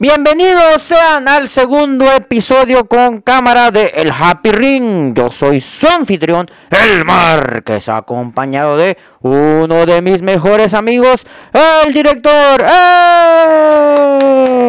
Bienvenidos sean al segundo episodio con cámara de El Happy Ring. Yo soy su anfitrión, El Marquez, acompañado de uno de mis mejores amigos, el director. ¡Eh!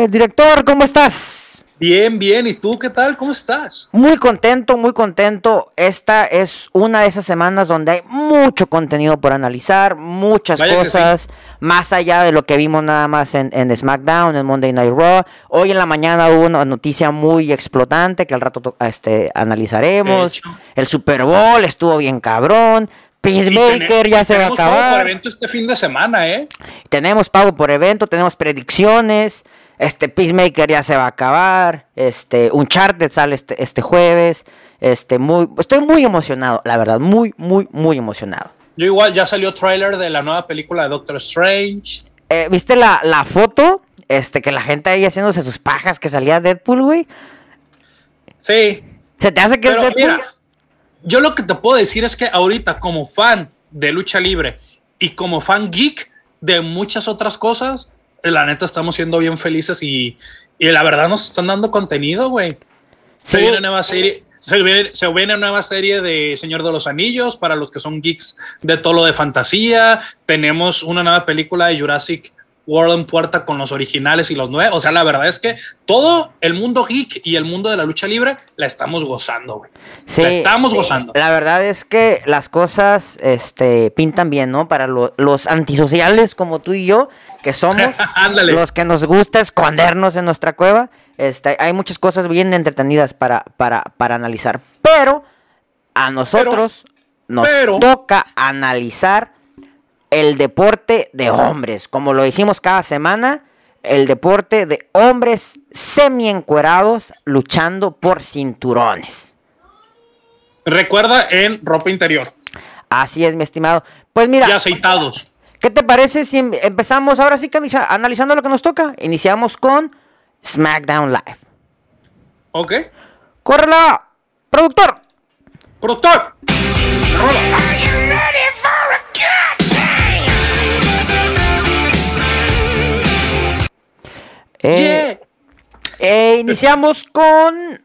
Director, ¿cómo estás? Bien, bien. ¿Y tú qué tal? ¿Cómo estás? Muy contento, muy contento. Esta es una de esas semanas donde hay mucho contenido por analizar, muchas cosas, más allá de lo que vimos nada más en, SmackDown, en Monday Night Raw. Hoy en la mañana hubo una noticia muy explotante que al rato este, analizaremos. El Super Bowl estuvo bien cabrón. Peacemaker ya se va a acabar. Tenemos pago por evento este fin de semana, ¿eh? Tenemos pago por evento, tenemos predicciones. Este Peacemaker ya se va a acabar. Este Uncharted sale este, este jueves. Este muy estoy muy emocionado, la verdad, muy muy muy emocionado. Yo igual ya salió trailer de la nueva película de Doctor Strange. Eh, ¿Viste la, foto? Este, que la gente ahí haciéndose sus pajas que salía Deadpool, güey. Sí. ¿Se te hace que es Deadpool? yo lo que te puedo decir es que ahorita, como fan de lucha libre y como fan geek de muchas otras cosas, la neta estamos siendo bien felices y, la verdad nos están dando contenido, güey. Se viene una nueva serie. Se viene, se viene, una nueva serie de Señor de los Anillos para los que son geeks de todo lo de fantasía. Tenemos una nueva película de Jurassic World en puerta con los originales y los nuevos. O sea, la verdad es que todo el mundo geek y el mundo de la lucha libre la estamos gozando, güey. Sí, la estamos gozando. La verdad es que las cosas este, pintan bien, ¿no? Para los antisociales como tú y yo, que somos los que nos gusta escondernos en nuestra cueva. Este, hay muchas cosas bien entretenidas para, para, para analizar. Pero a nosotros nos toca analizar el deporte de hombres, como lo hicimos cada semana, el deporte de hombres semi-encuerados luchando por cinturones. Recuerda en ropa interior. Así es, mi estimado. Pues mira. Y aceitados. ¿Qué te parece si em-, empezamos ahora sí que analizando lo que nos toca? Iniciamos con SmackDown Live. Ok. ¡Córrela! ¡Productor! ¡Productor! Eh, eh, iniciamos con.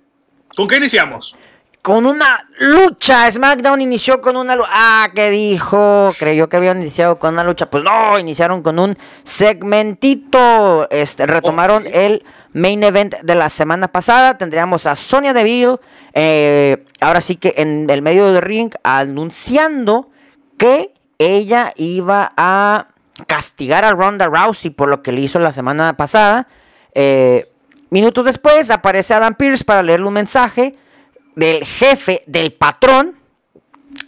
¿Con qué iniciamos? Con una lucha. SmackDown inició con una lucha. Ah, ¿qué dijo? Creyó que habían iniciado con una lucha. Pues no, iniciaron con un segmentito. Este, retomaron el main event de la semana pasada. Tendríamos a Sonia Deville. Eh, ahora sí que en el medio del ring anunciando que ella iba a castigar a Ronda Rousey por lo que le hizo la semana pasada. Eh, minutos después aparece Adam Pierce para leerle un mensaje del jefe, del patrón.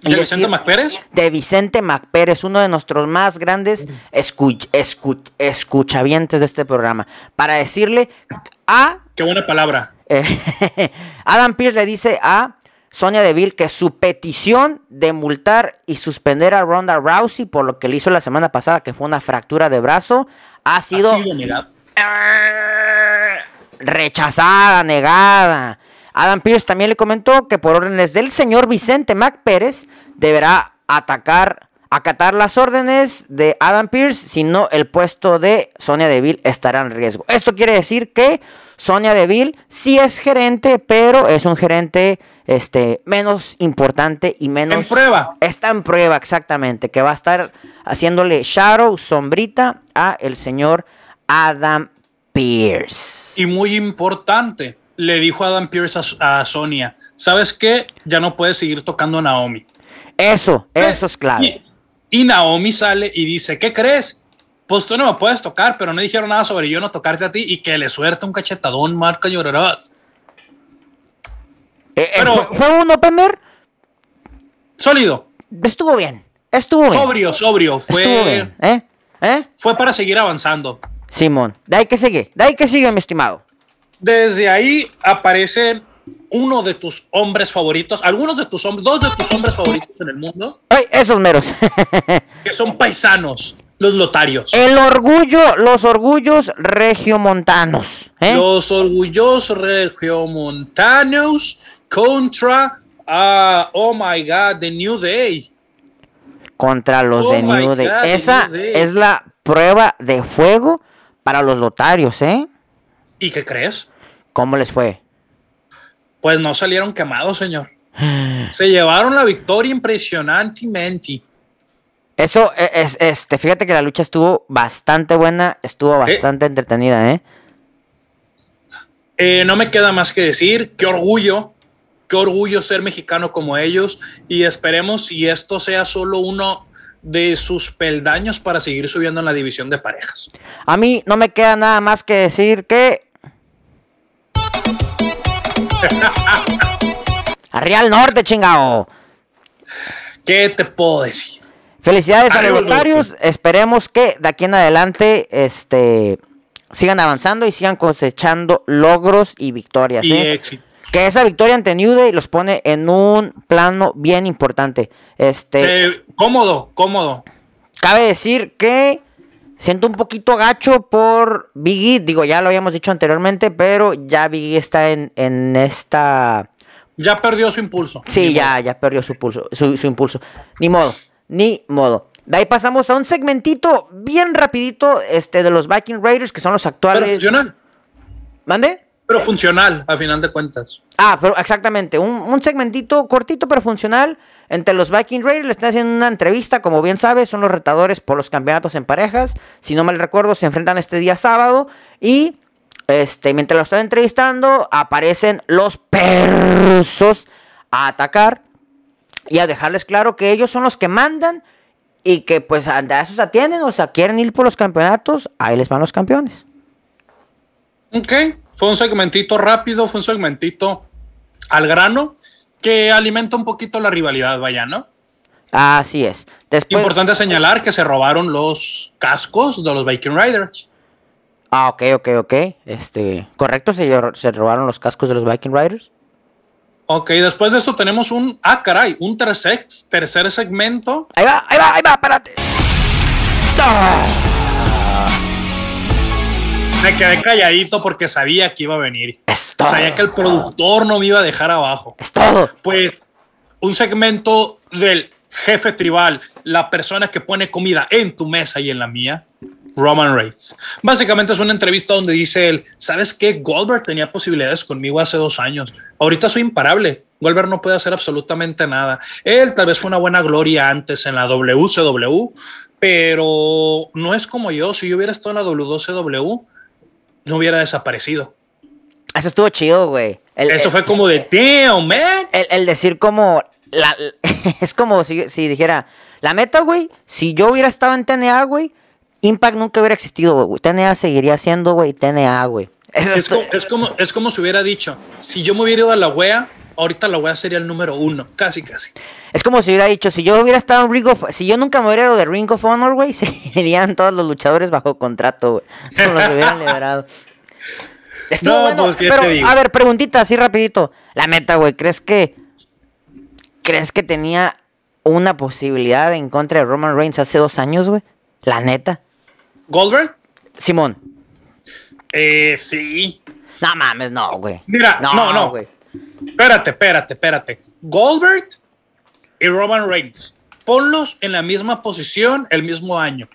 ¿De Vicente MacPérez? De Vicente MacPérez, uno de nuestros más grandes escuchavientes de este programa. Para decirle a... Qué buena palabra. Adam Pierce le dice a Sonia Deville que su petición de multar y suspender a Ronda Rousey por lo que le hizo la semana pasada, que fue una fractura de brazo, ha sido... ¿Ha sido rechazada, negada. Adam Pierce también le comentó que por órdenes del señor Vicente Mac Pérez deberá atacar, acatar las órdenes de Adam Pierce, si no el puesto de Sonia Deville estará en riesgo. Esto quiere decir que Sonia Deville sí es gerente, pero es un gerente este, menos importante y menos... En prueba. Está en prueba, exactamente, que va a estar haciéndole shadow, sombrita a el señor Adam Pierce. Y muy importante, le dijo Adam Pierce a, Sonia, ¿sabes qué? Ya no puedes seguir tocando a Naomi. Eso, eh, eso es clave. Y, Naomi sale y dice, ¿qué crees? Pues tú no me puedes tocar, pero no dijeron nada sobre yo no tocarte a ti y que le suerte un cachetadón, marca llorarás. Eh, eh, pero, ¿Fue un opener? Sólido. Estuvo bien. Estuvo bien. Sobrio, sobrio. Fue, Estuvo bien. ¿Eh? ¿Eh? Fue para seguir avanzando. Simón, de ahí que sigue, de ahí que sigue, mi estimado. Desde ahí aparecen uno de tus hombres favoritos, algunos de tus hombres, dos de tus hombres favoritos en el mundo. Ay, esos meros. que son paisanos, los lotarios. El orgullo, los orgullos regiomontanos. ¿eh? Los orgullos regiomontanos contra, uh, oh my God, The New Day. Contra los oh de New Day. Esa es la prueba de fuego para los lotarios, ¿eh? ¿Y qué crees? ¿Cómo les fue? Pues no salieron quemados, señor. Se llevaron la victoria impresionantemente. Eso e, es, este, fíjate que la lucha estuvo bastante buena, estuvo bastante entretenida, ¿eh? ¿eh? No me queda más que decir, qué orgullo, qué orgullo ser mexicano como ellos y esperemos si esto sea solo uno de sus peldaños para seguir subiendo en la división de parejas. A mí no me queda nada más que decir que... A Real Norte, chingao. ¿Qué te puedo decir? Felicidades a los voluntarios. Esperemos que de aquí en adelante este, sigan avanzando y sigan cosechando logros y victorias. Y ¿eh? éxito. Que esa victoria ante New Day los pone en un plano bien importante. Este, eh, cómodo, cómodo. Cabe decir que siento un poquito gacho por Biggie. Digo, ya lo habíamos dicho anteriormente, pero ya Biggie está en, en esta. Ya perdió su impulso. Sí, ya, ya perdió su, pulso, su, su impulso. Ni modo, ni modo. De ahí pasamos a un segmentito bien rapidito este, de los Viking Raiders, que son los actuales. Pero ¿Mande? Pero funcional, a final de cuentas. Ah, pero exactamente. Un, segmentito cortito pero funcional entre los Viking Raiders. Le están haciendo una entrevista, como bien sabes, son los retadores por los campeonatos en parejas. Si no mal recuerdo, se enfrentan este día sábado. Y este, mientras lo están entrevistando, aparecen los persos a atacar y a dejarles claro que ellos son los que mandan y que pues a esos atienden, o sea, quieren ir por los campeonatos, ahí les van los campeones. Ok, fue un segmentito rápido, fue un segmentito al grano que alimenta un poquito la rivalidad, vaya, ¿no? Así es. Después... Importante señalar que se robaron los cascos de los Viking Riders. Ah, ok, ok, ok. Este, correcto, se, se robaron los cascos de los Viking Riders. Ok, después de eso tenemos un. Ah, caray, un tercer, tercer segmento. Ahí va, ahí va, ahí va, espérate. Me quedé calladito porque sabía que iba a venir. Es todo. Sabía que el productor no me iba a dejar abajo. Es todo. Pues un segmento del jefe tribal, la persona que pone comida en tu mesa y en la mía, Roman Reigns. Básicamente es una entrevista donde dice él, ¿sabes qué? Goldberg tenía posibilidades conmigo hace dos años. Ahorita soy imparable. Goldberg no puede hacer absolutamente nada. Él tal vez fue una buena gloria antes en la WCW, pero no es como yo. Si yo hubiera estado en la WCW, no hubiera desaparecido. Eso estuvo chido, güey. Eso fue como de, damn, man. El, decir como, es como si, si dijera, la meta, güey, si yo hubiera estado en TNA, güey, Impact nunca hubiera existido, güey. TNA seguiría siendo, güey, TNA, güey. Es, como, es, como, si hubiera dicho, si yo me hubiera ido a la wea, ahorita la wea sería el número uno, casi, casi. Es como si hubiera dicho, si yo hubiera estado en Ring of... Si yo nunca me hubiera ido de Ring of Honor, güey, serían todos los luchadores bajo contrato, güey. No los hubieran liberado. Estuvo bueno, pues, pero, a ver, preguntita así rapidito. La meta, güey, ¿crees que... ¿Crees que tenía una posibilidad en contra de Roman Reigns hace dos años, güey? La neta. ¿Goldberg? Simón. Eh, sí. No mames, no, güey. Mira, no, no. Güey. Espérate, espérate, espérate. Goldberg y Roman Reigns. Ponlos en la misma posición el mismo año.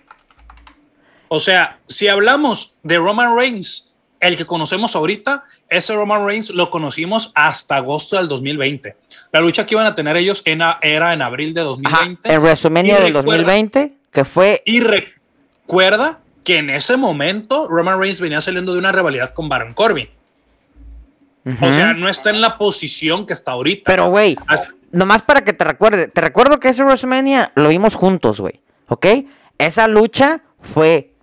O sea, si hablamos de Roman Reigns, el que conocemos ahorita, ese Roman Reigns lo conocimos hasta agosto del 2020. La lucha que iban a tener ellos era en abril de 2020. En WrestleMania del 2020, que fue... Y recuerda que en ese momento Roman Reigns venía saliendo de una rivalidad con Baron Corbin. O sea, no está en la posición que está ahorita. Pero, güey, nomás para que te recuerde, te recuerdo que ese WrestleMania lo vimos juntos, güey. ¿Ok? Esa lucha fue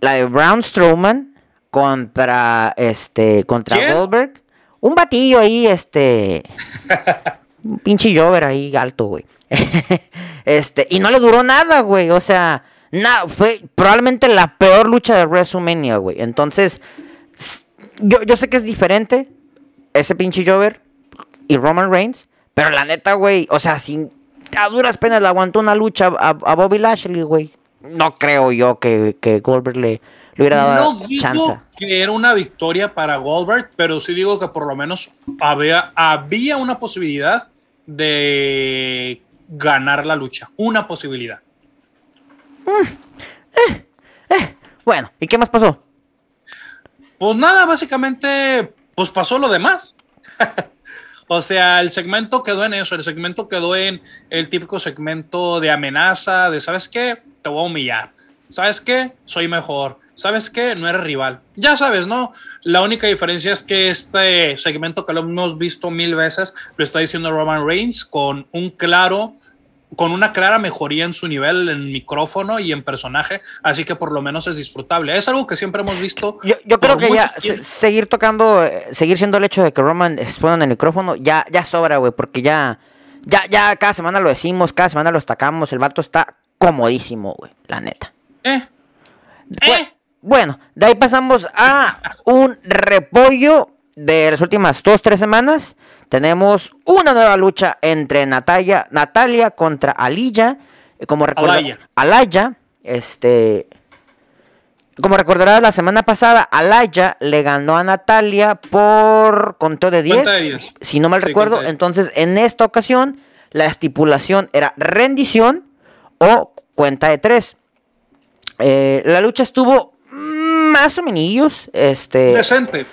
la de Braun Strowman contra, este, contra Goldberg. Un batillo ahí, este... un pinche Jover ahí alto, güey. este, y no le duró nada, güey. O sea, Nada, fue probablemente la peor lucha de WrestleMania, güey. Entonces, yo, yo sé que es diferente ese pinche Jover y Roman Reigns, pero la neta, güey, o sea, sin a duras penas le aguantó una lucha a, Bobby Lashley, güey. No creo yo que, que Goldberg le, le hubiera dado no digo que era una victoria para Goldberg, pero sí digo que por lo menos había, había una posibilidad de ganar la lucha. Una posibilidad. Mm, eh, eh. Bueno, ¿y qué más pasó? Pues nada, básicamente, pues pasó lo demás. o sea, el segmento quedó en eso, el segmento quedó en el típico segmento de amenaza, de, ¿sabes qué? Te voy a humillar. ¿Sabes qué? Soy mejor. ¿Sabes qué? No eres rival. Ya sabes, ¿no? La única diferencia es que este segmento que lo hemos visto mil veces lo está diciendo Roman Reigns con un claro con una clara mejoría en su nivel en micrófono y en personaje, así que por lo menos es disfrutable. Es algo que siempre hemos visto. Yo, creo que ya seguir tocando, eh, seguir siendo el hecho de que Roman exponga en el micrófono, ya, ya sobra, güey, porque ya, ya, ya cada semana lo decimos, cada semana lo destacamos, el vato está comodísimo, güey, la neta. Eh. eh. Bueno, de ahí pasamos a un repollo de las últimas dos, tres semanas. Tenemos una nueva lucha entre Natalia, Natalia contra Alilla. Como Alaya. Alaya. Este. Como recordarás, la semana pasada, Alaya le ganó a Natalia por conteo de 10. Si no mal recuerdo. Entonces, en esta ocasión, la estipulación era rendición o cuenta de 3. Eh, la lucha estuvo más o menos. Este. Decente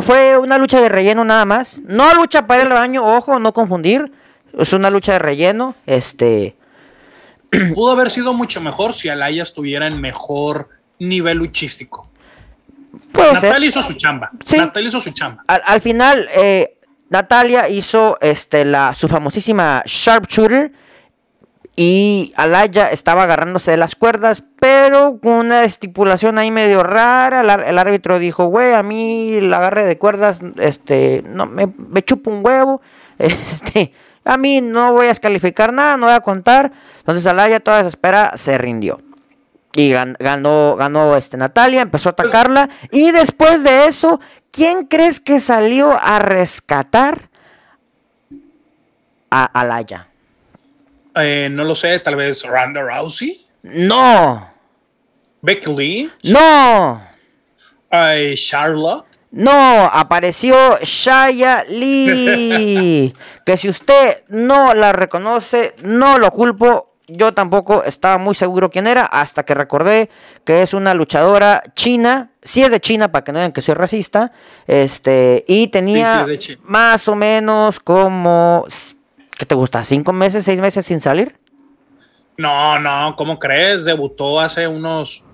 fue una lucha de relleno nada más. No lucha para el baño, ojo, no confundir. Es una lucha de relleno. Este. Pudo haber sido mucho mejor si Alaya estuviera en mejor nivel luchístico. Natalia hizo su chamba. Natalia hizo su chamba. Al, final, eh, Natalia hizo este, la, su famosísima Sharpshooter y Alaya estaba agarrándose de las cuerdas, pero con una estipulación ahí medio rara. El, árbitro dijo, güey, a mí el agarre de cuerdas, este, no, me, chupo un huevo. Este, a mí no voy a descalificar nada, no voy a contar. Entonces Alaya toda desespera se rindió. Y ganó, ganó este, Natalia, empezó a atacarla. Y después de eso, ¿quién crees que salió a rescatar a Alaya? Eh, no lo sé, tal vez Ronda Rousey. No. Becky Lee. No. Charlotte. No, apareció Shaya Lee. que si usted no la reconoce, no lo culpo. Yo tampoco estaba muy seguro quién era hasta que recordé que es una luchadora china. Sí es de China, para que no vean que soy racista. Este, y tenía más o menos como ¿Qué te gusta? ¿Cinco meses, seis meses sin salir? No, no, ¿cómo crees? Debutó hace unos.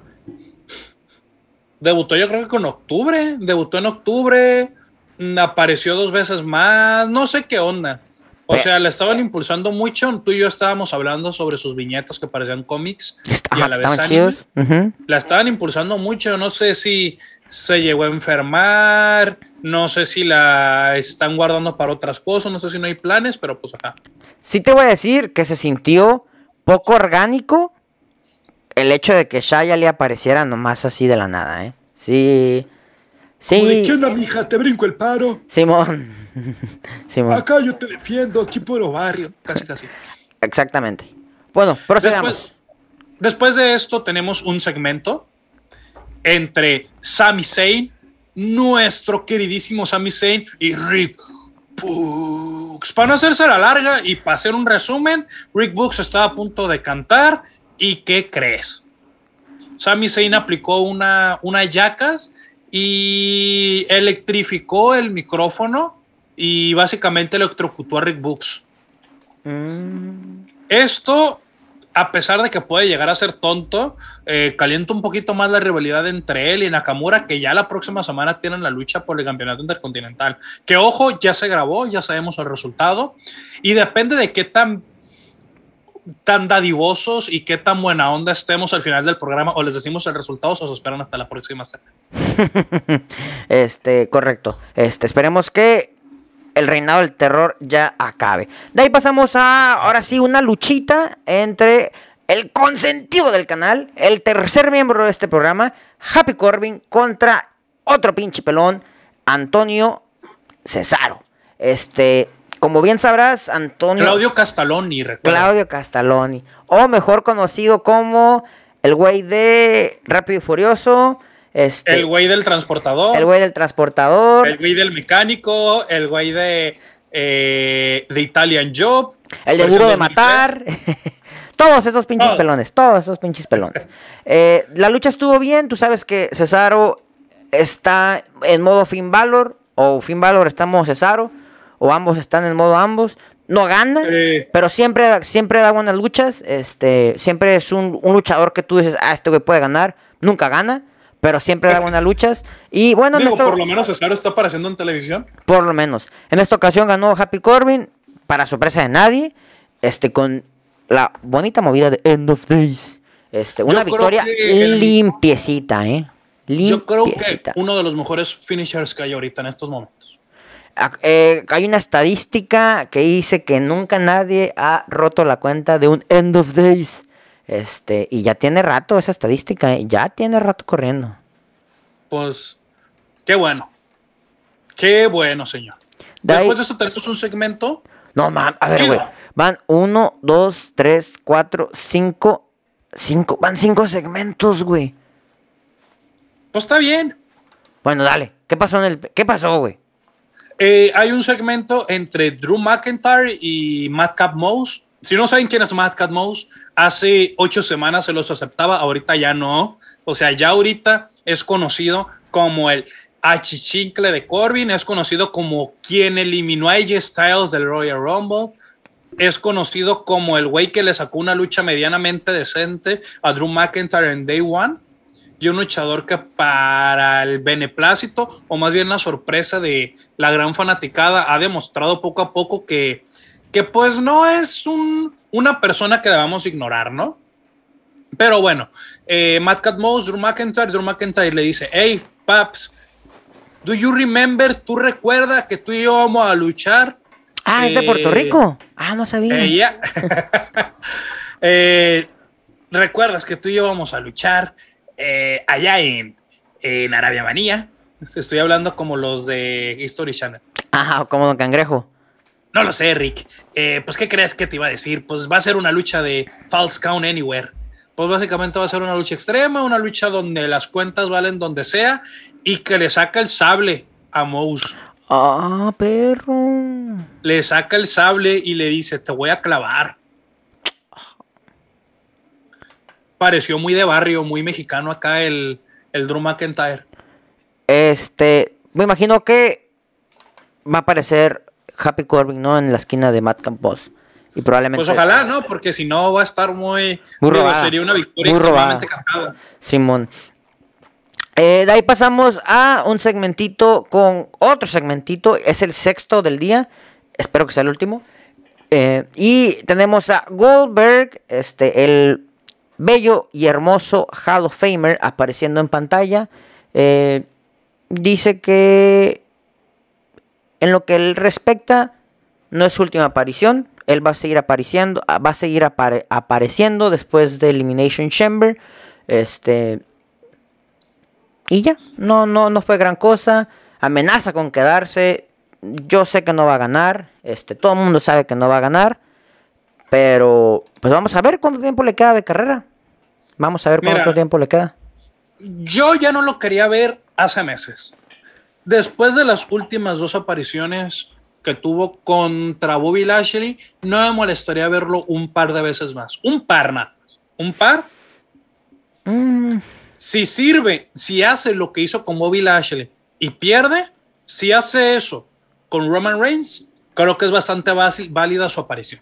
Debutó yo creo que con octubre. Debutó en octubre. Apareció dos veces más. No sé qué onda. O sea, le estaban impulsando mucho. Tú y yo estábamos hablando sobre sus viñetas que parecían cómics y a la vez anime. La estaban impulsando mucho. No sé si se llegó a enfermar. No sé si la están guardando para otras cosas. No sé si no hay planes, pero pues acá. Sí te voy a decir que se sintió poco orgánico el hecho de que Shaya le apareciera nomás así de la nada, ¿eh? Sí. Sí. ¿Qué onda, mija? Te brinco el paro. Simón. Simón. Acá yo te defiendo, aquí puro barrio. Casi, casi. Exactamente. Bueno, procedamos. Después, de esto tenemos un segmento entre Sami Zayn, nuestro queridísimo Sami Zayn, y Rick Books. Para no hacerse la larga y para hacer un resumen, Rick Books estaba a punto de cantar. ¿Y qué crees? Sami Zayn aplicó una, una yacas y electrificó el micrófono y básicamente electrocutó a Rick Books. Mm. Esto, a pesar de que puede llegar a ser tonto, eh, calienta un poquito más la rivalidad entre él y Nakamura, que ya la próxima semana tienen la lucha por el campeonato intercontinental. Que ojo, ya se grabó, ya sabemos el resultado. Y depende de qué tan tan dadivosos y qué tan buena onda estemos al final del programa o les decimos el resultado o se esperan hasta la próxima semana. este, correcto. Este, esperemos que el reinado del terror ya acabe. De ahí pasamos a, ahora sí, una luchita entre el consentido del canal, el tercer miembro de este programa, Happy Corbin, contra otro pinche pelón, Antonio Cesaro. Este, como bien sabrás, Antonio. Claudio Castaloni, recuerda. Claudio Castaloni. O mejor conocido como el güey de Rápido y Furioso. Este, el güey del transportador. El güey del transportador. El güey del mecánico. El güey de, eh, de Italian Job. El de duro de matar. todos esos pinches pelones. Todos esos pinches pelones. Eh, la lucha estuvo bien. Tú sabes que Cesaro está en modo Finn Balor o Finn Balor está en modo Cesaro o ambos están en modo ambos. No gana, Sí. pero siempre, siempre da buenas luchas. Este, siempre es un, un luchador que tú dices, ah, este güey puede ganar. Nunca gana, pero siempre da buenas luchas. Y bueno, en Digo, esto- por lo menos Cesaro está apareciendo en televisión. por lo menos. En esta ocasión ganó Happy Corbin, para sorpresa de nadie, este con la bonita movida de End of Days. Este, una victoria limpiecita, ¿eh? Yo creo que uno de los mejores finishers que hay ahorita en estos momentos. Ah, eh, hay una estadística que dice que nunca nadie ha roto la cuenta de un End of Days. Este, y ya tiene rato esa estadística, ¿eh? ya tiene rato corriendo. Pues, qué bueno. Qué bueno, señor. De ahí- Después de eso tenemos un segmento. No, man, a ver, güey. Van uno, dos, tres, cuatro, cinco. Cinco. Van cinco segmentos, güey. Pues está bien. Bueno, dale. ¿Qué pasó en el. ¿Qué pasó, güey? Eh, hay un segmento entre Drew McIntyre y Madcap Mouse. Si no saben quién es Madcap Mouse, hace ocho semanas se los aceptaba, ahorita ya no. O sea, ya ahorita es conocido como el achichincle de Corbin, es conocido como quien eliminó a AJ Styles del Royal Rumble, es conocido como el güey que le sacó una lucha medianamente decente a Drew McIntyre en Day One y un luchador que para el beneplácito o más bien la sorpresa de la gran fanaticada ha demostrado poco a poco que, que pues no es un- una persona que debamos ignorar, ¿no? Pero bueno, eh, Matt Cat Mouse, Drew McIntyre, Drew McIntyre le dice, hey, Paps, do you remember, tú recuerdas que tú y yo vamos a luchar? Ah, es de Eh, Puerto Rico. Ah, no sabía. eh. Eh, ¿Recuerdas que tú y yo vamos a luchar eh, allá en, en Arabia Manía? Estoy hablando como los de History Channel. Ajá, como Don Cangrejo. No lo sé, Rick. Eh, pues, ¿qué crees que te iba a decir? Pues va a ser una lucha de False Count Anywhere. Pues básicamente va a ser una lucha extrema, una lucha donde las cuentas valen donde sea y que le saca el sable a Mouse. Ah, perro. Le saca el sable y le dice, te voy a clavar. Pareció muy de barrio, muy mexicano acá el, el Drew McIntyre. Este. Me imagino que va a aparecer Happy Corbin, ¿no? En la esquina de Matt Campos. Y probablemente. Pues ojalá, ¿no? Porque si no va a estar muy... Muy digo, robada. sería una victoria Muy extremadamente robada. Simón. Eh, de ahí pasamos a un segmentito con otro segmentito. Es el sexto del día. Espero que sea el último. Eh, y tenemos a Goldberg, este, el bello y hermoso Hall of Famer, apareciendo en pantalla. Eh, dice que en lo que él respecta, no es su última aparición. Él va a seguir apareciendo, ah, va a seguir apare- apareciendo después de Elimination Chamber. Este. Y ya, no, no, no fue gran cosa. Amenaza con quedarse. Yo sé que no va a ganar. Este, todo el mundo sabe que no va a ganar. Pero, pues vamos a ver cuánto tiempo le queda de carrera. Vamos a ver Mira. cuánto tiempo le queda. Yo ya no lo quería ver hace meses. Después de las últimas dos apariciones que tuvo contra Bobby Lashley, no me molestaría verlo un par de veces más. Un par nada más. Un par. Mm, Si sirve, si hace lo que hizo con Bobby Lashley y pierde, si hace eso con Roman Reigns, creo que es bastante válida su aparición.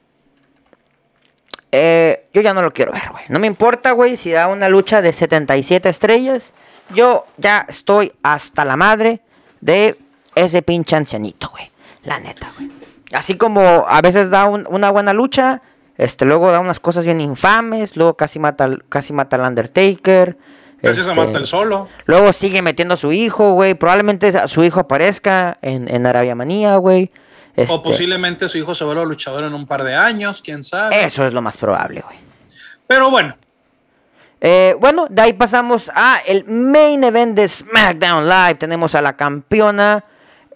eh, yo ya no lo quiero ver, güey. No me importa, güey, si da una lucha de 77 estrellas. Yo ya estoy hasta la madre de ese pinche ancianito, güey. La neta, güey. Así como a veces da un- una buena lucha, este, luego da unas cosas bien infames, luego casi mata, al- casi mata al Undertaker. Casi se este, mata el solo. Luego sigue metiendo a su hijo, güey. Probablemente su hijo aparezca en, en Arabia Manía, güey. Este, O posiblemente su hijo se vuelva luchador en un par de años, quién sabe. Eso es lo más probable, güey. Pero bueno, Eh, bueno, de ahí pasamos a el main event de SmackDown Live. Tenemos a la campeona.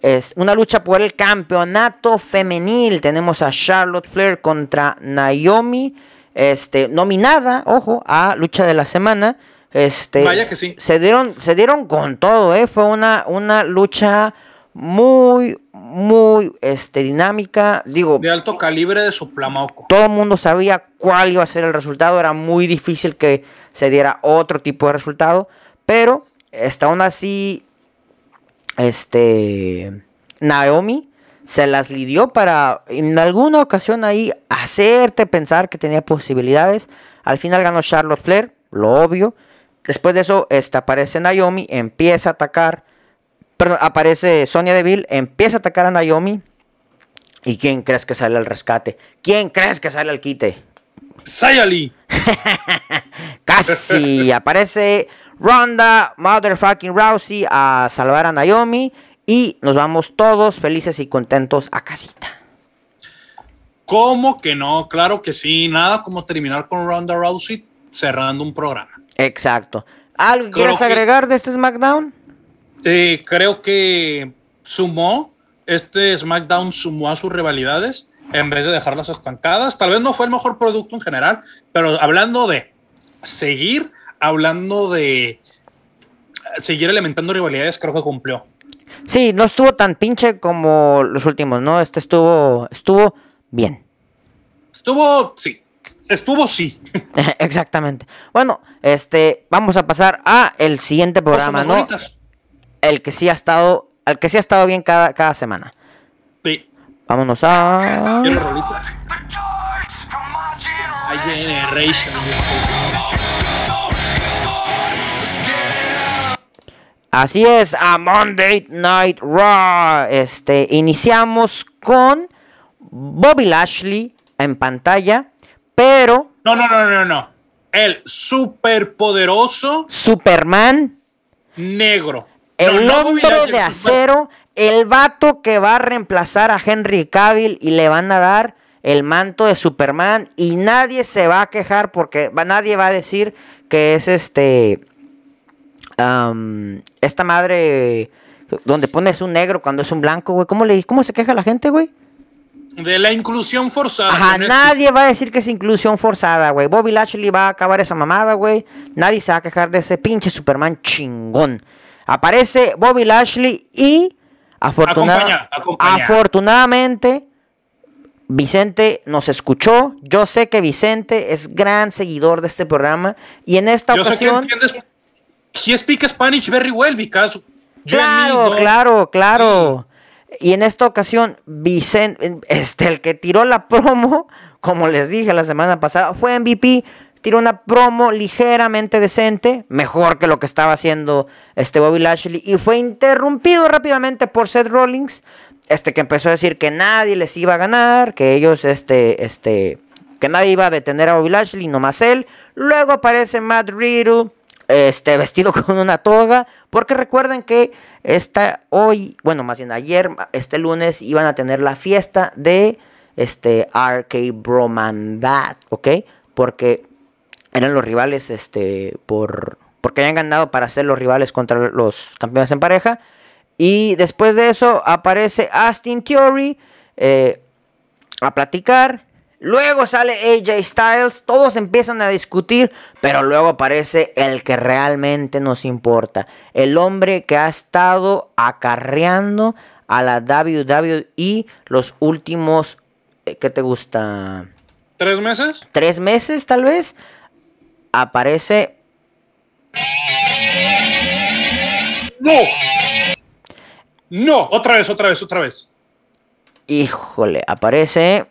Es una lucha por el campeonato femenil. Tenemos a Charlotte Flair contra Naomi. Este, nominada, ojo, a lucha de la semana. Este, Vaya que sí. Se dieron, se dieron con todo, eh. Fue una, una lucha muy, muy este, dinámica. Digo, de alto calibre de su plamaoco. todo el mundo sabía cuál iba a ser el resultado. Era muy difícil que se diera otro tipo de resultado. Pero hasta aún así este Naomi se las lidió para en alguna ocasión ahí hacerte pensar que tenía posibilidades. Al final ganó Charlotte Flair, lo obvio. Después de eso este, aparece Naomi, empieza a atacar. Perdón, aparece Sonia Deville, empieza a atacar a Naomi. ¿Y quién crees que sale al rescate? ¿Quién crees que sale al quite? Sayali. Casi aparece Ronda, Motherfucking Rousey a salvar a Naomi. Y nos vamos todos felices y contentos a casita. ¿Cómo que no? Claro que sí. Nada como terminar con Ronda Rousey cerrando un programa. Exacto. ¿Algo quieres agregar de este SmackDown? Eh, creo que sumó, este SmackDown sumó a sus rivalidades en vez de dejarlas estancadas. Tal vez no fue el mejor producto en general, pero hablando de seguir, hablando de seguir alimentando rivalidades, creo que cumplió. Sí, no estuvo tan pinche como los últimos, ¿no? Este estuvo, estuvo bien. Estuvo, sí. Estuvo sí. Exactamente. Bueno, este, vamos a pasar a el siguiente programa, ¿no? El que sí ha estado, el que sí ha estado bien cada, cada semana. Sí. Vámonos a. Así es, a Monday Night Raw. Este, iniciamos con Bobby Lashley en pantalla, pero. No, no, no, no, no. El superpoderoso. Superman. Negro. El hombre de acero. El vato que va a reemplazar a Henry Cavill y le van a dar el manto de Superman. Y nadie se va a quejar porque nadie va a decir que es este esta madre donde pones un negro cuando es un blanco, güey. ¿Cómo, le, ¿Cómo se queja la gente, güey? De la inclusión forzada. Ajá, nadie va a decir que es inclusión forzada, güey. Bobby Lashley va a acabar esa mamada, güey. Nadie se va a quejar de ese pinche Superman chingón. Aparece Bobby Lashley y afortunadamente Vicente nos escuchó. Yo sé que Vicente es gran seguidor de este programa y en esta ocasión he speaks Spanish very well because Claro, claro, claro. Y en esta ocasión, Vicente, este, el que tiró la promo, como les dije la semana pasada, fue MVP. Tiró una promo ligeramente decente, mejor que lo que estaba haciendo este Bobby Lashley, y fue interrumpido rápidamente por Seth Rollins, este que empezó a decir que nadie les iba a ganar, que ellos, este, este, que nadie iba a detener a Bobby Lashley, nomás él. Luego aparece Matt Riddle, este, vestido con una toga, porque recuerden que esta hoy, bueno, más bien ayer, este lunes, iban a tener la fiesta de este RK Bromandad, ¿ok? Porque eran los rivales, este, por, porque habían ganado para ser los rivales contra los campeones en pareja. Y después de eso aparece Austin Theory eh, a platicar. Luego sale AJ Styles, todos empiezan a discutir, pero luego aparece el que realmente nos importa. El hombre que ha estado acarreando a la WWE los últimos, eh, ¿qué te gusta? ¿Tres meses? Tres meses tal vez. Aparece... No. No, otra vez, otra vez, otra vez. Híjole, aparece...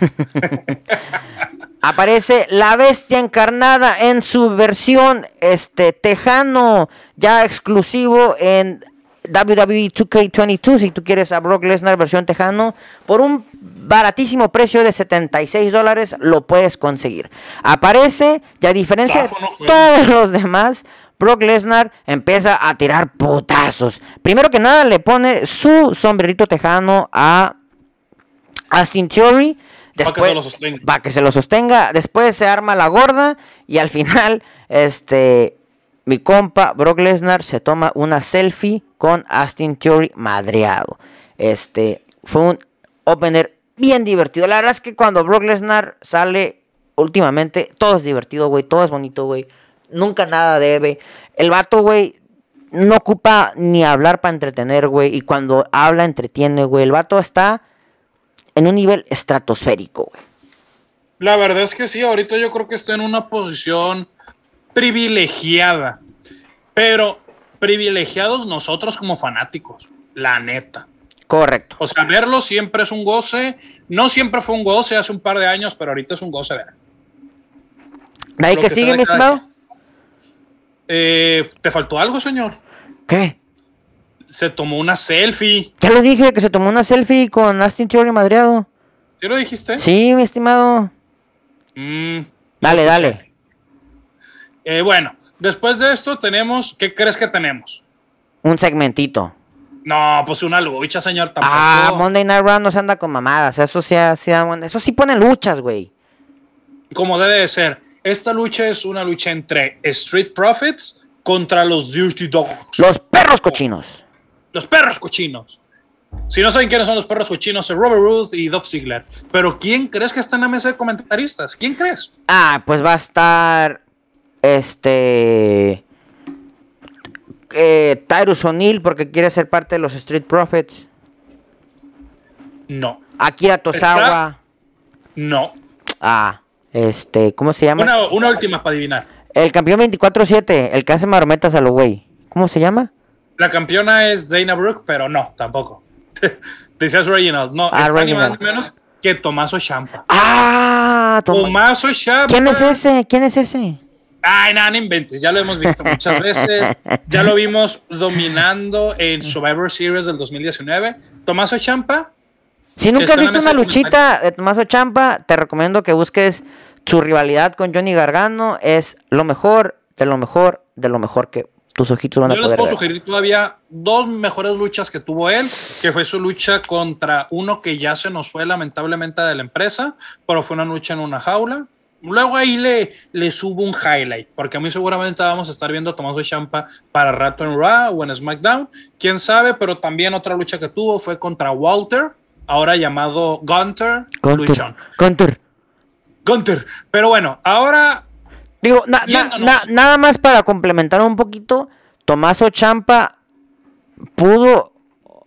Aparece la bestia encarnada en su versión este tejano, ya exclusivo en WWE 2K22 si tú quieres a Brock Lesnar versión tejano por un baratísimo precio de 76 dólares lo puedes conseguir. Aparece, ya a diferencia de todos los demás, Brock Lesnar empieza a tirar putazos. Primero que nada le pone su sombrerito tejano a Austin Theory. Después, para que se lo sostenga. Después se arma la gorda. Y al final, este. Mi compa Brock Lesnar se toma una selfie con Austin Theory madreado. Este. Fue un opener bien divertido. La verdad es que cuando Brock Lesnar sale últimamente, todo es divertido, güey. Todo es bonito, güey. Nunca nada debe. El vato, güey, no ocupa ni hablar para entretener, güey. Y cuando habla, entretiene, güey. El vato está en un nivel estratosférico, La verdad es que sí, ahorita yo creo que está en una posición privilegiada. Pero privilegiados nosotros como fanáticos, la neta. Correcto. O sea, verlo siempre es un goce. No siempre fue un goce hace un par de años, pero ahorita es un goce ver. ¿De ahí que que sigue, mi estimado? Eh, ¿Te faltó algo, señor? ¿Qué? Se tomó una selfie. Ya lo dije, que se tomó una selfie con Austin Theory madreado. ¿Sí lo dijiste? Sí, mi estimado. Mm, Dale, dale. Eh, bueno, después de esto tenemos, ¿qué crees que tenemos? Un segmentito. No, pues una lucha, señor. Tampoco. Ah, Monday Night Raw no se anda con mamadas. Eso sí, buen- eso sí pone luchas, güey. Como debe de ser. Esta lucha es una lucha entre Street Profits contra los Dirty Dogs. Los perros cochinos. Los perros cochinos. Si no saben quiénes son los perros cochinos, es Robert Roode y Dolph Ziggler. Pero ¿quién crees que está en la mesa de comentaristas? ¿Quién crees? Ah, pues va a estar. Este. Eh, Tyrus O'Neill, porque quiere ser parte de los Street Profits. No. Akira Tosawa. No. Ah, este. ¿Cómo se llama? Una, una última para adivinar. El campeón 24-7, el que hace marometas a lo güey. ¿Cómo se llama? La campeona es Dana Brooke, pero no, tampoco. Decías Reginald. No, Ah, Reginald. menos que Tomaso Champa. Ah, toma- Tomaso Champa. ¿Quién es ese? ¿Quién es ese? Ay, nada, no inventes. Ya lo hemos visto muchas veces. Ya lo vimos dominando en Survivor Series del 2019. Tomaso Champa. Si nunca has visto una luchita de Tomaso Champa, te recomiendo que busques su rivalidad con Johnny Gargano. Es lo mejor, de lo mejor, de lo mejor que tus ojitos van a Yo les poder puedo ver. sugerir todavía dos mejores luchas que tuvo él, que fue su lucha contra uno que ya se nos fue lamentablemente de la empresa, pero fue una lucha en una jaula. Luego ahí le, le subo un highlight, porque a mí seguramente vamos a estar viendo a Tomaso Champa para rato en Raw o en SmackDown, quién sabe, pero también otra lucha que tuvo fue contra Walter, ahora llamado Gunter Gunter. Gunter. Gunter. Pero bueno, ahora Digo, na- na- Yéndonos. na- nada más para complementar un poquito, Tomaso Champa pudo,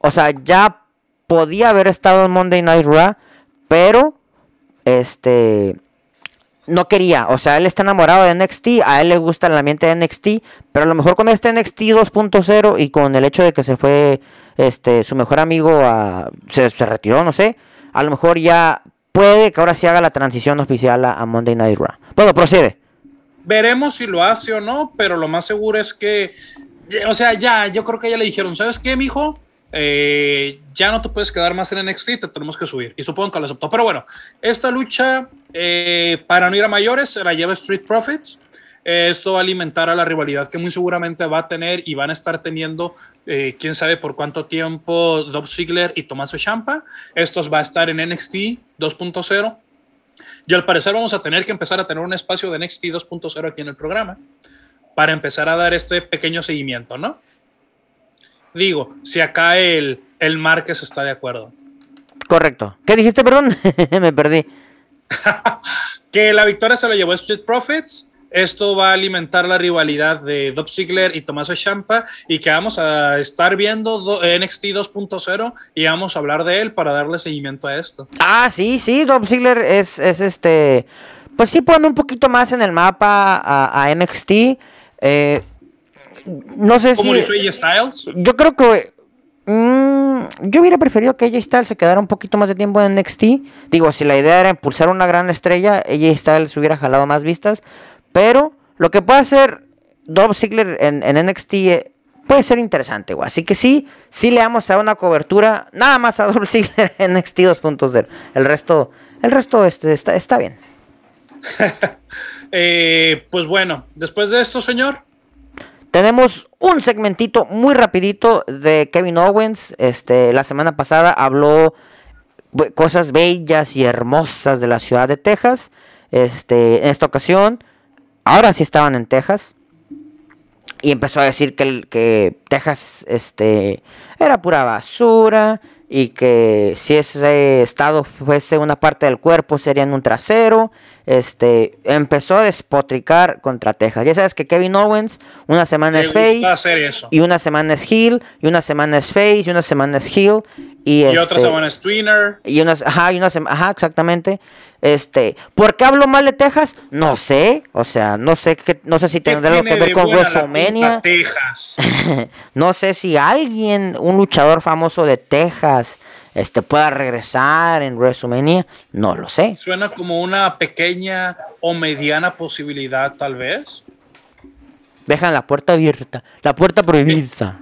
o sea, ya podía haber estado en Monday Night Raw, pero este no quería, o sea, él está enamorado de NXT, a él le gusta el ambiente de NXT, pero a lo mejor con este NXT 2.0 y con el hecho de que se fue este su mejor amigo a se, se retiró, no sé, a lo mejor ya puede que ahora sí haga la transición oficial a, Monday Night Raw. Bueno, procede. Veremos si lo hace o no, pero lo más seguro es que, o sea, ya, yo creo que ya le dijeron, ¿sabes qué, mijo? Eh, ya no te puedes quedar más en NXT, te tenemos que subir. Y supongo que lo aceptó. Pero bueno, esta lucha, eh, para no ir a mayores, se la lleva Street Profits. Eh, esto va a alimentar a la rivalidad que muy seguramente va a tener y van a estar teniendo, eh, quién sabe por cuánto tiempo, Dolph Ziggler y Tommaso Ciampa. Estos va a estar en NXT 2.0. Y al parecer vamos a tener que empezar a tener un espacio de NXT 2.0 aquí en el programa para empezar a dar este pequeño seguimiento, ¿no? Digo, si acá el, el Márquez está de acuerdo. Correcto. ¿Qué dijiste, perdón? Me perdí. Que la victoria se la llevó Street Profits. Esto va a alimentar la rivalidad de Dolph Ziggler y Tommaso Ciampa y que vamos a estar viendo do- NXT 2.0 y vamos a hablar de él para darle seguimiento a esto. Ah, sí, sí, Dolph Ziggler es, es este. Pues sí, pone un poquito más en el mapa a, a NXT. Eh, no sé Como si. Styles. Yo creo que. Mm, yo hubiera preferido que AJ Styles se quedara un poquito más de tiempo en NXT. Digo, si la idea era impulsar una gran estrella, AJ Styles hubiera jalado más vistas. Pero lo que puede hacer Dolph Ziggler en, en NXT eh, puede ser interesante. Así que sí, sí le vamos a una cobertura nada más a Dolph Ziggler en NXT 2.0. El resto, el resto este, está, está bien. Eh, pues bueno, después de esto, señor, Tenemos un segmentito muy rapidito de Kevin Owens. Este, la semana pasada habló cosas bellas y hermosas de la ciudad de Texas. Este, en esta ocasión, ahora sí estaban en Texas. Y empezó a decir que, que Texas este, era pura basura. Y que si ese estado fuese una parte del cuerpo serían un trasero. Este empezó a despotricar contra Texas. Ya sabes que Kevin Owens, una semana es face, y una semana es heel, y una semana es face, y una semana es heel. Y, y otra semana es Twinner. Y unas, ajá, y unas, ajá, exactamente. Este, ¿por qué hablo mal de Texas? No sé, o sea, no sé que, no sé si tendrá algo que ver con WrestleMania. Texas. no sé si alguien, un luchador famoso de Texas, este pueda regresar en WrestleMania, no lo sé. Suena como una pequeña o mediana posibilidad, tal vez. Dejan la puerta abierta, la puerta prohibida.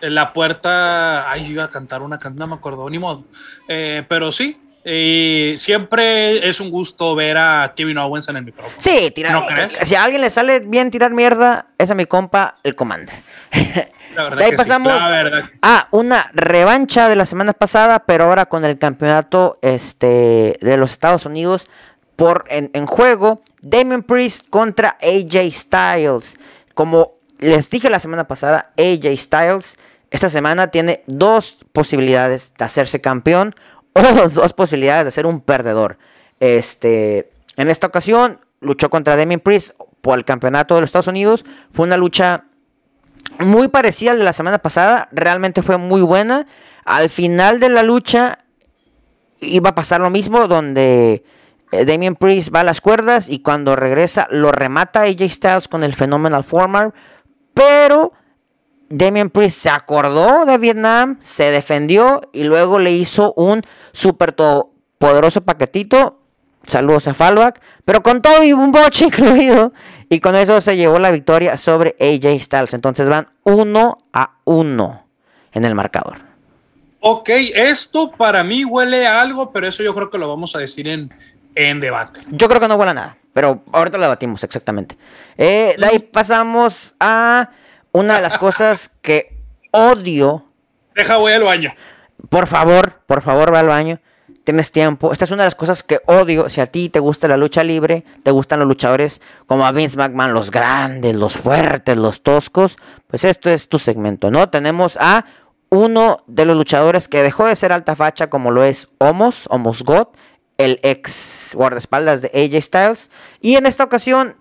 La puerta, ay, iba a cantar una canción, no me acuerdo, ni modo. Eh, pero sí, y siempre es un gusto ver a Kevin Owens en el micrófono. Sí, tirar. si a alguien le sale bien tirar mierda, es a mi compa, el Commander. de ahí pasamos a una revancha de la semana pasada, pero ahora con el campeonato este, de los Estados Unidos por en, en juego. Damien Priest contra AJ Styles. Como les dije la semana pasada, AJ Styles esta semana tiene dos posibilidades de hacerse campeón dos posibilidades de ser un perdedor. Este, en esta ocasión luchó contra Damien Priest por el campeonato de los Estados Unidos. Fue una lucha muy parecida al de la semana pasada. Realmente fue muy buena. Al final de la lucha iba a pasar lo mismo donde eh, Damien Priest va a las cuerdas y cuando regresa lo remata AJ Styles con el Phenomenal Former. Pero Damien Priest se acordó de Vietnam, se defendió y luego le hizo un super poderoso paquetito. Saludos a Fallback, pero con todo y un boche incluido. Y con eso se llevó la victoria sobre AJ Styles. Entonces van uno a uno en el marcador. Ok, esto para mí huele a algo, pero eso yo creo que lo vamos a decir en, en debate. Yo creo que no huele a nada, pero ahorita lo debatimos exactamente. Eh, de ahí pasamos a una de las cosas que odio. Deja, voy al baño. Por favor, por favor, ve al baño. Tienes tiempo. Esta es una de las cosas que odio. Si a ti te gusta la lucha libre, te gustan los luchadores como a Vince McMahon, los grandes, los fuertes, los toscos, pues esto es tu segmento, ¿no? Tenemos a uno de los luchadores que dejó de ser alta facha, como lo es Homos, Homos God, el ex guardaespaldas de AJ Styles. Y en esta ocasión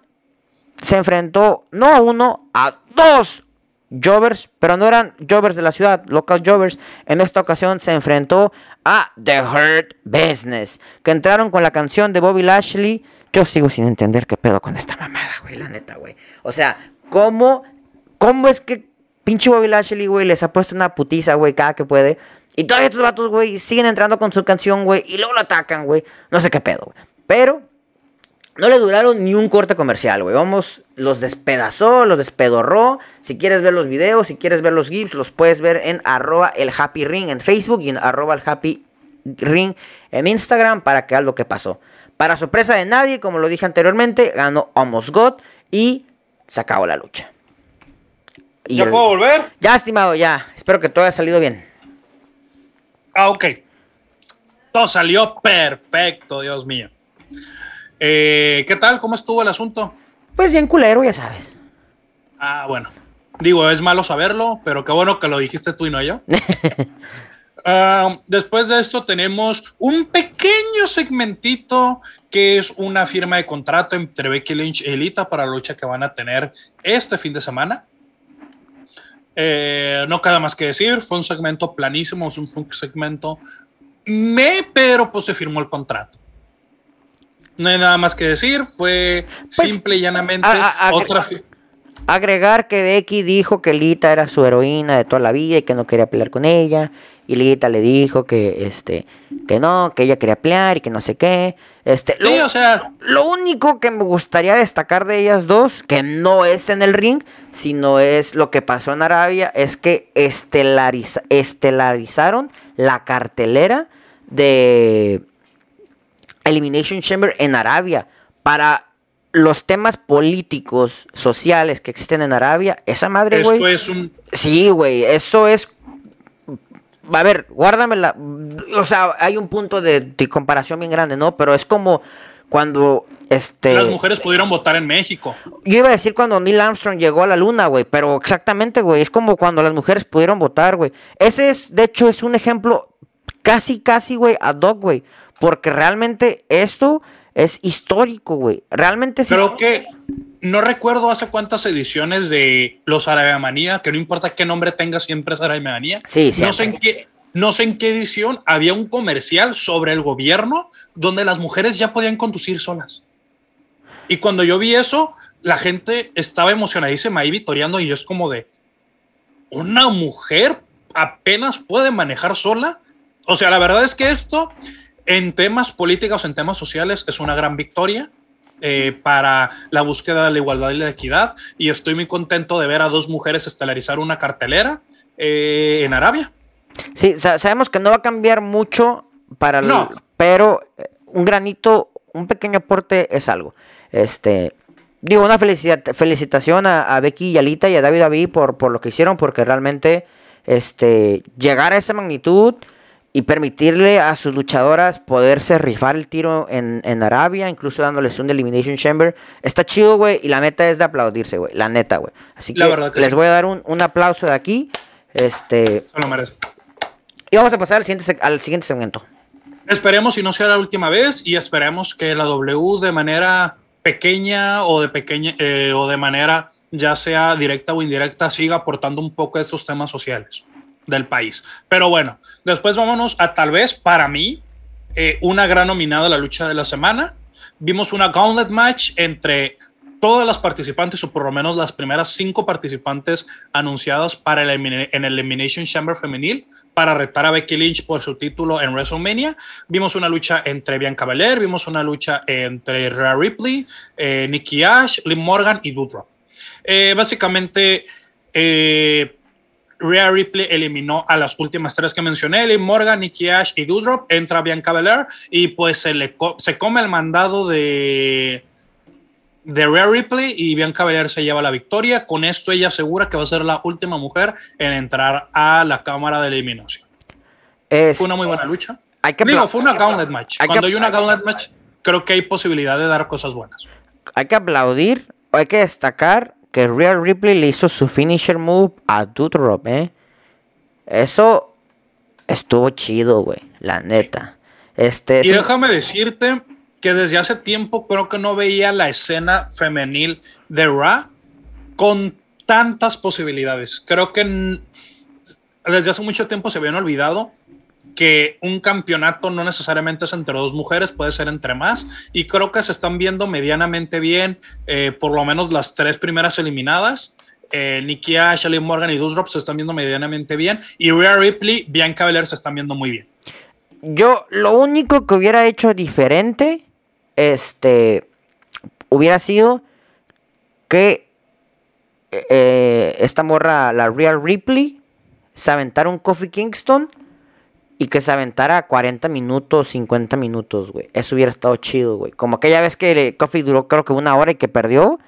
se enfrentó no a uno, a dos Jovers, pero no eran Jovers de la ciudad, local Jovers. En esta ocasión se enfrentó a The Hurt Business, que entraron con la canción de Bobby Lashley. Yo sigo sin entender qué pedo con esta mamada, güey, la neta, güey. O sea, ¿cómo, cómo es que pinche Bobby Lashley, güey, les ha puesto una putiza, güey, cada que puede? Y todos estos vatos, güey, siguen entrando con su canción, güey, y luego lo atacan, güey. No sé qué pedo, güey. Pero no le duraron ni un corte comercial, güey. Vamos, los despedazó, los despedorró. Si quieres ver los videos, si quieres ver los GIFs, los puedes ver en arroba el Happy Ring en Facebook y en arroba el Happy Ring en Instagram para que veas lo que pasó. Para sorpresa de nadie, como lo dije anteriormente, ganó Almost God y se acabó la lucha. ¿Ya puedo volver? Ya, estimado, ya. Espero que todo haya salido bien. Ah, ok. Todo salió perfecto, Dios mío. Eh, ¿Qué tal? ¿Cómo estuvo el asunto? Pues bien culero, ya sabes. Ah, bueno. Digo, es malo saberlo, pero qué bueno que lo dijiste tú y no yo. Ah, después de esto tenemos un pequeño segmentito que es una firma de contrato entre Becky Lynch y Elita para la lucha que van a tener este fin de semana. Eh, no queda más que decir, fue un segmento planísimo, es un segmento me, pero pues se firmó el contrato. No hay nada más que decir, fue pues, simple y llanamente otra. Agregar que Becky dijo que Lita era su heroína de toda la vida y que no quería pelear con ella. Y Lita le dijo que este que no, que ella quería pelear y que no sé qué. Este, sí, lo, o sea. Lo único que me gustaría destacar de ellas dos, que no es en el ring, sino es lo que pasó en Arabia, es que estelarizaron la cartelera de Elimination Chamber en Arabia para los temas políticos, sociales que existen en Arabia, esa madre, güey. Eso es un. Sí, güey, eso es. A ver, guárdamela. O sea, hay un punto de, comparación bien grande, ¿no? Pero es como cuando este las mujeres pudieron votar en México. Yo iba a decir cuando Neil Armstrong llegó a la luna, güey, pero exactamente, güey, es como cuando las mujeres pudieron votar, güey. Ese es de hecho es un ejemplo casi casi, güey, ad hoc, güey, porque realmente esto es histórico, güey. Realmente sí. Creo que no recuerdo hace cuántas ediciones de los Manía, que no importa qué nombre tenga, siempre es Manía. Sí, sí. No sé en qué, no sé en qué edición, había un comercial sobre el gobierno donde las mujeres ya podían conducir solas. Y cuando yo vi eso, la gente estaba emocionadísima ahí vitoreando y yo es como de, ¿una mujer apenas puede manejar sola? O sea, la verdad es que esto en temas políticos, en temas sociales, es una gran victoria. Eh, para la búsqueda de la igualdad y la equidad y estoy muy contento de ver a dos mujeres estelarizar una cartelera eh, en Arabia. Sí, sabemos que no va a cambiar mucho para no. pero eh, un granito, un pequeño aporte es algo. Este, digo, una felicitación a, Becky y Alita y a David David por, por lo que hicieron, porque realmente este, llegar a esa magnitud y permitirle a sus luchadoras poderse rifar el tiro en, Arabia, incluso dándoles un Elimination Chamber. Está chido, güey, y la neta es de aplaudirse, güey. La neta, güey. Así que, les voy a dar un, aplauso de aquí. Este. Y vamos a pasar al siguiente, al siguiente segmento. Esperemos y no sea la última vez y esperemos que la W de manera pequeña o de pequeña eh, o de manera ya sea directa o indirecta siga aportando un poco de estos temas sociales del país. Pero bueno, después vámonos a tal vez para mí eh, una gran nominada a la lucha de la semana. Vimos una gauntlet match entre todas las participantes, o por lo menos las primeras cinco participantes anunciadas para el en el Elimination Chamber femenil para retar a Becky Lynch por su título en WrestleMania. Vimos una lucha entre Bianca Belair, vimos una lucha entre Rhea Ripley, eh, Nikki Ash, Liv Morgan y Doudrop. Eh, básicamente, Rhea Ripley eliminó a las últimas tres que mencioné, Liv Morgan, Nikki Ash y Doudrop. Entra Bianca Belair y pues se, le se come el mandado de, de Rhea Ripley y Bianca Belair se lleva la victoria. Con esto ella asegura que va a ser la última mujer en entrar a la cámara de eliminación. fue una muy buena lucha. Hay que Digo, fue una gauntlet match. Cuando hay una gauntlet match, creo que hay posibilidad de dar cosas buenas. Hay que aplaudir, hay que destacar que Real Ripley le hizo su finisher move a Doudrop, ¿eh? Eso estuvo chido, güey, la neta. Este, y déjame decirte que desde hace tiempo creo que no veía la escena femenil de Ra con tantas posibilidades. Creo que desde hace mucho tiempo se habían olvidado que un campeonato no necesariamente es entre dos mujeres, puede ser entre más, y creo que se están viendo medianamente bien, eh, por lo menos las tres primeras eliminadas. Eh, Nikki Ash, Morgan y Doudrop se están viendo medianamente bien, y Rhea Ripley, Bianca Belair se están viendo muy bien. Yo lo único que hubiera hecho diferente, este, hubiera sido que eh, esta morra, la Real Ripley, se aventara un Coffee Kingston y que se aventara 40 minutos, 50 minutos, güey. Eso hubiera estado chido, güey. Como aquella vez que Coffee duró creo que una hora y que perdió.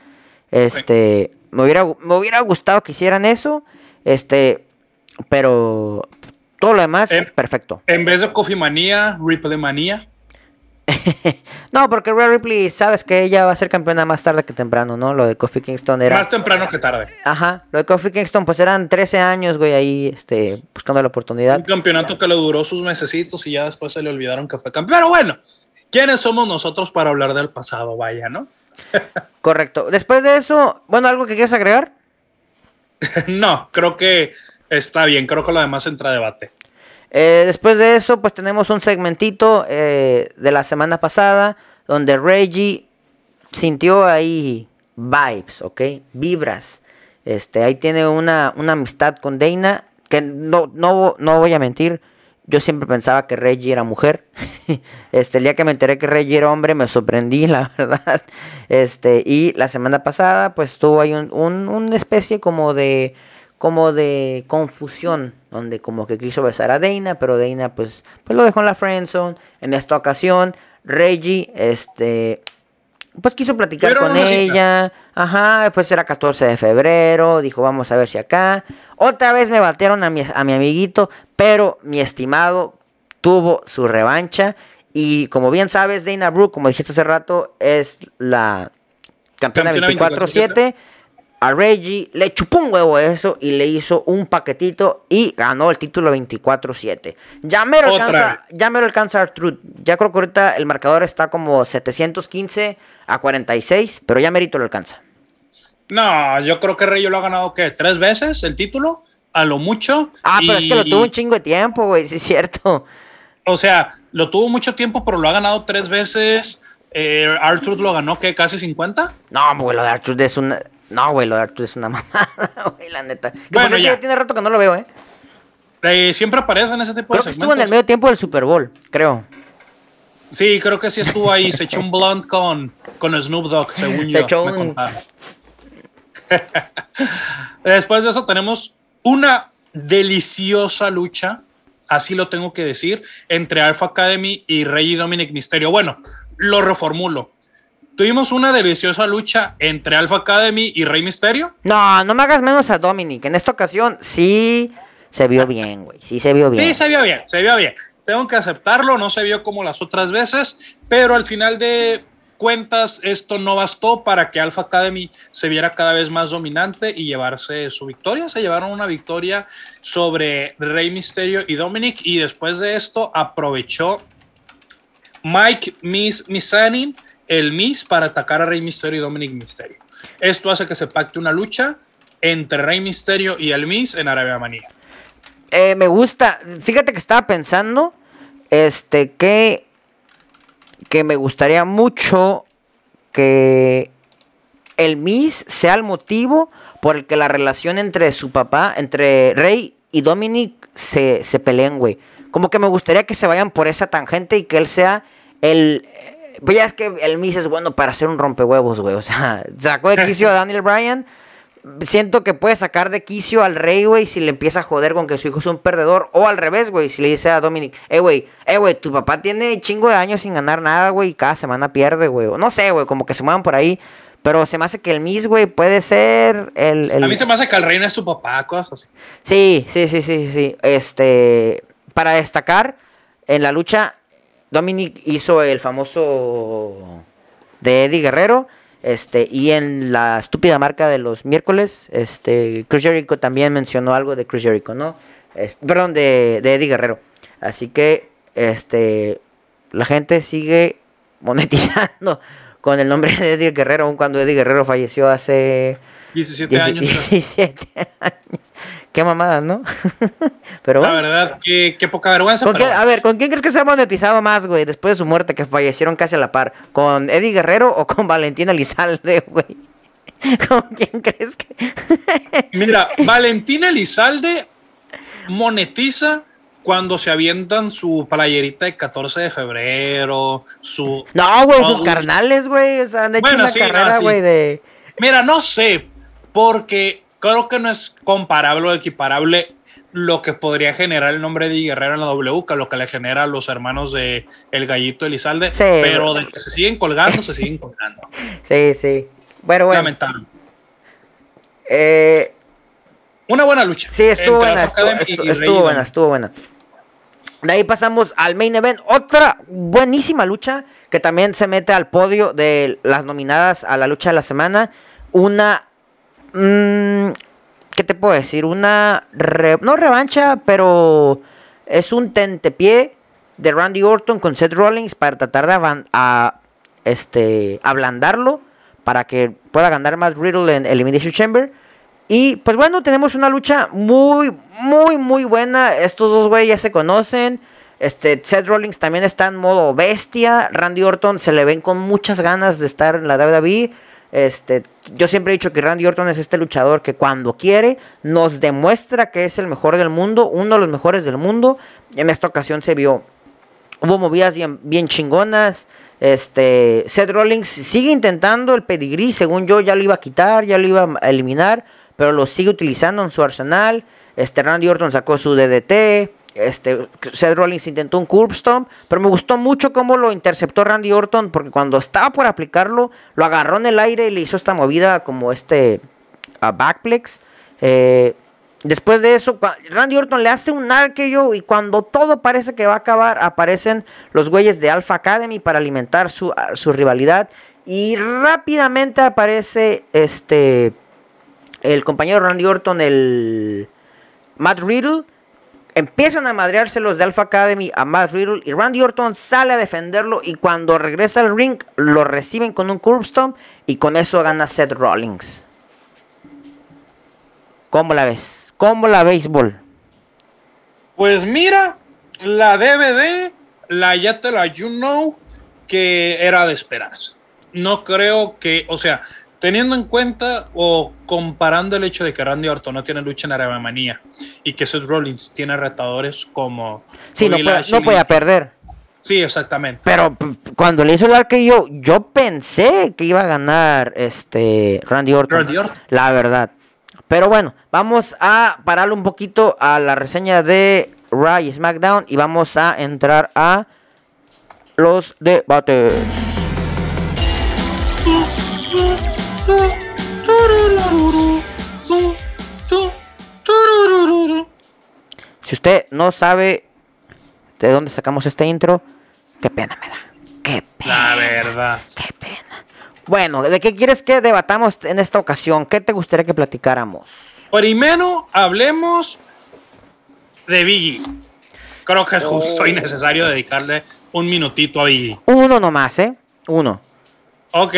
Este, me, hubiera, me hubiera gustado que hicieran eso. Este, pero todo lo demás, perfecto. En vez de Coffee Manía, Ripple Manía. no, porque Rhea Ripley, sabes que ella va a ser campeona más tarde que temprano, ¿no? Lo de Kofi Kingston era. Más temprano que tarde. Ajá. Lo de Kofi Kingston, pues eran 13 años, güey, ahí, este, buscando la oportunidad. Un campeonato que le duró sus mesecitos y ya después se le olvidaron que fue campeón. Pero bueno, ¿quiénes somos nosotros para hablar del pasado? Vaya, ¿no? Correcto. Después de eso, bueno, ¿algo que quieras agregar? no, creo que está bien. Creo que lo demás entra a debate. Eh, después de eso, pues tenemos un segmentito eh, de la semana pasada donde Reggie sintió ahí vibes, ¿ok? Vibras. Este, ahí tiene una, amistad con Dana, que no, no, no voy a mentir, yo siempre pensaba que Reggie era mujer. Este, el día que me enteré que Reggie era hombre, me sorprendí, la verdad. Este, y la semana pasada, pues tuvo ahí un, una especie como de como de confusión, donde como que quiso besar a Dana, pero Dana pues, pues lo dejó en la friendzone. En esta ocasión, Reggie, este, pues quiso platicar con ella. Ajá, después era 14 de febrero, dijo vamos a ver si acá. Otra vez me batearon a mi, a mi amiguito, pero mi estimado tuvo su revancha. Y como bien sabes, Dana Brooke, como dijiste hace rato, es la campeona 24-7 a Reggie, le chupó un huevo eso y le hizo un paquetito y ganó el título 24-7. Ya me alcanza, ya me alcanza Truth. Ya creo que ahorita el marcador está como 715 a 46, pero ya Merito lo alcanza. No, yo creo que Reggie lo ha ganado ¿qué? ¿Tres veces el título? a lo mucho. Ah, pero es que lo tuvo un chingo de tiempo, güey, sí es cierto. O sea, lo tuvo mucho tiempo, pero lo ha ganado tres veces. Eh, Arthur lo ganó, ¿qué? ¿Casi 50? No, güey, lo de Arthur es una... No, güey, lo de Arthur es una mamada, güey, la neta. Que bueno, ya. tiene rato que no lo veo, ¿eh? eh siempre aparece en ese tipo creo que estuvo en el medio tiempo del Super Bowl, creo. Sí, creo que sí estuvo ahí. Se echó un blunt con, con Snoop Dogg, según yo. Se echó un... Después de eso tenemos una deliciosa lucha, así lo tengo que decir, entre Alpha Academy y Rey y Dominic Mysterio. Bueno, lo reformulo. Tuvimos una deliciosa lucha entre Alpha Academy y Rey Mysterio. No, no me hagas menos a Dominic. En esta ocasión sí se vio bien, güey. Sí se vio bien. Sí, se vio bien, se vio bien. Tengo que aceptarlo, no se vio como las otras veces, pero al final de cuentas, esto no bastó para que Alpha Academy se viera cada vez más dominante y llevarse su victoria. Se llevaron una victoria sobre Rey Mysterio y Dominic y después de esto aprovechó Mike Miss Misani, el Miss, para atacar a Rey Mysterio y Dominic Mysterio. Esto hace que se pacte una lucha entre Rey Mysterio y el Miss en Arabia Manía. Eh, me gusta, fíjate que estaba pensando este que que me gustaría mucho que el Miss sea el motivo por el que la relación entre su papá, entre Rey y Dominic se, se peleen, güey. Como que me gustaría que se vayan por esa tangente y que él sea el... Pues ya es que el Miss es bueno para hacer un rompehuevos, güey. O sea, sacó de quicio a Daniel Bryan siento que puede sacar de quicio al rey, güey, si le empieza a joder con que su hijo es un perdedor. O al revés, güey, si le dice a Dominic, eh, güey, eh, güey, tu papá tiene chingo de años sin ganar nada, güey, y cada semana pierde, güey. No sé, güey, como que se muevan por ahí. Pero se me hace que el Miss, güey, puede ser el, A mí se me hace que el rey no es tu papá, cosas así. Sí, sí, sí, sí, sí. Este, para destacar, en la lucha, Dominic hizo el famoso de Eddie Guerrero este, y en la estúpida marca de los miércoles, este, Chris Jericho también mencionó algo de Chris Jericho, ¿no? perdón, de, de, Eddie Guerrero. Así que, este, la gente sigue monetizando con el nombre de Eddie Guerrero, aun cuando Eddie Guerrero falleció hace 17 años. 17 años. Qué mamada, ¿no? pero La verdad, qué, poca vergüenza. A ver, ¿con quién crees que se ha monetizado más, güey, después de su muerte, que fallecieron casi a la par? ¿Con Eddie Guerrero o con Valentina Lizalde, güey? ¿Con quién crees que.? Mira, Valentina Lizalde monetiza cuando se avientan su playerita de 14 de febrero, su... No, güey, sus carnales, güey, o sea, han hecho una carrera, güey, de... Mira, no sé, porque creo que no es comparable o equiparable lo que podría generar el nombre de Guerrero en la W, que lo que le genera a los hermanos de El Gallito Elizalde, pero de que se siguen colgando, se siguen colgando. Sí, sí. Bueno, bueno. Lamentable. Eh, Una buena lucha. Sí, estuvo buena, estuvo, buena, estuvo buena. De ahí pasamos al main event. Otra buenísima lucha que también se mete al podio de las nominadas a la lucha de la semana. Una mmm, ¿qué te puedo decir? Una, no revancha, pero es un tentepié de Randy Orton con Seth Rollins para tratar de este, ablandarlo para que pueda ganar más Riddle en Elimination Chamber. Y pues bueno, tenemos una lucha muy, muy, muy buena. Estos dos güeyes ya se conocen. Este, Seth Rollins también está en modo bestia. Randy Orton se le ven con muchas ganas de estar en la WWE. Este, yo siempre he dicho que Randy Orton es este luchador que cuando quiere nos demuestra que es el mejor del mundo, uno de los mejores del mundo. En esta ocasión se vio, hubo movidas bien, bien chingonas. Este, Seth Rollins sigue intentando el pedigrí, según yo ya lo iba a quitar, ya lo iba a eliminar, pero lo sigue utilizando en su arsenal. Este, Randy Orton sacó su DDT. Este, Seth Rollins intentó un curb stomp, pero me gustó mucho cómo lo interceptó Randy Orton, porque cuando estaba por aplicarlo, lo agarró en el aire y le hizo esta movida como este a backplex. Eh, después de eso, Randy Orton le hace un arqueo y cuando todo parece que va a acabar, aparecen los güeyes de Alpha Academy para alimentar su, su rivalidad. Y rápidamente aparece este el compañero Randy Orton, el Matt Riddle Empiezan a madrearse los de Alpha Academy a Matt Riddle y Randy Orton sale a defenderlo y cuando regresa al ring lo reciben con un curb stomp y con eso gana Seth Rollins. ¿Cómo la ves? como la béisbol. Pues mira, la DVD, la ya te la you know, que era de esperarse. No creo que, o sea, teniendo en cuenta o comparando el hecho de que Randy Orton no tiene lucha en Arabia y que Seth Rollins tiene retadores como. Sí, no, puede- podía perder. Sí, exactamente. Pero cuando le hizo el arquillo, yo pensé que iba a ganar este Randy Orton. Randy Orton. La verdad. Pero bueno, vamos a pararle un poquito a la reseña de Raw y SmackDown y vamos a entrar a los debates. Si usted no sabe de dónde sacamos este intro, qué pena me da. Qué pena. La verdad. Qué pena. Bueno, ¿de qué quieres que debatamos en esta ocasión? ¿Qué te gustaría que platicáramos? Primero hablemos de Biggie. Creo que es justo y necesario dedicarle un minutito a Biggie. Uno nomás, ¿eh? Uno. Ok,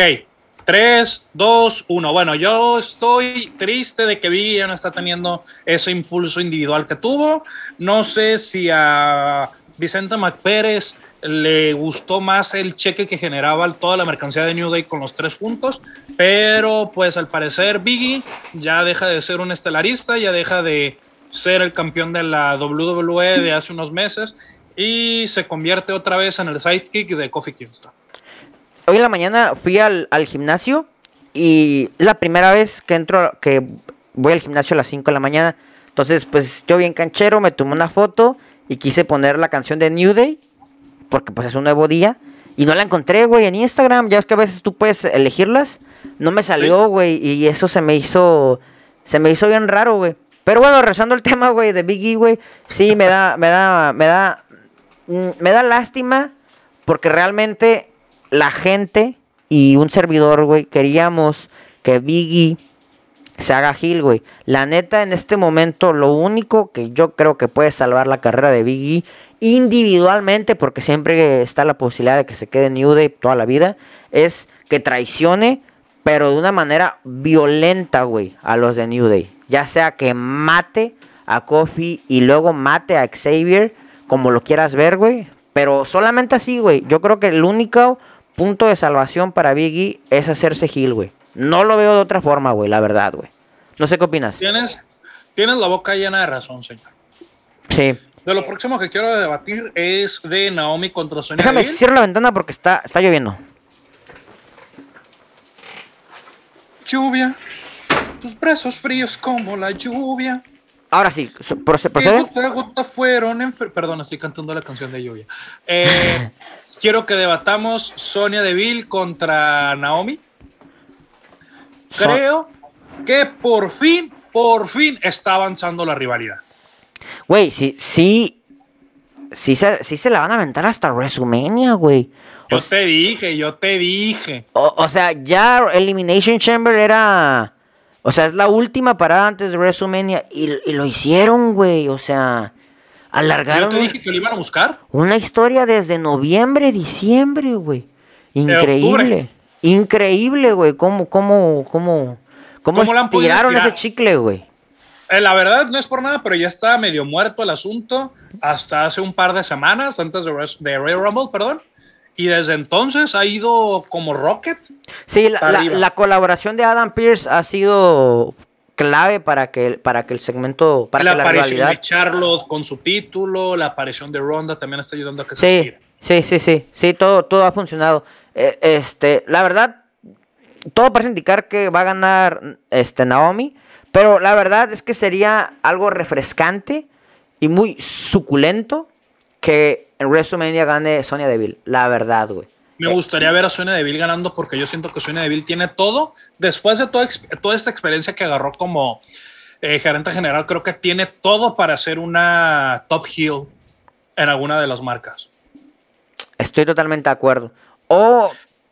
3, 2, 1. Bueno, yo estoy triste de que Biggie ya no está teniendo ese impulso individual que tuvo. No sé si a Vicente McPérez le gustó más el cheque que generaba toda la mercancía de New Day con los tres juntos, pero pues al parecer Biggie ya deja de ser un estelarista, ya deja de ser el campeón de la WWE de hace unos meses y se convierte otra vez en el sidekick de Kofi Kingston. Hoy en la mañana fui al, al gimnasio y es la primera vez que entro, que voy al gimnasio a las 5 de la mañana. Entonces, pues yo bien canchero, me tomé una foto y quise poner la canción de New Day, porque pues es un nuevo día. Y no la encontré, güey, en Instagram. Ya es que a veces tú puedes elegirlas. No me salió, güey, y eso se me hizo, se me hizo bien raro, güey. Pero bueno, rezando el tema, güey, de Biggie, güey, sí me da, me da, me da, mm, me da lástima porque realmente la gente y un servidor, güey, queríamos que Biggie se haga Gil, güey. La neta, en este momento, lo único que yo creo que puede salvar la carrera de Biggie individualmente, porque siempre está la posibilidad de que se quede New Day toda la vida, es que traicione, pero de una manera violenta, güey, a los de New Day. Ya sea que mate a Kofi y luego mate a Xavier, como lo quieras ver, güey. Pero solamente así, güey. Yo creo que el único punto de salvación para Biggie es hacerse Gil, güey. No lo veo de otra forma, güey, la verdad, güey. No sé qué opinas. Tienes, tienes la boca llena de razón, señor. Sí. De lo próximo que quiero debatir es de Naomi contra Sonya Déjame, Deville. cierro la ventana porque está, está lloviendo. Lluvia, tus brazos fríos como la lluvia. Ahora sí, procede. gota gota fueron Perdón, estoy cantando la canción de lluvia. Eh, quiero que debatamos Sonia Deville contra Naomi. Creo que por fin, por fin está avanzando la rivalidad. Güey, sí, sí. Sí se, sí se la van a aventar hasta WrestleMania, güey. Yo O, te dije, yo te dije. o- o sea, ya Elimination Chamber era. O sea, es la última parada antes de WrestleMania. Y, y lo hicieron, güey. O sea, Yo alargaron te dije que lo iban a buscar. una historia desde noviembre, diciembre, güey. Increíble. Increíble, güey. ¿Cómo, cómo, cómo, cómo, ¿Cómo la han podido estiraron ese chicle, güey? Eh, la verdad no es por nada, pero ya está medio muerto el asunto hasta hace un par de semanas, antes de, de Royal Rumble, perdón. Y desde entonces ha ido como Rocket. Sí, la, la- Arriba. la colaboración de Adam Pierce ha sido clave para que, para que el segmento, para la que la aparición rivalidad... de Charlotte con su título, la aparición de Ronda también está ayudando a que se Sí, sí, sí, sí, sí, todo, todo ha funcionado. Eh, este, la verdad, todo parece indicar que va a ganar este, Naomi, pero la verdad es que sería algo refrescante y muy suculento que en WrestleMania gane Sonya Deville, la verdad, güey. Me gustaría ver a Sonya Deville ganando porque yo siento que Sonya Deville tiene todo. Después de toda esta experiencia que agarró como eh, gerente general, creo que tiene todo para ser una top heel en alguna de las marcas. Estoy totalmente de acuerdo. O,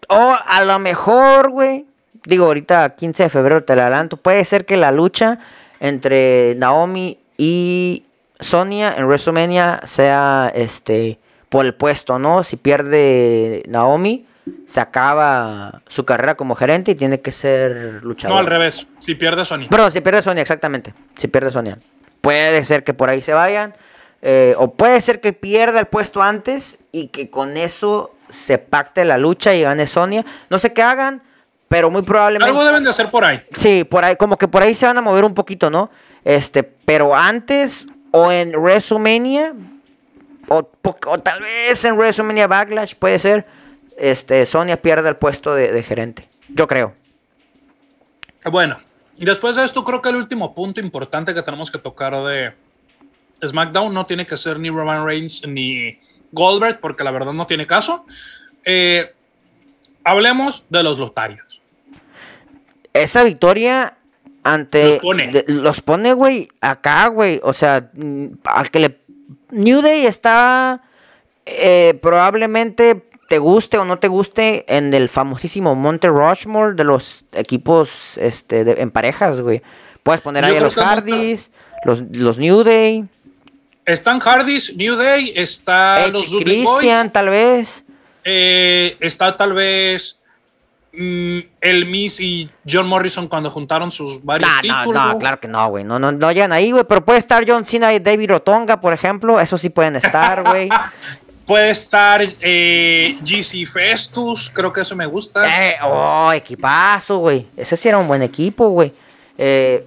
o a lo mejor, güey. Digo, ahorita 15 de febrero te la adelanto. Puede ser que la lucha entre Naomi y Sonia en WrestleMania sea este por el puesto, ¿no? Si pierde Naomi, se acaba su carrera como gerente y tiene que ser luchador. No, al revés. Si pierde Sonya. Perdón, si pierde Sonia, exactamente. Si pierde Sonia. puede ser que por ahí se vayan. eh, o puede ser que pierda el puesto antes y que con eso se pacte la lucha y gane Sonia. No sé qué hagan, pero muy probablemente. Algo deben de hacer por ahí. Sí, por ahí, como que por ahí se van a mover un poquito, ¿no? Este, pero antes o en WrestleMania o, o tal vez en WrestleMania Backlash puede ser, este, Sonia pierda el puesto de, de gerente. Yo creo. Bueno, y después de esto, creo que el último punto importante que tenemos que tocar de SmackDown no tiene que ser ni Roman Reigns ni Goldberg, porque la verdad no tiene caso. Eh, hablemos de los lotarios. Esa victoria ante Los pone. de- los pone, güey, acá, güey. O sea, mm, al que le New Day está eh, probablemente te guste o no te guste en el famosísimo Monte Rushmore de los equipos este de- en parejas, güey. Puedes poner Yo ahí a los Hardys, los, los New Day, Están Hardys, New Day, está Edge los Dudley Boys, Christian, tal vez. eh, está tal vez el Miss y John Morrison cuando juntaron sus varios No, no, títulos. no, claro que no, güey. No, no, no llegan ahí, güey. Pero puede estar John Cena y David Rotonga, por ejemplo. Eso sí pueden estar, güey. Puede estar eh, GC Festus, creo que eso me gusta. Eh, oh, equipazo, güey. Ese sí era un buen equipo, güey. Eh,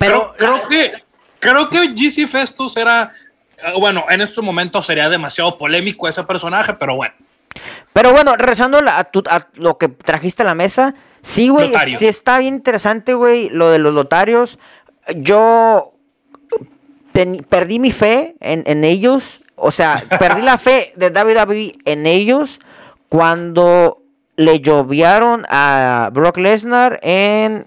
pero creo que creo que GC Festus era eh, bueno, en estos momentos sería demasiado polémico ese personaje, pero bueno. Pero bueno, regresando a, tu- a lo que trajiste a la mesa, sí, güey, sí está bien interesante, güey, lo de los lotarios. Yo ten- perdí mi fe en, en ellos. O sea, perdí la fe de WWE en ellos cuando le lloviaron a Brock Lesnar en,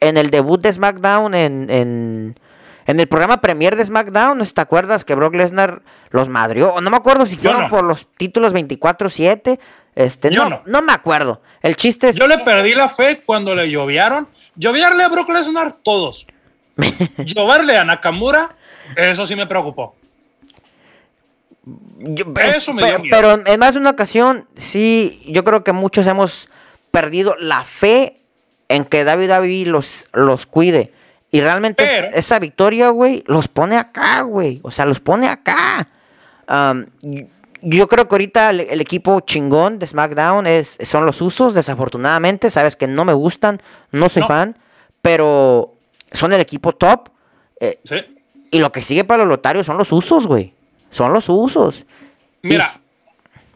en el debut de SmackDown, en, en, en el programa premier de SmackDown. ¿No te acuerdas que Brock Lesnar los madrió? O no me acuerdo si fueron no. por los títulos 24-7. Este, Yo no, no. no me acuerdo. El chiste es... Yo le perdí la fe cuando le lloviaron. Lloviarle a Brock Lesnar, todos. Lloverle a Nakamura, eso sí me preocupó. Yo- Eso me dio pero, miedo. pero en más de una ocasión, sí, yo creo que muchos hemos perdido la fe en que David David los, los cuide. Y realmente es- esa victoria, güey, los pone acá, güey. O sea, los pone acá. Yo creo que ahorita el, el equipo chingón de SmackDown es, son los usos, desafortunadamente. Sabes que no me gustan, no soy No. fan, pero son el equipo top. eh, ¿sí? y lo que sigue para los lotarios son los usos, güey. Son los usos. Mira,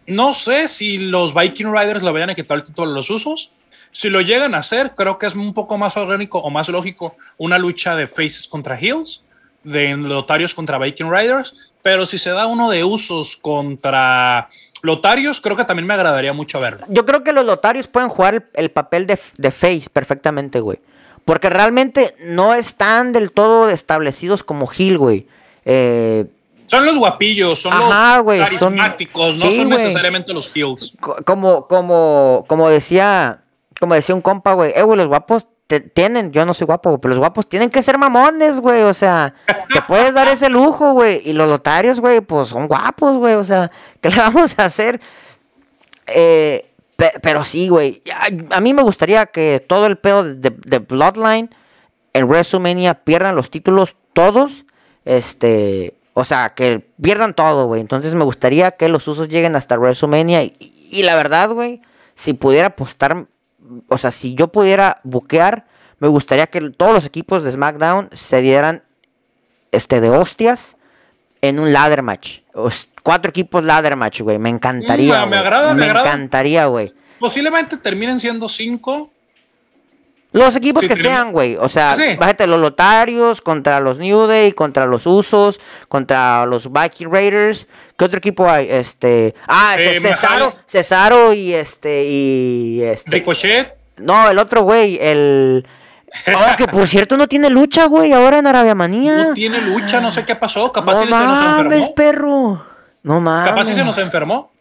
no sé si los Viking Riders le vayan a quitar el título a los usos. Si lo llegan a hacer, creo que es un poco más orgánico o más lógico una lucha de faces contra heels, de lotarios contra Viking Riders. Pero si se da uno de usos contra lotarios, creo que también me agradaría mucho verlo. Yo creo que los lotarios pueden jugar el, el papel de, de face perfectamente, güey. Porque realmente no están del todo establecidos como heel, güey. Eh, Son los guapillos, son Ajá, los son- carismáticos, no sí, son necesariamente los heels. co- como, como, como decía, como decía un compa, güey, eh, güey, los guapos te- tienen, yo no soy guapo, güey, pero los guapos tienen que ser mamones, güey, o sea, te puedes dar ese lujo, güey, y los lotarios, güey, pues son guapos, güey, o sea, ¿qué le vamos a hacer? Eh, pe- pero sí, güey, a, mí me gustaría que todo el pedo de, de Bloodline en WrestleMania pierdan los títulos todos, este, o sea, que pierdan todo, güey. Entonces me gustaría que los usos lleguen hasta WrestleMania y, y la verdad, güey, si pudiera apostar, o sea, si yo pudiera buquear, me gustaría que todos los equipos de SmackDown se dieran, este, de hostias en un ladder match. O cuatro equipos ladder match, güey. Me encantaría. Mm, me agrada, me agrada. encantaría, güey. Posiblemente terminen siendo cinco. Los equipos Sí, que tenemos- sean, güey. O sea, Sí. bájate los Lotarios contra los New Day, contra los Usos, contra los Viking Raiders. ¿Qué otro equipo hay? Este. Ah, Eh, Ce- Cesaro. Cesaro y este. Y este. Ricochet. No, el otro güey, el. Que por cierto no tiene lucha, güey, ahora en Arabia Manía. No tiene lucha, no sé qué pasó. Capaz No si se nos mames, enfermó. perro. No mames. Capaz si se nos enfermó.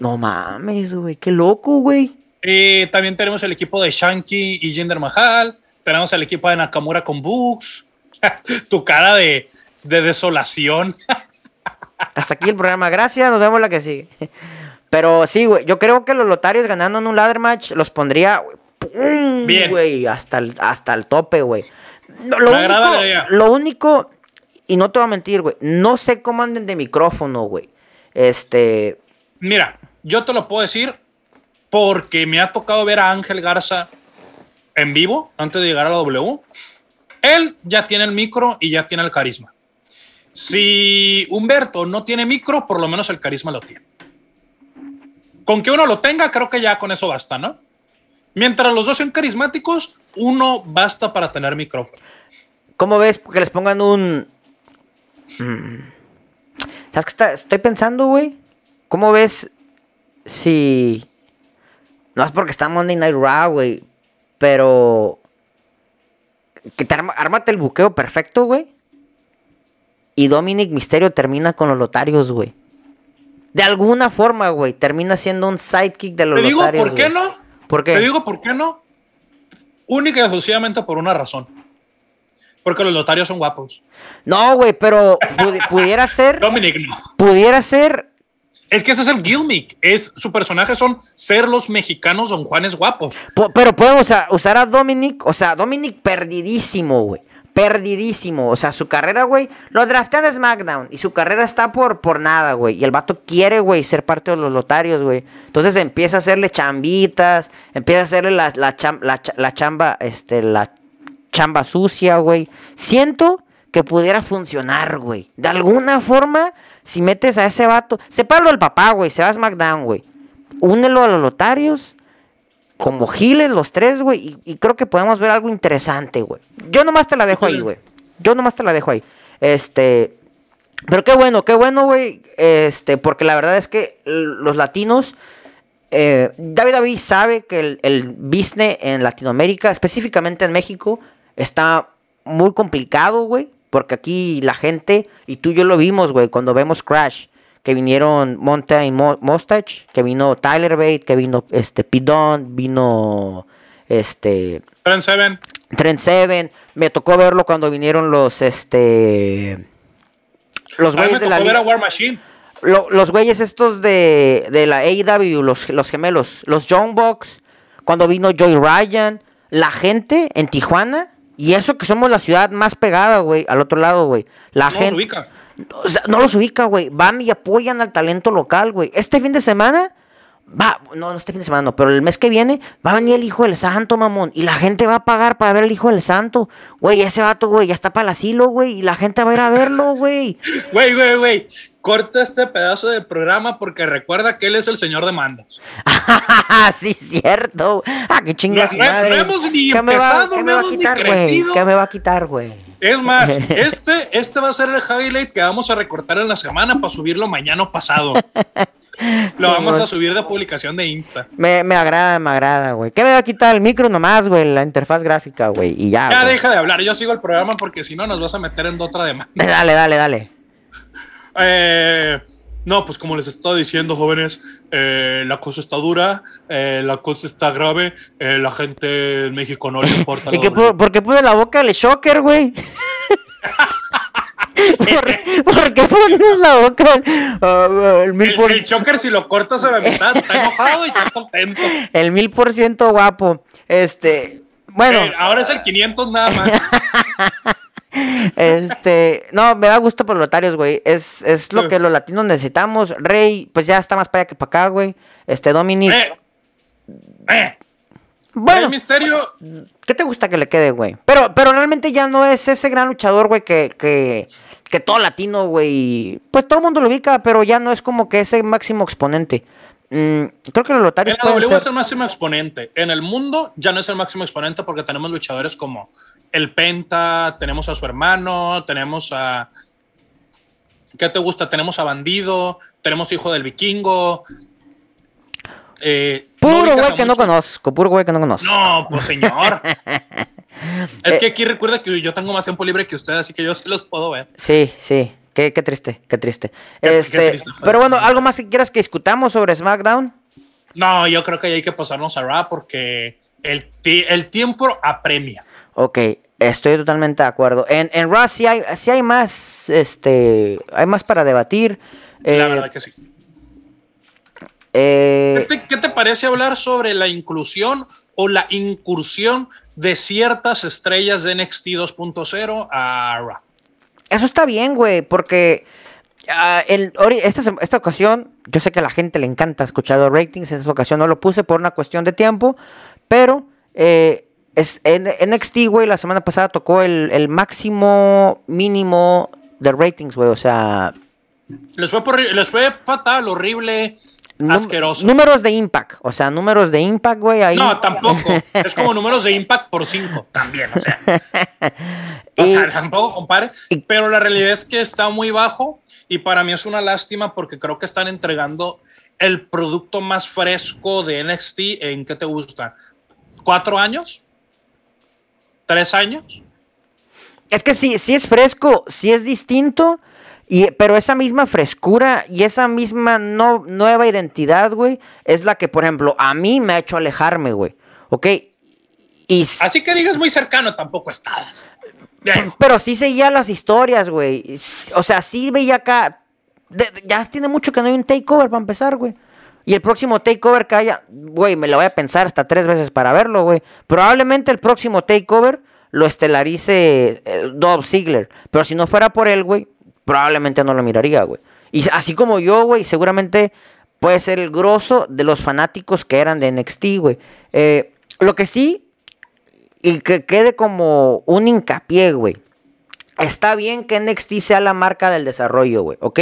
No mames, güey. Qué loco, güey. Eh, también tenemos el equipo de Shanky y Jinder Mahal. Tenemos el equipo de Nakamura con Books. tu cara de, de desolación. Hasta aquí el programa. Gracias, nos vemos la que sigue. Pero sí, güey. Yo creo que los lotarios ganando en un ladder match los pondría, güey, ¡pum! Bien. güey, hasta el, hasta el tope, güey. Lo, único, lo único, y no te voy a mentir, güey, no sé cómo anden de micrófono, güey. Este, Mira, yo te lo puedo decir porque me ha tocado ver a Ángel Garza en vivo antes de llegar a la W. Él ya tiene el micro y ya tiene el carisma. Si Humberto no tiene micro, por lo menos el carisma lo tiene. Con que uno lo tenga, creo que ya con eso basta, ¿no? Mientras los dos sean carismáticos, uno basta para tener micrófono. ¿cómo ves que les pongan un... Mm, ¿Sabes qué está- estoy pensando, güey? ¿Cómo ves si... No es porque está Monday Night Raw, güey, pero... Que te arma, ármate el buqueo perfecto, güey. Y Dominic Misterio termina con los lotarios, güey. De alguna forma, güey, termina siendo un sidekick de los Te digo, lotarios. ¿por qué no? ¿Por qué? Te digo, ¿por qué no? Única y exclusivamente por una razón. Porque los notarios son guapos. No, güey, pero pudi- pudiera ser... Dominic no. Pudiera ser Es que ese es el gimmick. Es, su personaje son ser los mexicanos Don Juanes guapos. Po- pero pueden usar, a Dominic, o sea, Dominic perdidísimo, güey. Perdidísimo. O sea, su carrera, güey, lo draftean de SmackDown y su carrera está por, por nada, güey. Y el vato quiere, güey, ser parte de los lotarios, güey. Entonces empieza a hacerle chambitas, empieza a hacerle la, la, la chamba, este, la chamba sucia, güey. Siento que pudiera funcionar, güey. De alguna forma, si metes a ese vato, sepáralo al papá, güey, se va a SmackDown, güey. Únelo a los lotarios como giles los tres, güey, y, creo que podemos ver algo interesante, güey. Yo nomás te la dejo ahí, güey. Yo nomás te la dejo ahí. Este, pero qué bueno, qué bueno, güey. Este, porque la verdad es que los latinos, eh, David David sabe que el, el business en Latinoamérica, específicamente en México, está muy complicado, güey. Porque aquí la gente, y tú y yo lo vimos, güey, cuando vemos Crash, que vinieron Monta y Mo- Mustache, que vino Tyler Bate, que vino este Pidon, vino este Trent Seven. Trent Seven. Me tocó verlo cuando vinieron los este los güeyes de la ver a War Machine. lo- los güeyes estos de, de la AEW, los, los gemelos, los John Box, cuando vino Joy Ryan, la gente en Tijuana, y eso que somos la ciudad más pegada, güey, al otro lado, güey. La No gente ubica. o sea, no los ubica, güey. Van y apoyan al talento local, güey. Este fin de semana va, no, no este fin de semana, no, pero el mes que viene va a venir el hijo del santo, mamón. Y la gente va a pagar para ver el hijo del santo. Güey, ese vato, güey, ya está para el asilo, güey. Y la gente va a ir a verlo, güey. Güey, güey, güey. Corta este pedazo del programa porque recuerda que él es el señor de mandas. sí, cierto. Ah, qué chingas. No, no- no hemos ni ¿Qué me va, empezado, qué no me va hemos ni quitar, güey? crecido. ¿Qué me va a quitar, güey? Es más, este, este va a ser el highlight que vamos a recortar en la semana para subirlo mañana o pasado. Lo vamos a subir de publicación de Insta. Me, me agrada, me agrada, güey. ¿Qué me va a quitar el micro nomás, güey? La interfaz gráfica, güey. Y ya. Ya güey. deja de hablar, yo sigo el programa porque si no nos vas a meter en otra demanda. Dale, dale, dale. Eh, no, pues como les estaba diciendo, jóvenes, eh, la cosa está dura, eh, la cosa está grave, eh, la gente en México no le importa. ¿Y qué ¿Por qué puse la boca del shocker, güey? ¿Por, por qué pones la boca ah, el mil El, por, el choker, si lo cortas a la mitad, está enojado y está contento. el mil por ciento guapo? Este, bueno, Eh, ahora es el 500 nada más. este, no, me da gusto por los lotarios, güey. Es, es lo que los latinos necesitamos. Rey, pues ya está más para allá que para acá, güey. Este, Dominic. Eh, eh, bueno, el misterio. ¿qué te gusta que le quede, güey? Pero, pero realmente ya no es ese gran luchador, güey, que, que, que todo latino, güey. Pues todo el mundo lo ubica, pero ya no es como que ese máximo exponente. Mm, creo que los En lotarios la pueden W ser- es el máximo exponente. En el mundo ya no es el máximo exponente porque tenemos luchadores como el Penta, tenemos a su hermano, tenemos a. ¿Qué te gusta? Tenemos a Bandido, tenemos Hijo del Vikingo. Eh, Puro güey que no conozco, puro güey que no conozco. No, pues señor. es Eh. que aquí recuerda que yo tengo más tiempo libre que ustedes, así que yo sí los puedo ver. Sí, sí. Qué, qué triste, qué triste. Qué- qué este, triste, pero bueno, ¿algo más que quieras que discutamos sobre SmackDown? No, yo creo que hay que pasarnos a Raw porque el, el tiempo apremia. Ok, estoy totalmente de acuerdo. En, en Raw sí hay, sí hay más, este, hay más para debatir. la Eh, verdad que sí. eh, ¿Qué te, qué te parece hablar sobre la inclusión o la incursión de ciertas estrellas de NXT 2.0 a Raw. Eso está bien, güey, porque ah, el, esta, esta, ocasión, yo sé que a la gente le encanta escuchar los ratings, en esta ocasión no lo puse por una cuestión de tiempo, pero eh, es, en NXT, güey, la semana pasada tocó el, el máximo mínimo de ratings, güey, o sea... Les fue, les fue fatal, horrible, asqueroso. Números de impact, o sea, números de impact, güey, ahí... No, tampoco, es como números de impact por 5, también, o sea... o sea, tampoco compare, pero la realidad es que está muy bajo y para mí es una lástima porque creo que están entregando el producto más fresco de NXT en qué te gusta, cuatro años, tres años. Es que sí, sí es fresco, sí es distinto, y, pero esa misma frescura y esa misma no, nueva identidad, güey, es la que, por ejemplo, a mí me ha hecho alejarme, güey. ¿Ok? Y, Así que digas muy cercano, tampoco estás. Pero sí seguía las historias, güey. O sea, sí veía acá. ya tiene mucho que no hay un takeover para empezar, güey. Y el próximo takeover que haya, güey, me lo voy a pensar hasta tres veces para verlo, güey. Probablemente el próximo takeover lo estelarice eh, Dolph Ziggler. Pero si no fuera por él, güey, probablemente no lo miraría, güey. Y así como yo, güey, seguramente puede ser el grosso de los fanáticos que eran de NXT, güey. Eh, lo que sí, y que quede como un hincapié, güey. Está bien que NXT sea la marca del desarrollo, güey, ¿ok?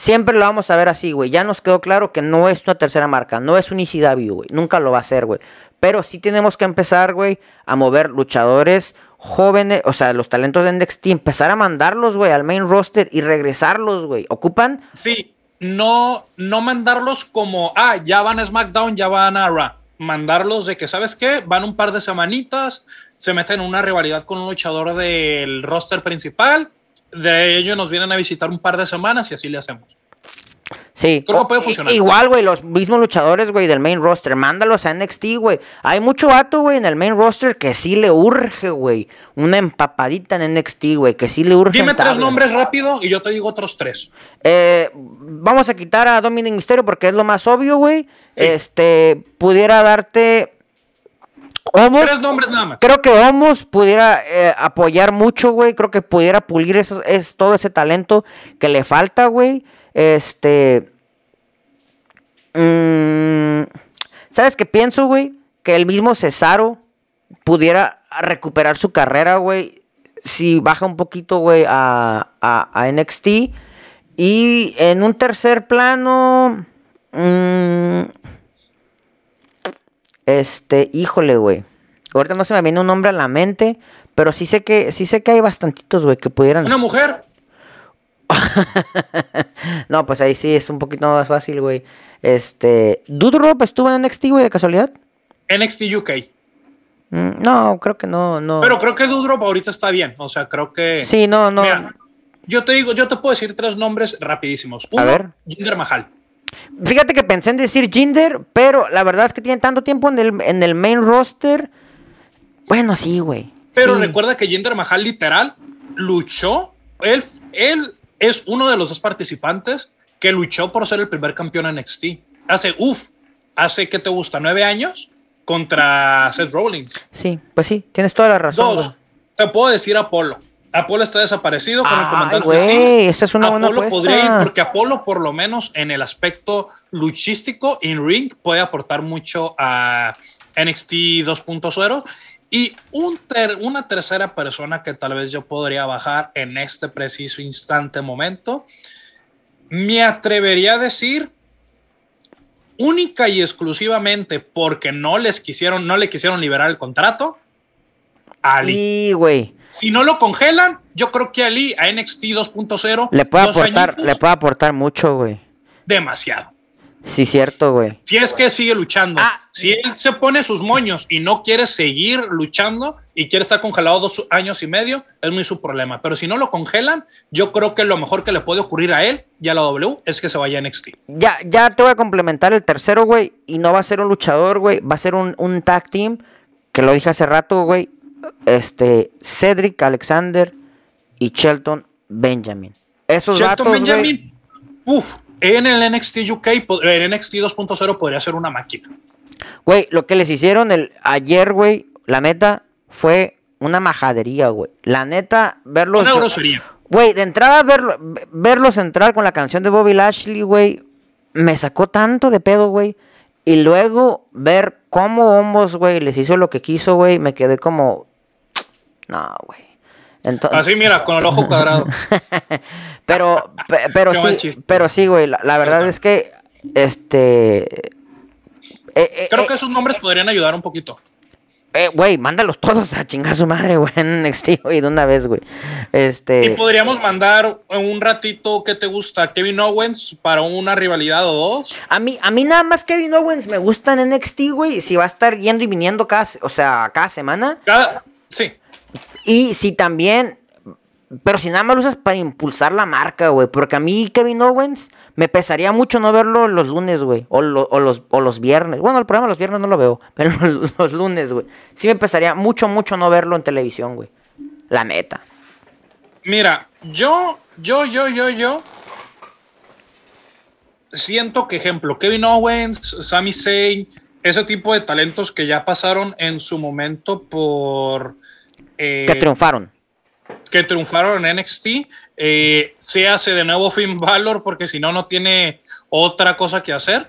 Siempre lo vamos a ver así, güey. Ya nos quedó claro que no es una tercera marca, no es un ECW, güey. Nunca lo va a ser, güey. Pero sí tenemos que empezar, güey, a mover luchadores jóvenes, o sea, los talentos de NXT, empezar a mandarlos, güey, al main roster y regresarlos, güey. ¿Ocupan? Sí, no, no mandarlos como, ah, ya van a SmackDown, ya van a Raw. Mandarlos de que, ¿sabes qué? Van un par de semanitas, se meten en una rivalidad con un luchador del roster principal de ellos nos vienen a visitar un par de semanas y así le hacemos. Sí, puede funcionar. Igual, güey, los mismos luchadores, güey, del main roster, mándalos a NXT, güey. Hay mucho vato, güey, en el main roster que sí le urge, güey. Una empapadita en NXT, güey, que sí le urge. Dime tres nombres rápido y yo te digo otros tres. Eh, vamos a quitar a Dominic Mysterio porque es lo más obvio, güey. Este, pudiera darte Tres nombres nada más. Creo que Homos pudiera eh, apoyar mucho, güey. Creo que pudiera pulir eso, es, todo ese talento que le falta, güey. Este. Mm, ¿Sabes qué pienso, güey? Que el mismo Cesaro pudiera recuperar su carrera, güey. Si baja un poquito, güey, a, a, NXT. Y en un tercer plano. Mmm, este, híjole, güey. Ahorita no se me viene un nombre a la mente, pero sí sé que, sí sé que hay bastantitos, güey, que pudieran. ¿Una mujer? no, pues ahí sí es un poquito más fácil, güey. Este. ¿Dudrop estuvo en NXT, güey, de casualidad? NXT UK. Mm, no, creo que no, no. Pero creo que Dudrop ahorita está bien. O sea, creo que. Sí, no, no. yo te digo, yo te puedo decir tres nombres rapidísimos. Uno, a ver. Jinder Mahal. Fíjate que pensé en decir Jinder, pero la verdad es que tiene tanto tiempo en el, en el main roster. Bueno, sí, güey. Pero recuerda que Jinder Mahal literal luchó. Él, él es uno de los dos participantes que luchó por ser el primer campeón en NXT. Hace, uff, hace que te gusta, nueve años contra Seth Rollins. Sí, pues sí, tienes toda la razón. Dos, te puedo decir Apolo. Apolo está desaparecido con el comandante. Güey, esa es una Apolo buena podría ir porque Apolo, por lo menos en el aspecto luchístico, in ring, puede aportar mucho a NXT 2.0. Y un una tercera persona que tal vez yo podría bajar en este preciso instante momento, me atrevería a decir única y exclusivamente porque no les quisieron, no le quisieron liberar el contrato. Ali. güey. Si no lo congelan, yo creo que Ali a NXT 2.0 le puede aportar, le puede aportar mucho, güey. Demasiado. Sí, cierto, güey. Si es que sigue luchando. Ah. si él se pone sus moños y no quiere seguir luchando y quiere estar congelado dos años y medio, es muy su problema. Pero si no lo congelan, yo creo que lo mejor que le puede ocurrir a él y a la W es que se vaya a NXT. Ya, ya te voy a complementar el tercero, güey. Y no va a ser un luchador, güey. Va a ser un, un tag team. Que lo dije hace rato, güey este, Cedric Alexander y Shelton Benjamin. Esos Shelton Benjamin, uff, en el NXT UK, en NXT 2.0 podría ser una máquina. Güey, lo que les hicieron el, ayer, güey, la neta, fue una majadería, güey. La neta, verlos. Una grosería. Güey, de entrada, verlo, verlos entrar con la canción de Bobby Lashley, güey, me sacó tanto de pedo, güey. Y luego ver cómo Homos, güey, les hizo lo que quiso, güey, me quedé como. No, güey. Así, mira, con el ojo cuadrado. pero, pero sí, pero sí, güey, la, verdad es que, este... Eh, eh, Creo que eh, esos nombres podrían ayudar un poquito. Eh, güey, mándalos todos a chingar su madre, güey, en NXT, güey, de una vez, güey. Este... Y podríamos mandar un ratito, ¿qué te gusta? Kevin Owens para una rivalidad o dos. A mí, a mí nada más Kevin Owens me gusta en NXT, güey, si va a estar yendo y viniendo cada, o sea, cada semana. Cada, sí. Y si también, pero si nada más lo usas para impulsar la marca, güey, porque a mí Kevin Owens me pesaría mucho no verlo los lunes, güey. O, los, los viernes. Bueno, el programa los viernes no lo veo. Pero los, lunes, güey. Sí me pesaría mucho, mucho no verlo en televisión, güey. La meta. Mira, yo, yo, yo, yo, yo. Siento que, ejemplo, Kevin Owens, Sami Zayn, ese tipo de talentos que ya pasaron en su momento por. Eh, que triunfaron que triunfaron en NXT. Eh, se hace de nuevo Finn Balor porque si no, no tiene otra cosa que hacer.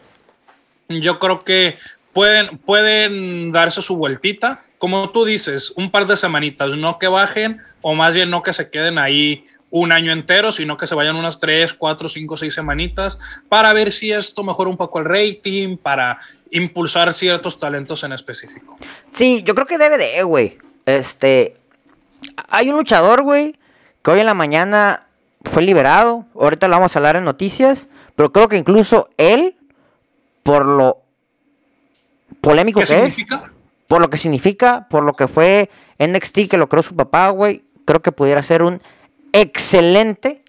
Yo creo que pueden, pueden darse su vueltita. Como tú dices, un par de semanitas, no que bajen o más bien no que se queden ahí un año entero, sino que se vayan unas tres, cuatro, cinco, seis semanitas para ver si esto mejora un poco el rating, para impulsar ciertos talentos en específico. Sí, yo creo que debe de, güey. Este, hay un luchador, güey, que hoy en la mañana fue liberado. Ahorita lo vamos a hablar en noticias. Pero creo que incluso él, por lo polémico que es, por lo que significa, por lo que fue NXT, que lo creó su papá, güey, creo que pudiera ser un excelente,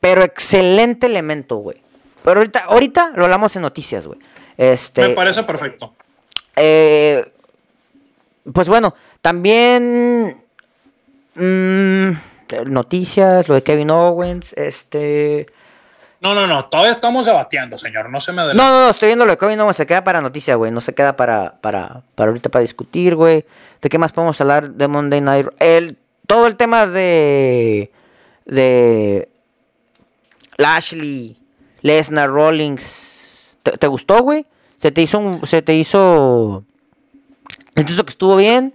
pero excelente elemento, güey. Pero ahorita, ahorita lo hablamos en noticias, güey. Este, Me parece perfecto. Eh, pues bueno, también Mm, noticias, lo de Kevin Owens, este... No, no, no, todavía estamos debatiendo, señor, no se me adelante. No, no, no, estoy viendo lo de Kevin Owens, se queda para noticia, güey, no se queda para, para, para ahorita para discutir, güey. ¿De qué más podemos hablar de Monday Night? El, todo el tema de... de... Lashley, Lesnar, Rollins, ¿te, gustó, güey? ¿Se te hizo un, se te hizo... Entonces que estuvo bien?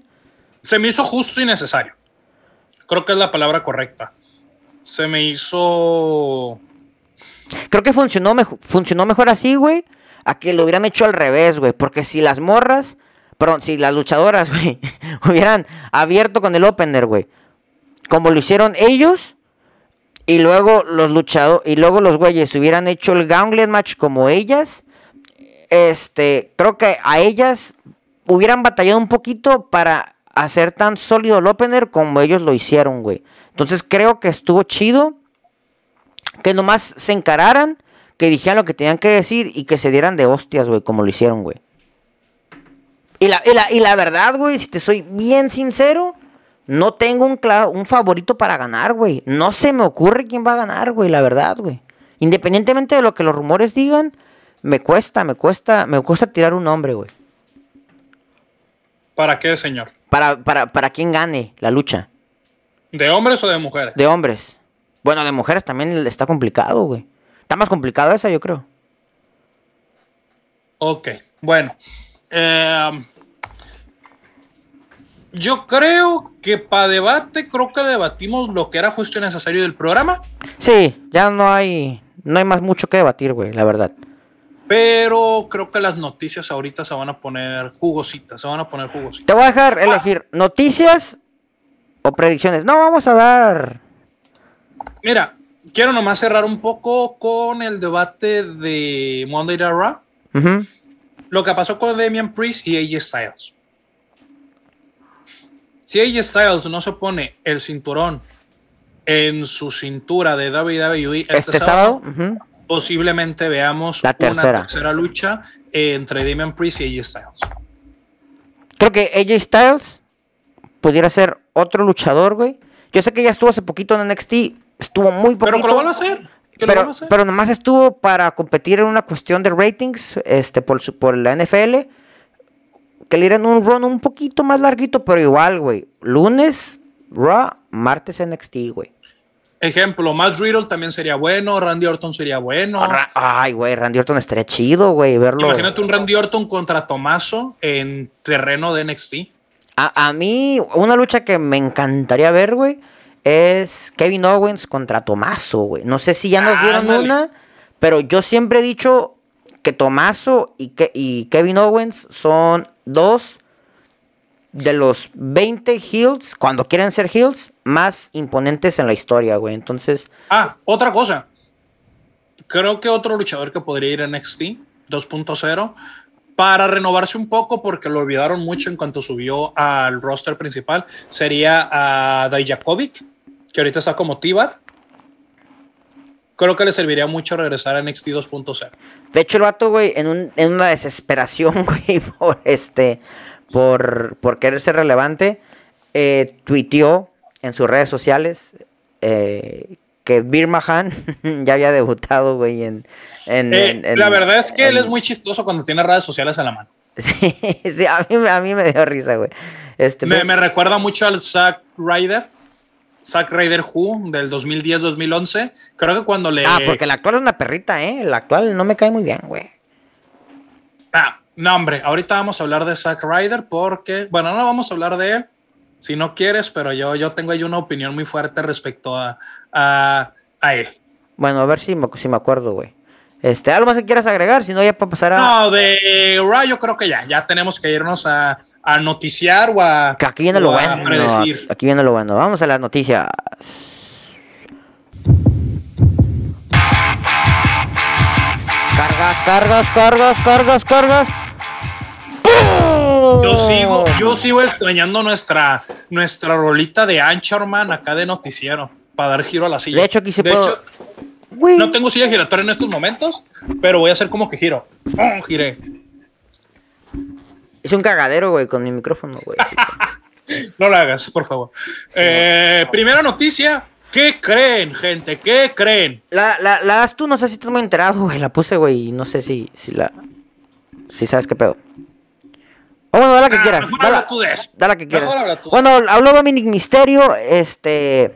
Se me hizo justo y necesario. Creo que es la palabra correcta. Se me hizo. Creo que funcionó, funcionó mejor así, güey. A que lo hubieran hecho al revés, güey. Porque si las morras. Perdón, si las luchadoras, güey. hubieran abierto con el opener, güey. Como lo hicieron ellos. Y luego los luchadores. Y luego los güeyes hubieran hecho el Gauntlet match como ellas. Este. Creo que a ellas hubieran batallado un poquito para hacer tan sólido el opener como ellos lo hicieron, güey. Entonces creo que estuvo chido que nomás se encararan, que dijeran lo que tenían que decir y que se dieran de hostias, güey, como lo hicieron, güey. Y la, y la, verdad, güey, si te soy bien sincero, no tengo un, un favorito para ganar, güey. No se me ocurre quién va a ganar, güey, la verdad, güey. Independientemente de lo que los rumores digan, me cuesta, me cuesta, me cuesta tirar un nombre, güey. ¿Para qué, señor? Para, para, para quién gane la lucha. ¿De hombres o de mujeres? De hombres. Bueno, de mujeres también está complicado, güey. Está más complicado esa, yo creo. Ok, bueno. Em, yo creo que para debate, creo que debatimos lo que era justo y necesario del programa. Sí, ya no hay, no hay más mucho que debatir, güey, la verdad. Pero creo que las noticias ahorita se van a poner jugositas, se van a poner jugositas. Te voy a dejar elegir noticias o predicciones. No, vamos a dar. Mira, quiero nomás cerrar un poco con el debate de Monday Night Raw. Lo que pasó con Damian Priest y AJ Styles. Si AJ Styles no se pone el cinturón en su cintura de WWE este, este sábado, posiblemente veamos la tercera. una tercera lucha entre Damian Priest y AJ Styles. Creo que AJ Styles pudiera ser otro luchador, güey. Yo sé que ya estuvo hace poquito en NXT, estuvo muy poquito. Pero lo van a hacer. Pero, pero nomás estuvo para competir en una cuestión de ratings este, por, por la NFL. que le dieran un run un poquito más larguito, pero igual, güey. Lunes, Raw, martes NXT, güey. Ejemplo, Matt Riddle también sería bueno, Randy Orton sería bueno. Ay, güey, Randy Orton estaría chido, güey, verlo. Imagínate un Randy Orton contra Tomaso en terreno de NXT. A, a mí, una lucha que me encantaría ver, güey, es Kevin Owens contra Tomaso, güey. No sé si ya nos dieron una, pero yo siempre he dicho que Tomaso y, y Kevin Owens son dos de los 20 heels, cuando quieren ser heels, más imponentes en la historia, güey. Entonces. Ah, otra cosa. Creo que otro luchador que podría ir a NXT 2.0 para renovarse un poco, porque lo olvidaron mucho en cuanto subió al roster principal, sería a Dijakovic, que ahorita está como Tibar. Creo que le serviría mucho regresar a NXT 2.0. De hecho, el vato, güey, en, en una desesperación, güey, por este por, por querer ser relevante, eh, tuiteó en sus redes sociales eh, que Birma Han ya había debutado, güey, en, eh, La verdad es que él es muy chistoso cuando tiene redes sociales a la mano. Sí, a, mí, me dio risa, güey. Este, me, me, recuerda mucho al Zack Ryder. Zack Ryder Who del 2010-2011. Creo que cuando le. Ah, porque el actual es una perrita, ¿eh? El actual no me cae muy bien, güey. Ah, no, hombre, ahorita vamos a hablar de Zack Ryder porque, bueno, no vamos a hablar de él si no quieres, pero yo, yo tengo ahí una opinión muy fuerte respecto a, a, él. Bueno, a ver si me, si me acuerdo, güey. Este, ¿Algo más que quieras agregar? Si no, ya para pasar a. No, de Raw yo creo que ya. Ya tenemos que irnos a, a noticiar o a. Aquí viene lo bueno. aquí viene lo bueno. Vamos a las noticias. Cargas, cargas, cargas, cargas, cargas. Yo sigo, yo sigo extrañando nuestra, nuestra rolita de Anchorman acá de noticiero para dar giro a la silla. De hecho, aquí se puede. no tengo silla giratoria en estos momentos, pero voy a hacer como que giro. Oh, giré. Es un cagadero, güey, con mi micrófono, güey. no lo hagas, por favor. Eh, primera noticia. ¿Qué creen, gente? ¿Qué creen? La, la, la das tú, no sé si estás muy enterado, güey. La puse, güey, y no sé si, si la. Si sabes qué pedo. Oh, bueno, da la que ah, quieras. Da la, que quieras. Bueno, habló Dominic Misterio, este.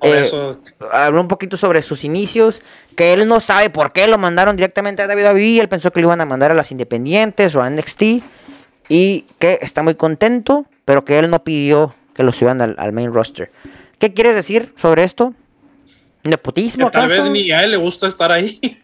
Eh, habló un poquito sobre sus inicios, que él no sabe por qué lo mandaron directamente a WWE, él pensó que lo iban a mandar a las independientes o a NXT, y que está muy contento, pero que él no pidió que lo suban al, main roster. ¿Qué quieres decir sobre esto? ¿Nepotismo? tal vez ni a él le gusta estar ahí.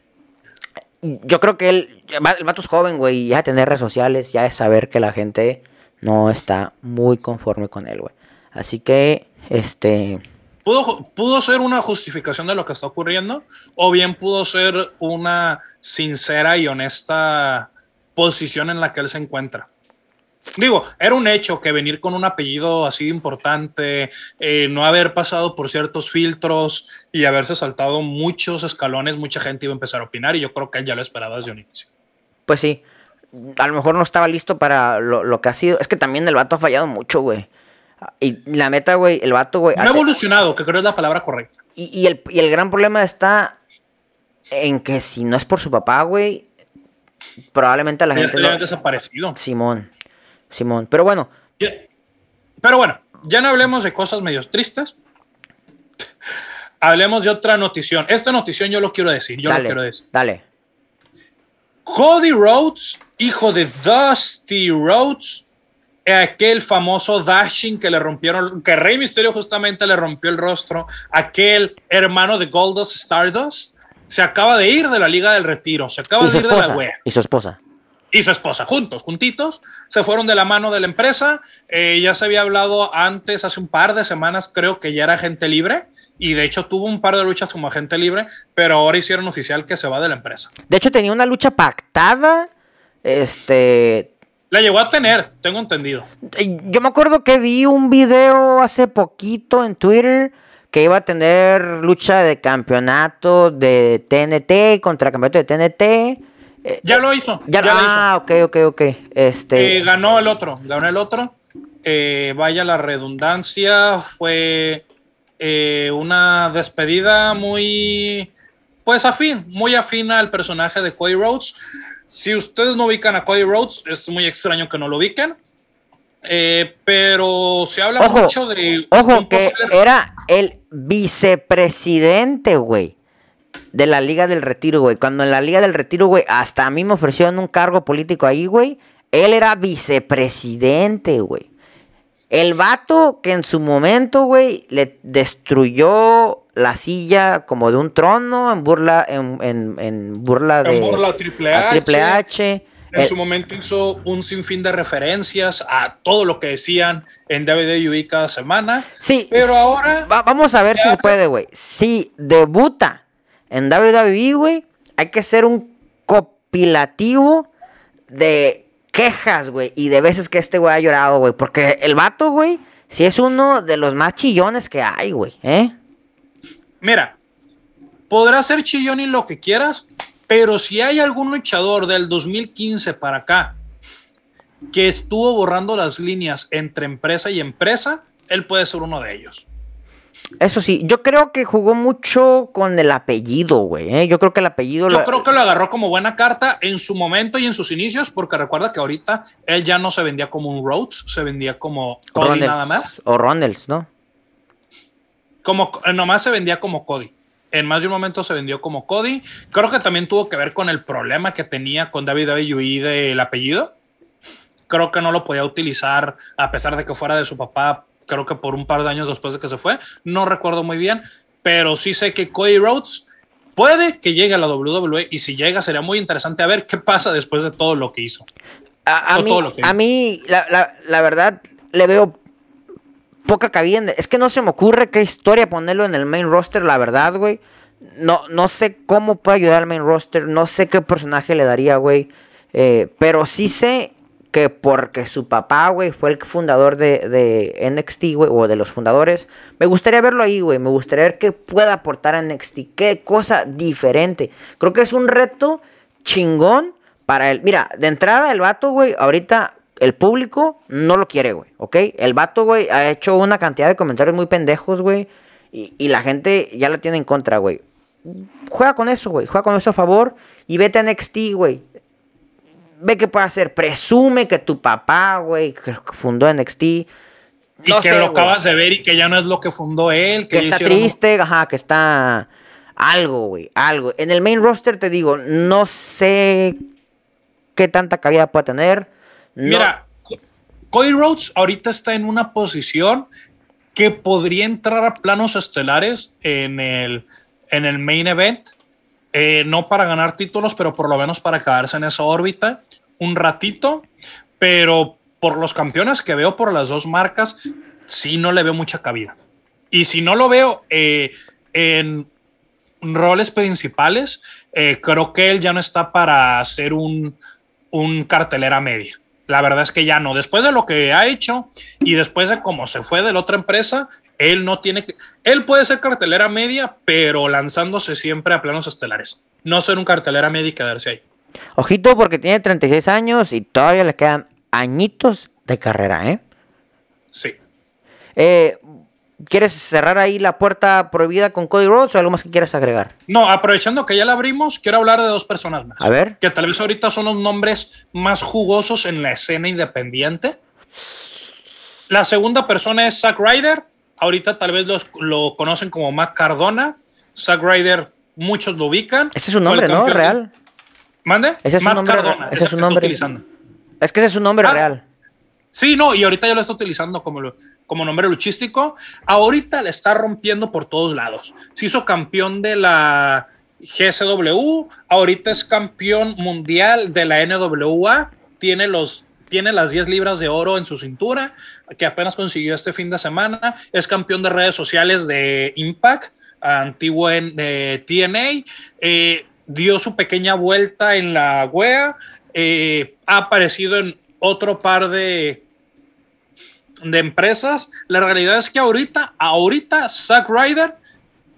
yo creo que él, el vato es joven, güey, ya tener redes sociales, ya es saber que la gente no está muy conforme con él, güey. Así que, este... Pudo, pudo ser una justificación de lo que está ocurriendo, o bien pudo ser una sincera y honesta posición en la que él se encuentra. Digo, era un hecho que venir con un apellido así importante, eh, no haber pasado por ciertos filtros y haberse saltado muchos escalones, mucha gente iba a empezar a opinar y yo creo que él ya lo esperaba desde un inicio. Pues sí, a lo mejor no estaba listo para lo, que ha sido. Es que también el vato ha fallado mucho, güey. Y la meta, güey, el vato, güey. No ha evolucionado, que creo es la palabra correcta. Y, el, y el gran problema está en que si no es por su papá, güey, probablemente la gente. Lo... desaparecido. Simón. Simón. Pero bueno. Pero bueno, ya no hablemos de cosas medio tristes. hablemos de otra notición. Esta notición yo lo quiero decir. Yo lo quiero decir. Dale. Cody Rhodes, hijo de Dusty Rhodes, aquel famoso dashing que le rompieron, que Rey Misterio justamente le rompió el rostro, aquel hermano de Goldust Stardust, se acaba de ir de la Liga del Retiro, se acaba de ir de la web. Y su esposa y su esposa, juntos, juntitos, se fueron de la mano de la empresa. Eh, ya se había hablado antes, hace un par de semanas, creo que ya era agente libre. Y de hecho tuvo un par de luchas como agente libre, pero ahora hicieron oficial que se va de la empresa. De hecho, tenía una lucha pactada. Este. La llegó a tener, tengo entendido. Eh, yo me acuerdo que vi un video hace poquito en Twitter que iba a tener lucha de campeonato de TNT contra campeonato de TNT eh, ya lo hizo. Ya, ah, ok, ok, ok. Este... Eh, ganó el otro, ganó el otro. Eh, vaya la redundancia, fue una despedida muy, pues afín, muy afín al personaje de Cody Rhodes. Si ustedes no ubican a Cody Rhodes, es muy extraño que no lo ubiquen. Eh, pero se habla mucho de. Ojo, que era el vicepresidente, güey. De la Liga del Retiro, güey. Cuando en la Liga del Retiro, güey, hasta a mí me ofrecieron un cargo político ahí, güey. Él era vicepresidente, güey. El vato que en su momento, güey, le destruyó la silla como de un trono en burla, en, en, burla de. En burla Triple H. Triple H. En su momento hizo un sinfín de referencias a todo lo que decían en WWE cada semana. Sí. Pero ahora. vamos a ver si se puede, güey. Si debuta en WWE, güey, hay que ser un copilativo de quejas, güey, y de veces que este güey ha llorado, güey. Porque el vato, güey, sí es uno de los más chillones que hay, güey, ¿eh? Mira, podrá ser chillón y lo que quieras, pero si hay algún luchador del 2015 para acá que estuvo borrando las líneas entre empresa y empresa, él puede ser uno de ellos. Eso sí, yo creo que jugó mucho con el apellido, güey. ¿eh? Yo creo que el apellido. Yo creo que lo agarró como buena carta en su momento y en sus inicios, porque recuerda que ahorita él ya no se vendía como un Rhodes, se vendía como Cody nada más. O Ronalds, ¿no? Como eh, nomás se vendía como Cody. En más de un momento se vendió como Cody. Creo que también tuvo que ver con el problema que tenía con David WWE del apellido. Creo que no lo podía utilizar a pesar de que fuera de su papá creo que por un par de años después de que se fue, no recuerdo muy bien, pero sí sé que Cody Rhodes puede que llegue a la WWE y si llega sería muy interesante a ver qué pasa después de todo lo que hizo. A, mí, a mí la, verdad, le veo poca cabida. Es que no se me ocurre qué historia ponerlo en el main roster, la verdad, güey. No, no sé cómo puede ayudar al main roster, no sé qué personaje le daría, güey. Eh, pero sí sé que porque su papá, güey, fue el fundador de, de NXT, güey, o de los fundadores, me gustaría verlo ahí, güey, me gustaría ver qué puede aportar a NXT, qué cosa diferente. Creo que es un reto chingón para él. Mira, de entrada el vato, güey, ahorita el público no lo quiere, güey, ¿ok? El vato, güey, ha hecho una cantidad de comentarios muy pendejos, güey, y, y la gente ya lo tiene en contra, güey. Juega con eso, güey, juega con eso a favor y vete a NXT, güey ve qué puede hacer. Presume que tu papá, güey, que fundó NXT. y que lo acabas de ver y que ya no es lo que fundó él. Que, está triste, ajá, que está algo, güey, algo. En el main roster te digo, no sé qué tanta cabida puede tener. Mira, Cody Rhodes ahorita está en una posición que podría entrar a planos estelares en el, en el main event. Eh, no para ganar títulos, pero por lo menos para quedarse en esa órbita un ratito, pero por los campeones que veo por las dos marcas, sí no le veo mucha cabida. Y si no lo veo eh, en roles principales, eh, creo que él ya no está para ser un, un cartelera media. La verdad es que ya no. Después de lo que ha hecho y después de cómo se fue de la otra empresa, él no tiene que. Él puede ser cartelera media, pero lanzándose siempre a planos estelares. No ser un cartelera media y quedarse ahí. Ojito porque tiene 36 años y todavía le quedan añitos de carrera, ¿eh? Sí. Eh, ¿Quieres cerrar ahí la puerta prohibida con Cody Rhodes o algo más que quieras agregar? No, aprovechando que ya la abrimos, quiero hablar de dos personas más. A ver. Que tal vez ahorita son los nombres más jugosos en la escena independiente. La segunda persona es Zack Ryder. Ahorita tal vez lo conocen como Matt Cardona. Zack Ryder, muchos lo ubican. Ese es su nombre, ¿no? Real. ¿Mande? Ese es su nombre. ese es su nombre. Es que ese es su nombre ah. real. Sí, no, y ahorita ya lo está utilizando como, como nombre luchístico. Ahorita le está rompiendo por todos lados. Se hizo campeón de la GSW, ahorita es campeón mundial de la NWA, tiene, los, tiene las 10 libras de oro en su cintura, que apenas consiguió este fin de semana, es campeón de redes sociales de Impact, antiguo en de TNA. Eh, dio su pequeña vuelta en la wea, eh, ha aparecido en otro par de, de empresas. La realidad es que ahorita, ahorita Zack Ryder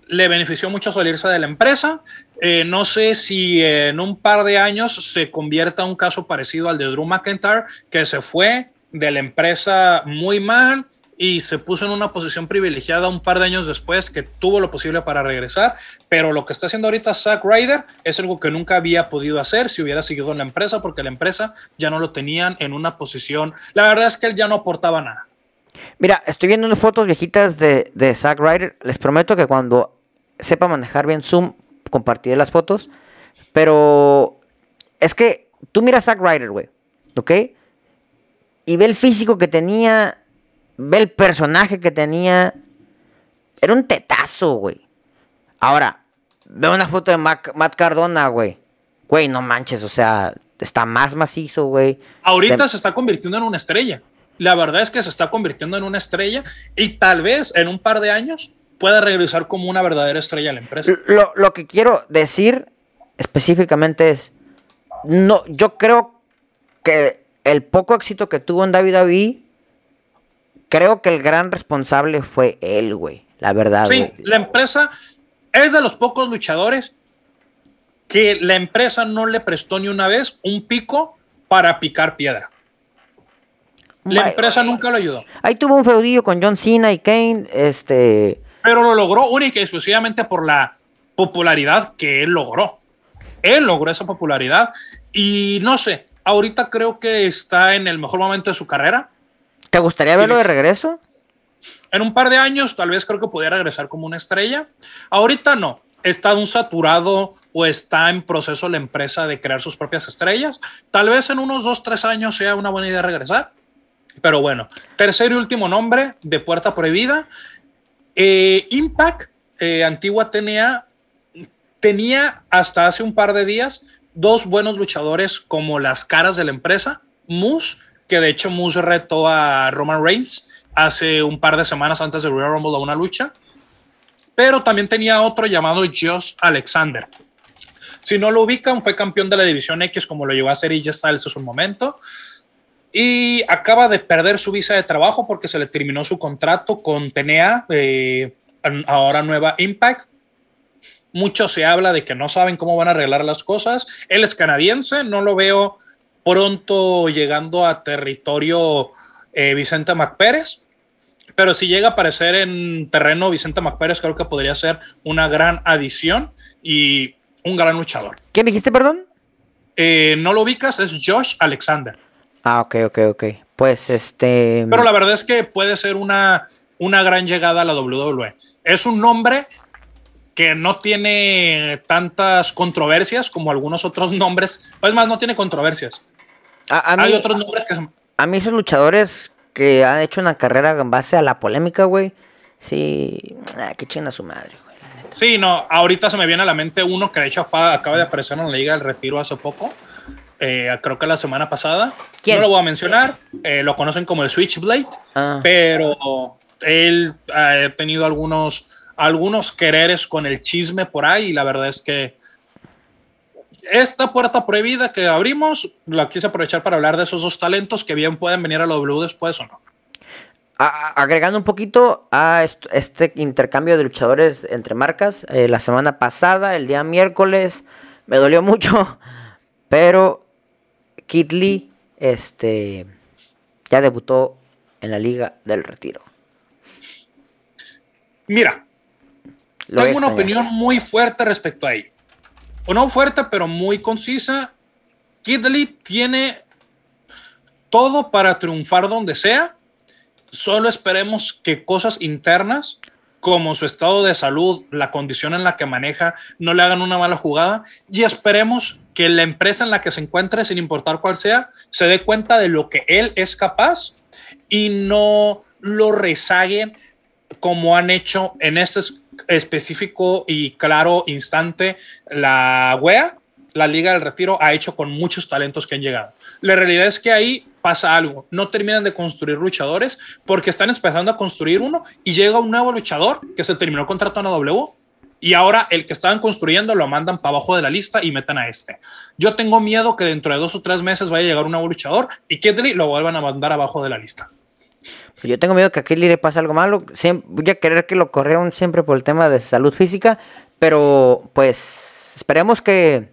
le benefició mucho salirse de la empresa. Eh, no sé si en un par de años se convierta un caso parecido al de Drew McIntyre, que se fue de la empresa muy mal y se puso en una posición privilegiada un par de años después que tuvo lo posible para regresar, pero lo que está haciendo ahorita Zack Ryder es algo que nunca había podido hacer si hubiera seguido en la empresa, porque la empresa ya no lo tenían en una posición, la verdad es que él ya no aportaba nada. Mira, estoy viendo unas fotos viejitas de, de Zack Ryder, les prometo que cuando sepa manejar bien Zoom, compartiré las fotos, pero es que tú miras a Zack Ryder, güey, ¿ok? Y ve el físico que tenía, ve el personaje que tenía. Era un tetazo, güey. Ahora, ve una foto de Matt Cardona, güey. Güey, no manches, o sea, está más macizo, güey. Ahorita se... está convirtiendo en una estrella. La verdad es que se está convirtiendo en una estrella y tal vez en un par de años pueda regresar como una verdadera estrella a la empresa. Lo, lo que quiero decir específicamente es, no, yo creo que el poco éxito que tuvo en David David, creo que el gran responsable fue él, güey. La verdad. Sí, la empresa es de los pocos luchadores que la empresa no le prestó ni una vez un pico para picar piedra. La empresa nunca lo ayudó. Ahí tuvo un feudillo con John Cena y Kane, este. Pero lo logró única y exclusivamente por la popularidad que él logró. Él logró esa popularidad y no sé, ahorita creo que está en el mejor momento de su carrera. ¿Te gustaría verlo de regreso? En un par de años tal vez creo que pudiera regresar como una estrella. Ahorita no. Está un saturado o está en proceso la empresa de crear sus propias estrellas. Tal vez en unos dos, tres años sea una buena idea regresar. Pero bueno, tercer y último nombre de Puerta Prohibida. Eh, Impact, eh, antigua TNA, tenía hasta hace un par de días dos buenos luchadores como las caras de la empresa. Moose, que de hecho Moose retó a Roman Reigns hace un par de semanas antes de Royal Rumble a una lucha. Pero también tenía otro llamado Josh Alexander. Si no lo ubican, fue campeón de la División X como lo llevó a hacer ya Styles en su momento. Y acaba de perder su visa de trabajo porque se le terminó su contrato con TNA, eh, ahora nueva Impact mucho se habla de que no saben cómo van a arreglar las cosas. Él es canadiense, no lo veo pronto llegando a territorio eh, Vicente MacPérez. Pero si llega a aparecer en terreno Vicente MacPérez, creo que podría ser una gran adición y un gran luchador. ¿Quién dijiste, perdón? Eh, no lo ubicas, es Josh Alexander. Ah, ok, ok, ok. Pues este. Pero la verdad es que puede ser una, una gran llegada a la WWE. Es un nombre que no tiene tantas controversias como algunos otros nombres. Es más, no tiene controversias. A, Hay otros nombres que... A mí esos luchadores que han hecho una carrera en base a la polémica, güey, sí... Ah, qué chinga su madre, güey. Sí, no, ahorita se me viene a la mente uno que de hecho acaba de aparecer en la Liga del Retiro hace poco. Eh, creo que la semana pasada. No lo voy a mencionar. Eh, lo conocen como el Switchblade. Ah. Pero él ha tenido algunos algunos quereres con el chisme por ahí y la verdad es que esta puerta prohibida que abrimos la quise aprovechar para hablar de esos dos talentos que bien pueden venir a la W después o no. Agregando un poquito a este intercambio de luchadores entre marcas, eh, la semana pasada, el día miércoles, me dolió mucho, pero Kid Lee este, ya debutó en la Liga del Retiro. Mira, tengo una opinión muy fuerte respecto a ello. O no fuerte, pero muy concisa. Kid tiene todo para triunfar donde sea. Solo esperemos que cosas internas, como su estado de salud, la condición en la que maneja, no le hagan una mala jugada. Y esperemos que la empresa en la que se encuentre, sin importar cuál sea, se dé cuenta de lo que él es capaz y no lo rezaguen como han hecho en estos específico y claro instante la WEA, la Liga del Retiro, ha hecho con muchos talentos que han llegado. La realidad es que ahí pasa algo, no terminan de construir luchadores porque están empezando a construir uno y llega un nuevo luchador que se terminó contrato en W y ahora el que estaban construyendo lo mandan para abajo de la lista y metan a este. Yo tengo miedo que dentro de dos o tres meses vaya a llegar un nuevo luchador y Kedley lo vuelvan a mandar abajo de la lista. Yo tengo miedo que a Kelly le pase algo malo. voy a querer que lo corrieron siempre por el tema de salud física. Pero pues esperemos que.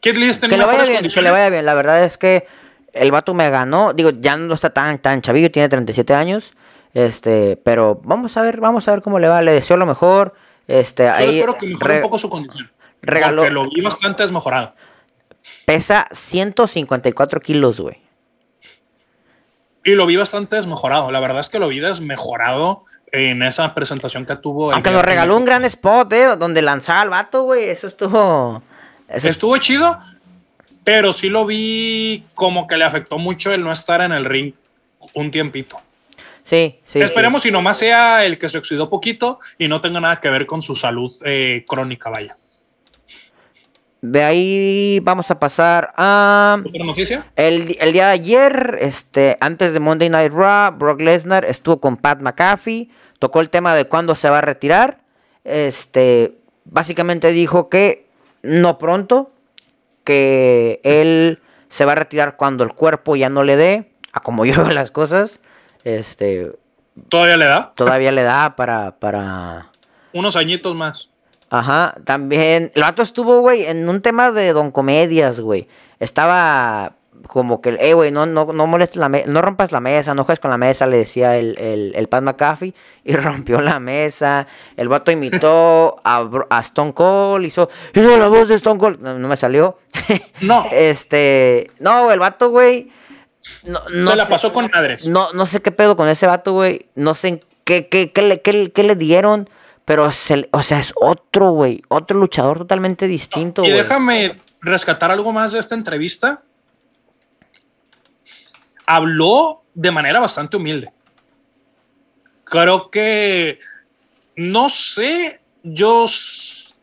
que le vaya bien, que le vaya bien. La verdad es que el vato me ganó. Digo, ya no está tan, tan chavillo, tiene 37 años. Este, pero vamos a ver, vamos a ver cómo le va. Le deseo lo mejor. Este, Yo ahí espero que mejore re- un poco su condición. regaló- Porque lo vi bastante desmejorado. pesa 154 kilos, güey. Y lo vi bastante desmejorado. La verdad es que lo vi desmejorado en esa presentación que tuvo. Aunque nos regaló un gran spot, eh, donde lanzaba al vato, güey. Eso estuvo. Eso Estuvo chido, pero sí lo vi como que le afectó mucho el no estar en el ring un tiempito. Sí, sí. Esperemos si nomás sea el que se oxidó poquito y no tenga nada que ver con su salud eh, crónica, vaya. De ahí vamos a pasar a. ¿Otra noticia? El, el día de ayer, este, antes de Monday Night Raw, Brock Lesnar estuvo con Pat McAfee, tocó el tema de cuándo se va a retirar. Este, básicamente dijo que no pronto, que él se va a retirar cuando el cuerpo ya no le dé, a como yo veo las cosas. Este, ¿Todavía le da? todavía le da para, para, Unos añitos más. Ajá, también. El vato estuvo, güey, en un tema de don comedias, güey. Estaba como que, eh, güey, no, no, no molestes la mesa, no rompas la mesa, no juegues con la mesa, le decía el, el, el Pat McAfee, y rompió la mesa. El vato imitó a, a Stone Cold, hizo, hizo la voz de Stone Cold. No, no me salió. No. este, no, el vato, güey. No, no se la sé- pasó con madres. no, no sé qué pedo con ese vato, güey. No sé qué, qué, qué le, qué- qué le dieron. Pero, se, o sea, es otro, güey. Otro luchador totalmente distinto, y güey. déjame rescatar algo más de esta entrevista. Habló de manera bastante humilde. Creo que, no sé, yo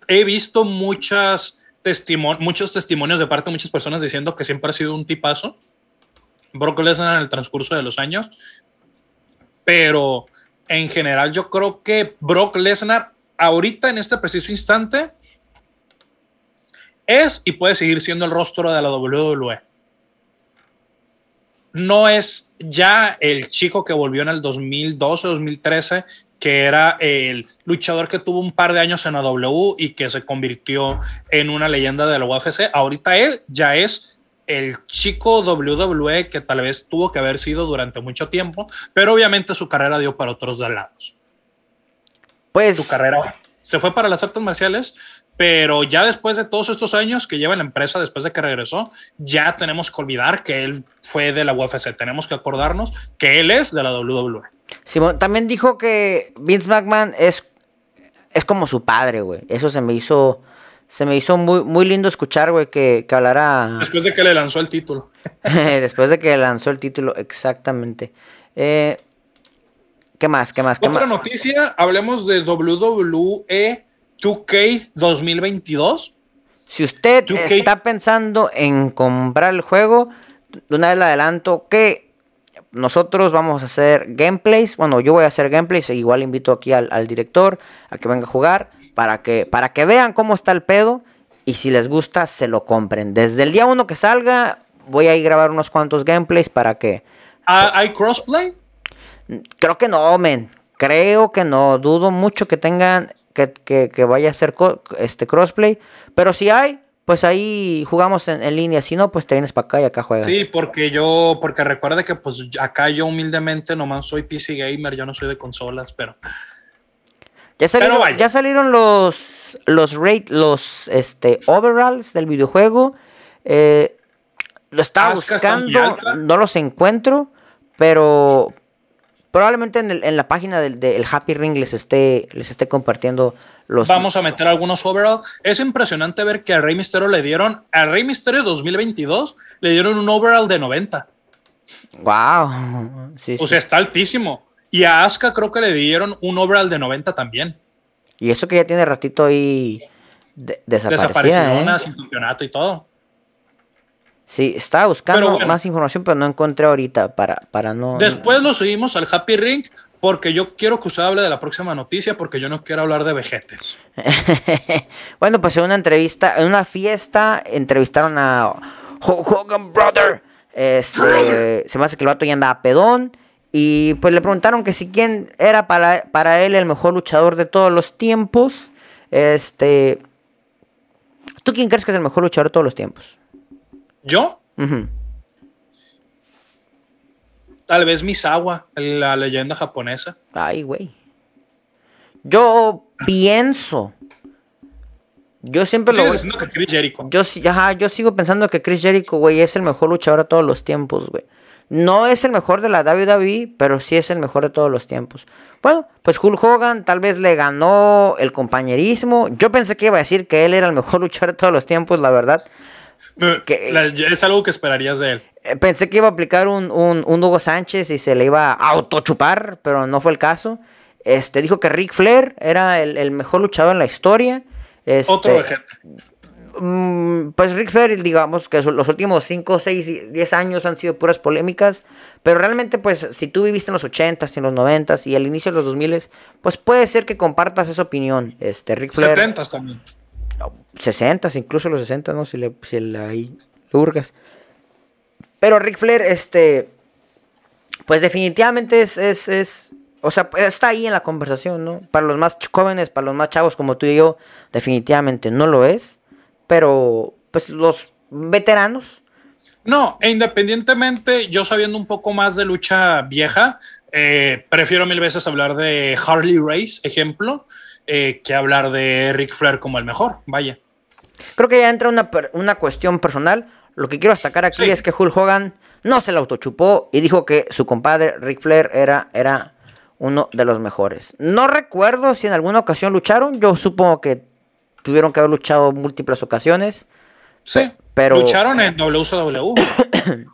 he visto muchos testimonios de parte de muchas personas diciendo que siempre ha sido un tipazo. Brock Lesnar en el transcurso de los años. Pero en general yo creo que Brock Lesnar ahorita en este preciso instante es y puede seguir siendo el rostro de la WWE. No es ya el chico que volvió en el 2012, 2013, que era el luchador que tuvo un par de años en la W y que se convirtió en una leyenda de la UFC. Ahorita él ya es el chico WWE que tal vez tuvo que haber sido durante mucho tiempo, pero obviamente su carrera dio para otros lados Pues, su carrera se fue para las artes marciales, pero ya después de todos estos años que lleva en la empresa, después de que regresó, ya tenemos que olvidar que él fue de la UFC. Tenemos que acordarnos que él es de la WWE. Simón también dijo que Vince McMahon es, es como su padre, güey. Eso se me hizo, se me hizo muy, muy lindo escuchar, güey, que, que hablara Después de que le lanzó el título. después de que lanzó el título, exactamente. Eh, ¿Qué más? ¿Qué más? ¿Qué Otra más? noticia, hablemos de WWE 2K 2022. Si usted 2K. está pensando en comprar el juego, de una vez le adelanto que nosotros vamos a hacer gameplays. Bueno, yo voy a hacer gameplays. e Igual invito aquí al, al director a que venga a jugar para que, para que vean cómo está el pedo. Y si les gusta, se lo compren. Desde el día uno que salga, voy a ir a grabar unos cuantos gameplays para que. Ah, ¿Hay crossplay? Creo que no, men. Creo que no. Dudo mucho que tengan. Que, que- que vaya a ser este crossplay. Pero si hay, pues ahí jugamos en, en línea. Si no, pues te vienes para acá y acá juegas. Sí, porque yo, porque recuerda que pues acá yo humildemente nomás soy PC gamer, yo no soy de consolas, pero Ya salieron, vaya. ya salieron los los rate, los este overalls del videojuego. Eh, lo estaba muy buscando, no los encuentro, pero probablemente en, el- en la página del, del Happy Ring les esté les esté compartiendo los vamos a meter algunos overall. Es impresionante ver que a Rey Mysterio le dieron, a Rey Mysterio 2022 le dieron un overall de 90. Wow. Sí, O sí. sea, está altísimo. Y a Asuka creo que le dieron un overall de 90 también. Y eso que ya tiene ratito ahí de- desaparecida, Desapareció ¿eh? sin campeonato y todo. Sí, estaba buscando bueno. más información, pero no encontré ahorita para, para no. Después lo subimos al Happy Ring porque yo quiero que usted hable de la próxima noticia porque yo no quiero hablar de vejetes. bueno, pues en una entrevista, en una fiesta, entrevistaron a Hulk Hogan Brother. Este, se me hace que el vato ya andaba pedón. Y pues le preguntaron que si quién era para, para él el mejor luchador de todos los tiempos. Este. ¿Tú quién crees que es el mejor luchador de todos los tiempos? Yo. Tal vez Misawa, la leyenda japonesa. Ay, güey. Yo pienso. Yo siempre lo. diciendo que Chris Jericho. Yo, ajá, yo sigo pensando que Chris Jericho, güey, es el mejor luchador de todos los tiempos, güey. No es el mejor de la WWE, pero sí es el mejor de todos los tiempos. Bueno, pues Hulk Hogan tal vez le ganó el compañerismo. Yo pensé que iba a decir que él era el mejor luchador de todos los tiempos, la verdad. Eh, que- la- es algo que esperarías de él. Eh, Pensé que iba a aplicar un, un, un Hugo Sánchez y se le iba a autochupar, pero no fue el caso. Este, dijo que Ric Flair era el, el mejor luchador en la historia. Este, Otro ejemplo. Mm, pues Ric Flair, digamos que los últimos 5, 6, 10 años han sido puras polémicas, pero realmente pues si tú viviste en los 80s, en los 90s y al inicio de los 2000 pues puede ser que compartas esa opinión. Este Ric Flair 70 también. 60, incluso los 60, ¿no? Si le, si le hurgas. Pero Ric Flair, este, pues definitivamente es, es, o sea, está ahí en la conversación, ¿no? Para los más jóvenes, para los más chavos como tú y yo, definitivamente no lo es. Pero, pues los veteranos, No, e independientemente, yo sabiendo un poco más de lucha vieja, eh, prefiero mil veces hablar de Harley Race, ejemplo, eh, que hablar de Ric Flair como el mejor. Vaya. creo que ya entra una, una cuestión personal. Lo que quiero destacar aquí Sí. es que Hulk Hogan no se la autochupó y dijo que su compadre Ric Flair era, era uno de los mejores. No recuerdo si en alguna ocasión lucharon. Yo supongo que tuvieron que haber luchado múltiples ocasiones. Sí, Pe- pero- lucharon en WCW.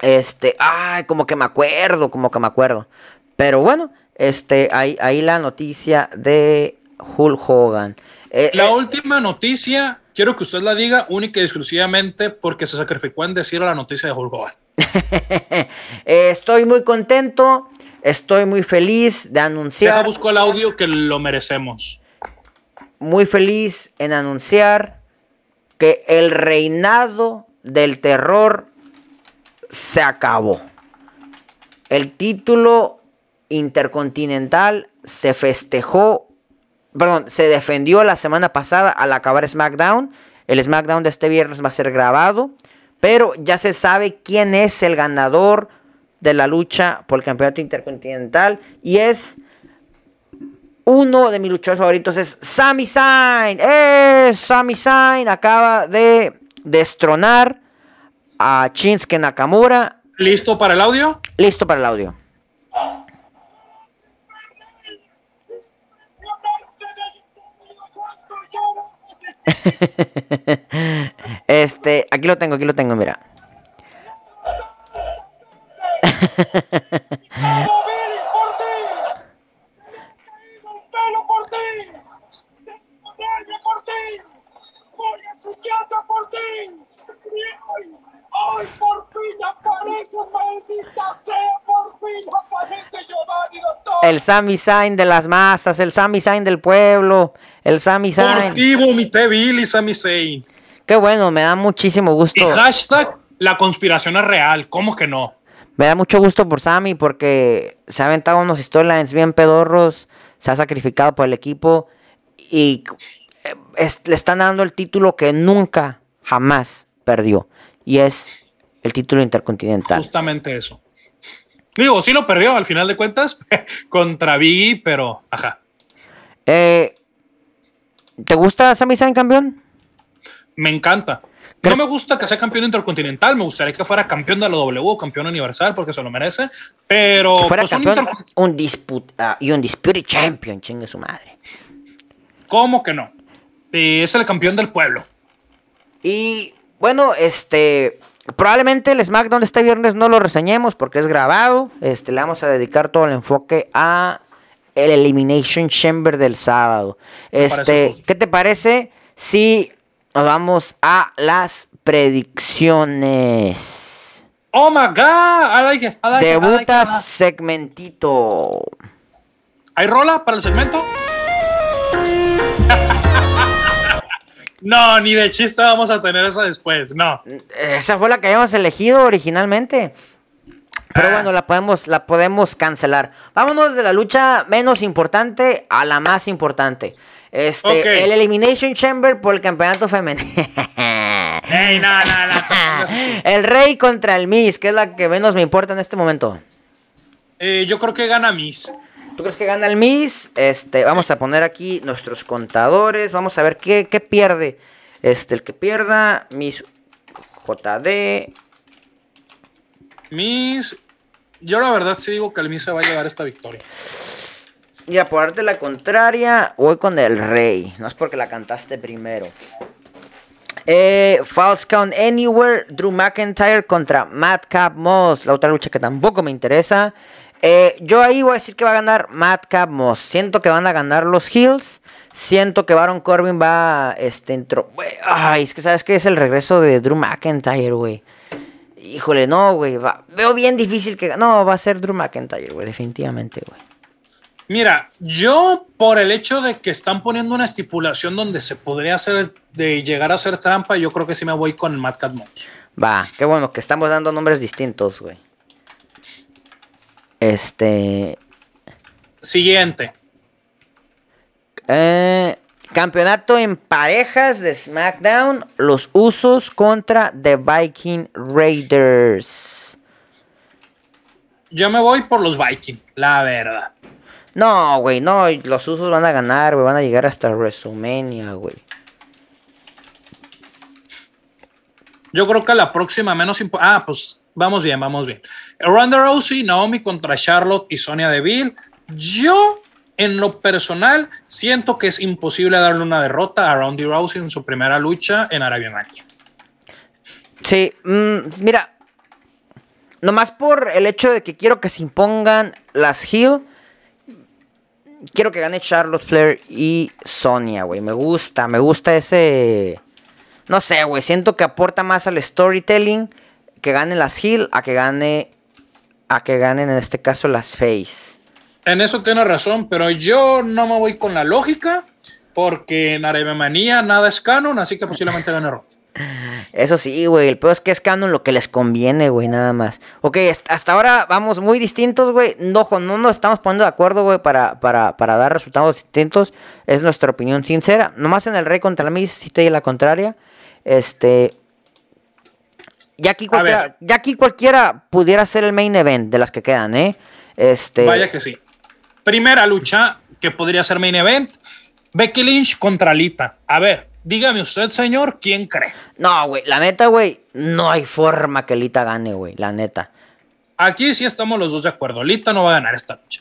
Este, ay, como que me acuerdo, como que me acuerdo. Pero bueno, este, ahí, ahí la noticia de Hulk Hogan. Eh, La eh, última noticia, quiero que usted la diga única y exclusivamente porque se sacrificó en decir la noticia de Hulk Hogan. eh, estoy muy contento, estoy muy feliz de Deja anunciar, busco el audio que lo merecemos. muy feliz en anunciar que el reinado del terror se acabó. El título intercontinental se festejó, perdón, se defendió la semana pasada al acabar SmackDown. El SmackDown de este viernes va a ser grabado, pero ya se sabe quién es el ganador de la lucha por el campeonato intercontinental y es uno de mis luchadores favoritos es Sami Zayn. ¡Eh! Sami Zayn acaba de destronar a Shinsuke Nakamura. ¿Listo para el audio? Listo para el audio. Este, aquí lo tengo, aquí lo tengo, mira. El Sami Zayn de las masas, el Sami Zayn del pueblo, el Sami Zayn. Por ti vomité Billy Sami Zayn. Qué bueno, me da muchísimo Y gusto. hashtag la conspiración es real. ¿Cómo que no? Me da mucho gusto por Sammy porque se ha aventado unos storylines bien pedorros, se ha sacrificado por el equipo y eh, es- le están dando el título que nunca, jamás perdió. Y es el título intercontinental. Justamente eso. Digo, sí lo perdió al final de cuentas contra Biggie, pero ajá. Eh, ¿Te gusta Sami Zayn campeón? Me encanta. No ¿Crees- me gusta que sea campeón intercontinental, me gustaría que fuera campeón de la W, campeón universal, porque se lo merece. Pero Que fuera pues, un campeón inter- un disput ah, y un disputed champion, chingue su madre. ¿Cómo que no? Es el campeón del pueblo. Y bueno, este. Probablemente el SmackDown de este viernes no lo reseñemos porque es grabado. Este, le vamos a dedicar todo el enfoque a el Elimination Chamber del sábado. Este. ¿qué te parece si vamos a las predicciones? Oh my god, I like it, I like it, I like Debuta it. segmentito. ¿Hay rola para el segmento? no, ni de chiste vamos a tener eso después. No. Esa fue la que habíamos elegido originalmente. Pero bueno, la podemos, la podemos cancelar. Vámonos de la lucha menos importante a la más importante. Este, el Elimination Chamber por el campeonato femenino. Ey, no, no, no. el Rey contra el Miss, que es la que menos me importa en este momento. Eh, yo creo que gana Miss. ¿Tú crees que gana el Miss? Este, vamos a poner aquí nuestros contadores. Vamos a ver qué, qué pierde. Este, el que pierda, Miss JD. Miss. Yo la verdad sí digo que el se va a llevar esta victoria. Mira, por darte la contraria, voy con el Rey. No es porque la cantaste primero. Eh, False Count Anywhere, Drew McIntyre contra Madcap Moss. La otra lucha que tampoco me interesa. Eh, yo ahí voy a decir que va a ganar Madcap Moss. Siento que van a ganar los Hills. Siento que Baron Corbin va este güey, Ay, es que sabes que es el regreso de Drew McIntyre, güey. Híjole, no, güey. va- Veo bien difícil que. No, va a ser Drew McIntyre, güey. Definitivamente, güey. Mira, yo por el hecho de que están poniendo una estipulación donde se podría hacer de llegar a hacer trampa, yo creo que sí me voy con Matt Cat. Va, qué bueno que estamos dando nombres distintos, güey. Este. Siguiente. eh, campeonato en parejas de SmackDown. Los usos contra The Viking Raiders. Yo me voy por los Vikings, la verdad. No, güey, no. Los usos van a ganar, güey. Van a llegar hasta WrestleMania, güey. Yo creo que la próxima menos impo- Ah, pues vamos bien, vamos bien. Ronda Rousey, Naomi contra Charlotte y Sonia Deville. Yo, en lo personal, siento que es imposible darle una derrota a Ronda Rousey en su primera lucha en Arabia Mania. Sí, mm, mira. Nomás por el hecho de que quiero que se impongan las Hill. Quiero que gane Charlotte Flair y Sonia, güey. Me gusta, me gusta ese. No sé, güey. Siento que aporta más al storytelling que gane las Hill a que gane. A que ganen en este caso las Face. En eso tiene razón, pero yo no me voy con la lógica, porque en Arabia Manía nada es canon, así que posiblemente gane. Eso sí, güey. El peor es que es canon lo que les conviene, güey, nada más. Ok, hasta ahora vamos muy distintos, güey. No, no nos estamos poniendo de acuerdo, güey, para, para, para dar resultados distintos. Es nuestra opinión sincera. Nomás en el Rey contra mí sí te di la contraria. Este. Ya aquí, cualquiera, ya aquí cualquiera pudiera ser el main event de las que quedan, ¿eh? Este. Vaya que sí. Primera lucha que podría ser main event, Becky Lynch contra Lita. A ver, dígame usted, señor, ¿quién cree? No, güey, la neta, güey. No hay forma que Lita gane, güey, la neta. Aquí sí estamos los dos de acuerdo. Lita no va a ganar esta lucha.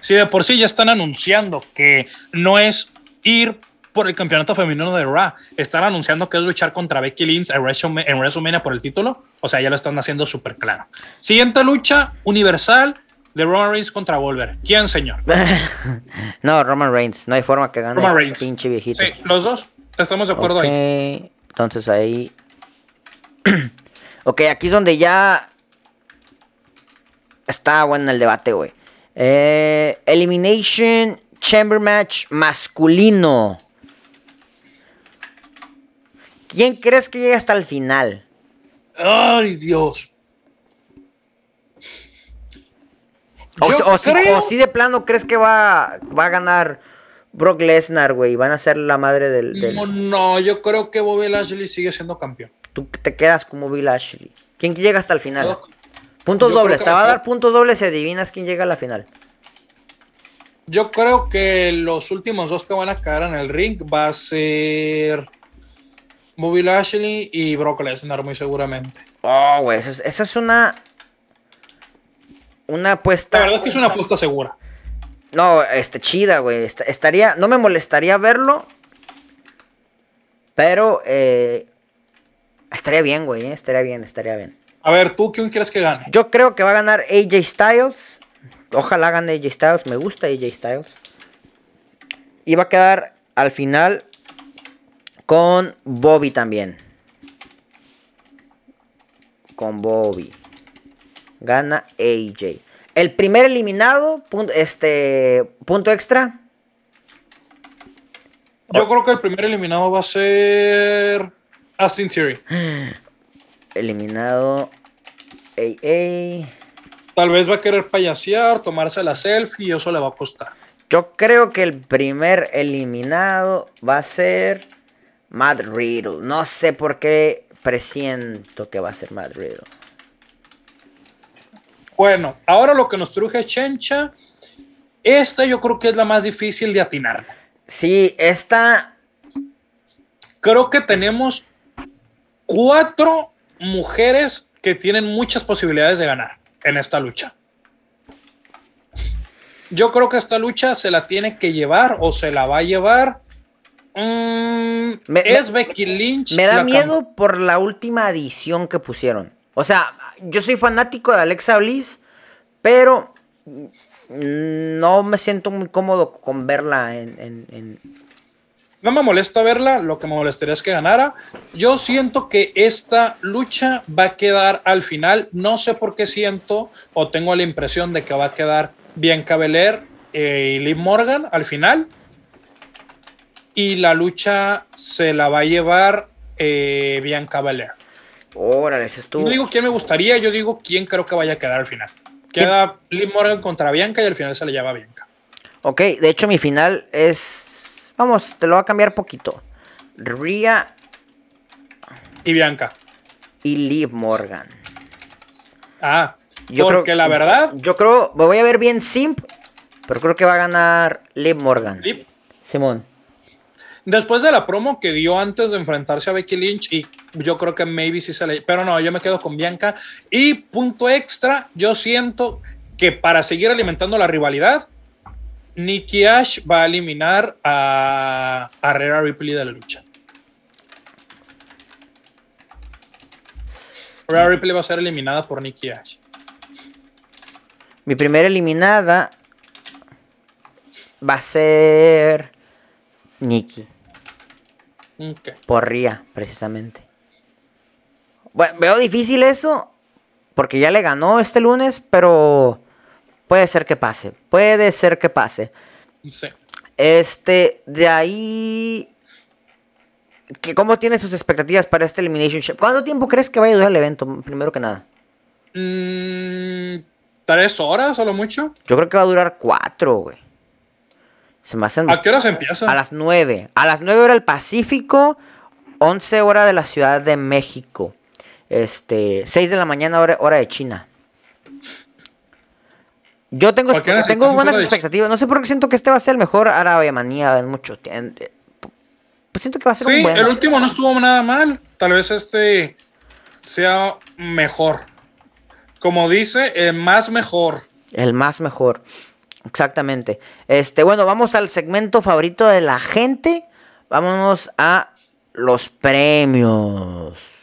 Si de por sí ya están anunciando que no es ir por el campeonato femenino de Raw, están anunciando que es luchar contra Becky Lynch en WrestleMania, en WrestleMania por el título. O sea, ya lo están haciendo súper claro. Siguiente lucha, Universal de Roman Reigns contra Wolver. ¿Quién, señor? no, Roman Reigns. No hay forma que gane. Roman Reigns. Pinche viejito. Sí, los dos. Estamos de acuerdo ahí. Entonces ahí. ok, aquí es donde ya. Está bueno el debate, güey. Eh, Elimination Chamber Match masculino. ¿Quién crees que llegue hasta el final? Ay, Dios. O, si- o si, creo- o si de plano crees que va, va a ganar Brock Lesnar, güey. Van a ser la madre del. del- No, no, yo creo que Bobby Lashley sigue siendo campeón. Tú te quedas como Bill Ashley. ¿Quién llega hasta el final? Yo- Puntos yo dobles. Te va a dar puntos dobles si adivinas quién llega a la final. Yo creo que los últimos dos que van a quedar en el ring va a ser Bobby Lashley y Brock Lesnar, muy seguramente. Oh, güey. Esa es, es una. Una La apuesta. verdad es que es una apuesta segura. No, este, chida, güey. Est- estaría. No me molestaría verlo. Pero, eh. Estaría bien, güey. eh, Estaría bien, estaría bien. A ver, ¿tú quién quieres que gane? Yo creo que va a ganar AJ Styles. Ojalá gane AJ Styles. Me gusta AJ Styles. Y va a quedar al final con Bobby también. Con Bobby. Gana AJ. El primer eliminado, punto, este, punto extra. Yo creo que el primer eliminado va a ser Austin Theory. Eliminado AA. Tal vez va a querer payasear, tomarse la selfie y eso le va a costar. Yo creo que el primer eliminado va a ser Matt Riddle. No sé por qué presiento que va a ser Matt Riddle. Bueno, ahora lo que nos truje Chencha, esta yo creo que es la más difícil de atinar. Sí, esta. Creo que tenemos cuatro mujeres que tienen muchas posibilidades de ganar en esta lucha. Yo creo que esta lucha se la tiene que llevar o se la va a llevar. Mm, Me- es me- Becky Lynch. Me da miedo por la última edición que pusieron. O sea, yo soy fanático de Alexa Bliss, pero no me siento muy cómodo con verla en- No me molesta verla, lo que me molestaría es que ganara. Yo siento que esta lucha va a quedar al final. No sé por qué siento o tengo la impresión de que va a quedar Bianca Belair eh, y Liv Morgan al final. Y la lucha se la va a llevar eh, Bianca Belair. Órale, ese estuvo. No digo quién me gustaría, yo digo quién creo que vaya a quedar al final. Queda Liv Morgan contra Bianca y al final se le lleva Bianca. Ok, de hecho mi final es... Vamos, te lo voy a cambiar poquito. Rhea Y Bianca. y Liv Morgan. Ah, Yo porque creo, la verdad, Yo creo, me voy a ver bien simp, pero creo que va a ganar Liv Morgan. Liv Simón. Después de la promo que dio antes de enfrentarse a Becky Lynch, y yo creo que maybe sí se le. Pero no, yo me quedo con Bianca. Y punto extra, yo siento que para seguir alimentando la rivalidad, Nikki Ash va a eliminar a, a Ripley de la lucha. Rhea Ripley va a ser eliminada por Nikki Ash. Mi primera eliminada va a ser Nikki, Ok. por precisamente. Bueno, veo difícil eso, porque ya le ganó este lunes, pero puede ser que pase, puede ser que pase. Sí. Este, de ahí... ¿qué- ¿Cómo tienes tus expectativas para este Elimination Chamber? ¿Cuánto tiempo crees que vaya a durar el evento, primero que nada? Mm, ¿Tres horas a lo mucho? Yo creo que va a durar cuatro, güey. Se me hacen... ¿A qué hora se empieza? A las 9. A las 9 hora del Pacífico, 11 hora de la Ciudad de México. Este, 6 de la mañana hora, hora de China. Yo tengo, ¿Por qué no tengo buenas expectativas. No sé por qué siento que este va a ser el mejor Árabe Manía en mucho tiempo. Pues siento que va a ser Sí, un buen. el último no estuvo nada mal. Tal vez este sea mejor. Como dice, el más mejor. El más mejor. Exactamente. Este, bueno, vamos al segmento favorito de la gente. Vámonos a los premios.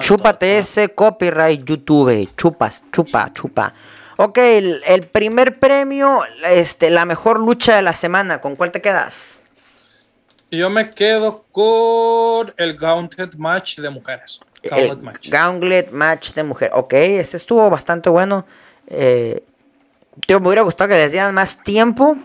Chúpate ese copyright YouTube. Chupas, chupa, chupa. Ok, el, el primer premio, este, la mejor lucha de la semana. ¿Con cuál te quedas? Yo me quedo con el Gauntlet Match de mujeres. Gauntlet El Match. Gauntlet Match de mujer. Ok, ese estuvo bastante bueno. Eh, tío, me hubiera gustado que les dieran más tiempo.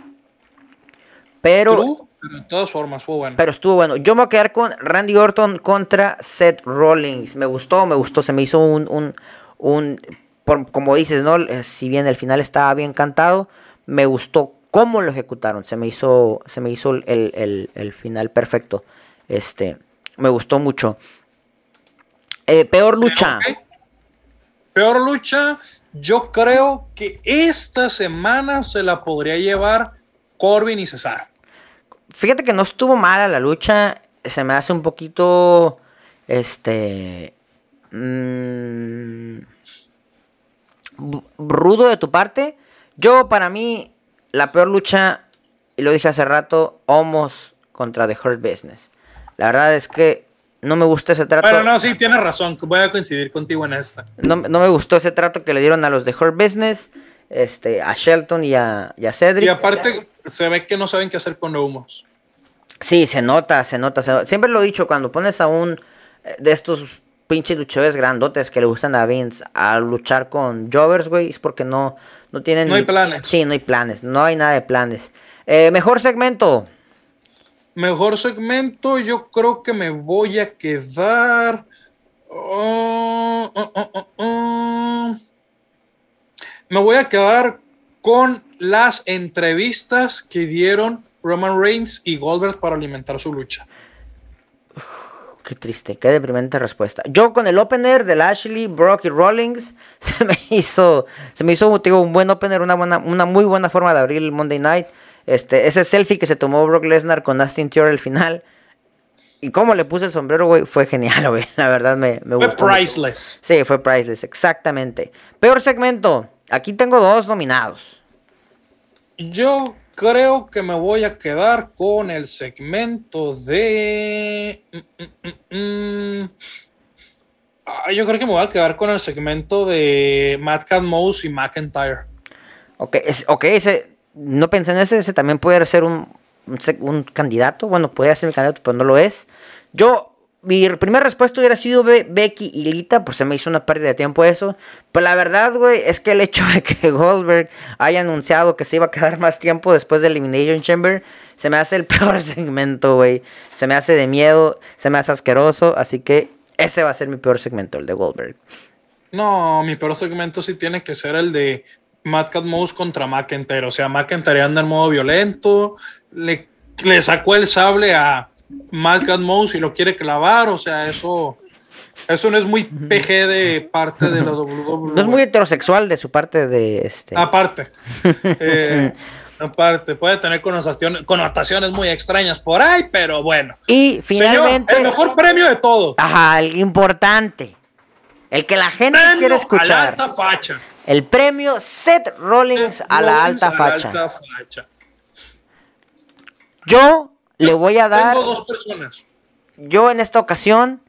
Pero, pero de todas formas fue bueno. pero estuvo bueno. Yo me voy a quedar con Randy Orton contra Seth Rollins. Me gustó, me gustó. Se me hizo un. un, un por- como dices, ¿no? Eh, Si bien el final estaba bien cantado, me gustó cómo lo ejecutaron. Se me hizo, se me hizo el, el- el final perfecto. Este, me gustó mucho. Eh, peor lucha. Peor lucha, yo creo que esta semana se la podría llevar Corbin y Cesar. Fíjate que no estuvo mala la lucha. Se me hace un poquito. Este. mm, bu- rudo de tu parte. Yo, para mí, la peor lucha, y lo dije hace rato, Homos contra The Hurt Business. La verdad es que no me gusta ese trato. Bueno, no, sí, tienes razón. Voy a coincidir contigo en esta. No, no me gustó ese trato que le dieron a los de Hurt Business. Este, a Shelton y a, y a Cedric. Y aparte, se ve que no saben qué hacer con humos. Sí, se nota, se nota, se nota. Siempre lo he dicho, cuando pones a un eh, de estos pinches luchadores grandotes que le gustan a Vince a luchar con Jovers, güey, es porque no, no tienen... No hay ni- planes. Sí, no hay planes, no hay nada de planes. Eh, mejor segmento. Mejor segmento, yo creo que me voy a quedar. oh, oh, oh, oh, oh. Me voy a quedar con las entrevistas que dieron Roman Reigns y Goldberg para alimentar su lucha. Qué triste, qué deprimente respuesta. Yo con el opener de Lashley, Brock y Rollins se me hizo, se me hizo digo, un buen opener, una buena, una muy buena forma de abrir el Monday Night. Este, ese selfie que se tomó Brock Lesnar con Austin Theory al final. Y cómo le puse el sombrero, güey, fue genial, güey. La verdad me, me Fue gustó. mucho. priceless. Sí, fue priceless, exactamente. Peor segmento. Aquí tengo dos nominados. Yo creo que me voy a quedar con el segmento de. Mm, mm, mm. Ah, yo creo que me voy a quedar con el segmento de Matt Cat Mouse y McIntyre. Ok, es- ok, ese, no pensé en ese, ese también puede ser un, un, un candidato. Bueno, puede ser mi candidato, pero no lo es. Yo, mi primera respuesta hubiera sido Be- Becky y Lita, pues se me hizo una pérdida de tiempo eso. Pero la verdad, güey, es que el hecho de que Goldberg haya anunciado que se iba a quedar más tiempo después de Elimination Chamber, se me hace el peor segmento, güey. Se me hace de miedo, se me hace asqueroso, así que ese va a ser mi peor segmento, el de Goldberg. No, mi peor segmento sí tiene que ser el de Matt Mouse contra McIntyre. O sea, McIntyre anda en modo violento, le, le sacó el sable a Matt Cat Mouse y lo quiere clavar. O sea, eso, eso no es muy PG de parte de la WWE. No es muy heterosexual de su parte de este. Aparte. Eh, aparte, puede tener connotaciones, connotaciones muy extrañas por ahí, pero bueno. Y finalmente. Señor, el mejor premio de todos. Ajá, el importante. El que la gente Premio quiere a la escuchar. alta facha. El premio Seth Rollins a la Rollins alta a la alta facha. Yo le voy a dar. Tengo dos personas. Yo en esta ocasión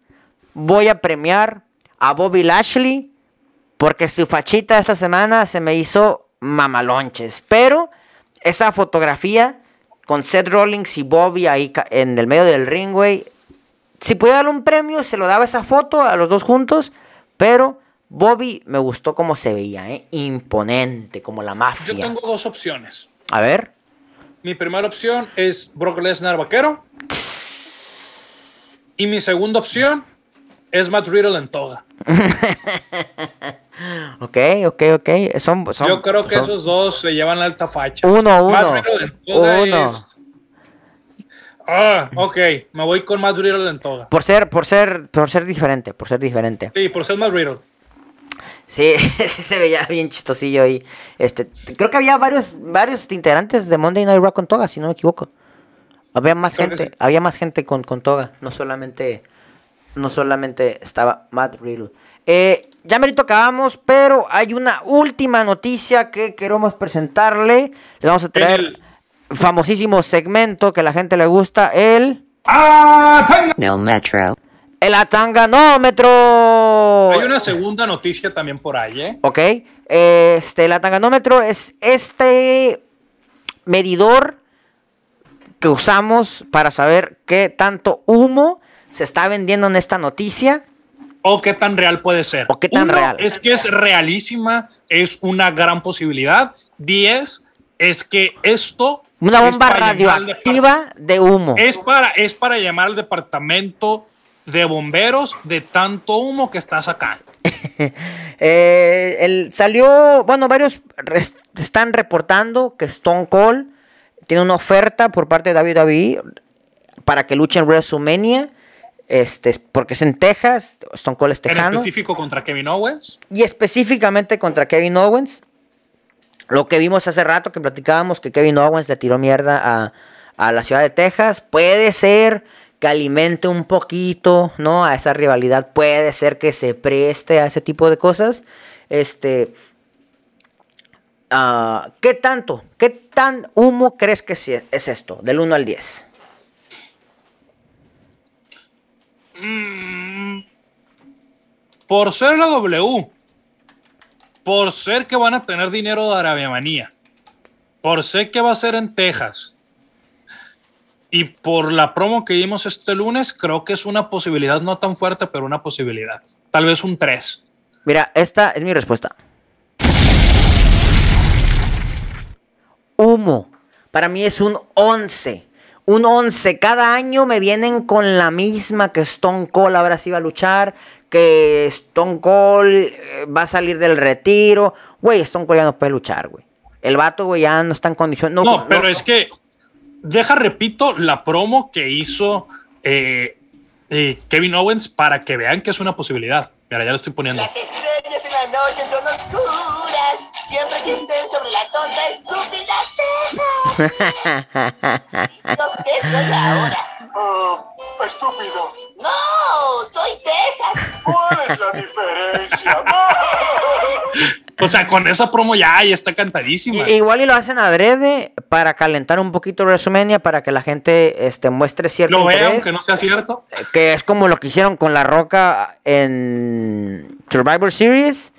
voy a premiar a Bobby Lashley. Porque su fachita esta semana se me hizo mamalonches. Pero esa fotografía con Seth Rollins y Bobby ahí en el medio del ring, güey. Si pudiera darle un premio, se lo daba esa foto a los dos juntos. Pero Bobby me gustó cómo se veía, ¿eh? Imponente, como la Yo mafia. tengo dos opciones. A ver. Mi primera opción es Brock Lesnar vaquero. Y mi segunda opción es Matt Riddle en toga. Ok, ok, ok. Son, son- Yo creo que son- esos dos se llevan la alta facha. Uno, Matt uno. Riddle en toga Uno. es- Ah, ok. Me voy con Matt Riddle en toga. Por ser, por ser, por ser diferente, por ser diferente. Sí, por ser Matt Riddle. Sí, sí se veía bien chistosillo ahí. Este, creo que había varios, varios integrantes de Monday Night Raw con toga, si no me equivoco. Había más Creo gente, sí. había más gente con, con toga, no solamente, no solamente estaba Matt Riddle. Eh, ya merito acabamos, pero hay una última noticia que queremos presentarle. Le vamos a traer el- famosísimo segmento que a la gente le gusta, el No Metro. El atanganómetro. Hay una segunda noticia también por ahí, ¿eh? Ok. Este, el atanganómetro es este medidor que usamos para saber qué tanto humo se está vendiendo en esta noticia. O qué tan real puede ser. O qué tan Uno, real. Es que es realísima, es una gran posibilidad. Diez, es que esto. Una bomba radioactiva de humo. Es para, es para llamar al departamento de bomberos de tanto humo que está sacando. Eh, el- salió, bueno, varios res- están reportando que Stone Cold tiene una oferta por parte de WWE para que luche en WrestleMania. Este, porque es en Texas, Stone Cold es En tejano. específico contra Kevin Owens. Y específicamente contra Kevin Owens. Lo que vimos hace rato que platicábamos que Kevin Owens le tiró mierda a, a la ciudad de Texas. Puede ser que alimente un poquito, ¿no? A esa rivalidad. Puede ser que se preste a ese tipo de cosas. Este. ah, ¿Qué tanto? ¿Qué tan humo crees que es esto? Del 1 al 10. Por ser la W. Por ser que van a tener dinero de Arabia Manía. Por ser que va a ser en Texas. Y por la promo que vimos este lunes, creo que es una posibilidad no tan fuerte, pero una posibilidad. Tal vez un 3. Mira, esta es mi respuesta. Humo. Para mí es un 11. un 11. Cada año me vienen con la misma que Stone Cold ahora sí va a luchar. Que Stone Cold eh, va a salir del retiro. Güey, Stone Cold ya no puede luchar, güey. El vato, güey, ya no está en condición. No, No, pero no. es que, deja, repito, la promo que hizo eh, eh, Kevin Owens para que vean que es una posibilidad. Mira, ya lo estoy poniendo. Las estrellas en la noche son oscuras, siempre que estén sobre la tonta estúpida Texas. No, ¿Qué soy ahora? Ah, estúpido. No, soy Texas. ¿Cuál es la diferencia? O sea, con esa promo ya, ya está cantadísima. Igual y lo hacen adrede para calentar un poquito WrestleMania, para que la gente este, muestre cierto Lo vea, aunque no sea cierto. Que es como lo que hicieron con La Roca en Survivor Series.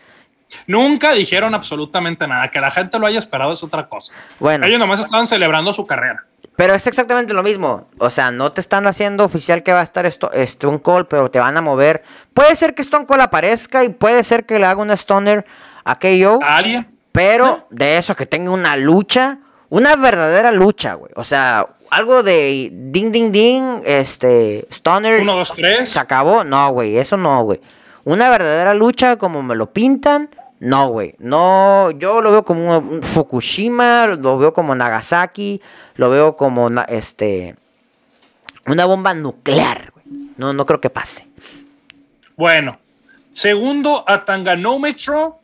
Nunca dijeron absolutamente nada. Que la gente lo haya esperado es otra cosa. Bueno. Ellos nomás estaban celebrando su carrera. Pero es exactamente lo mismo. O sea, no te están haciendo oficial que va a estar esto, Stone Cold, pero te van a mover. Puede ser que Stone Cold aparezca y puede ser que le haga una Stoner a KO. ¿A alguien? Pero de eso, que tenga una lucha, una verdadera lucha, güey. O sea, algo de ding, ding, ding, este, Stoner. Uno, dos, tres. Se acabó. No, güey, eso no, güey. Una verdadera lucha como me lo pintan. No, güey. No, yo lo veo como un, Fukushima, lo veo como Nagasaki, lo veo como na- este una bomba nuclear, güey. No, no creo que pase. Bueno, segundo a Tanganómetro.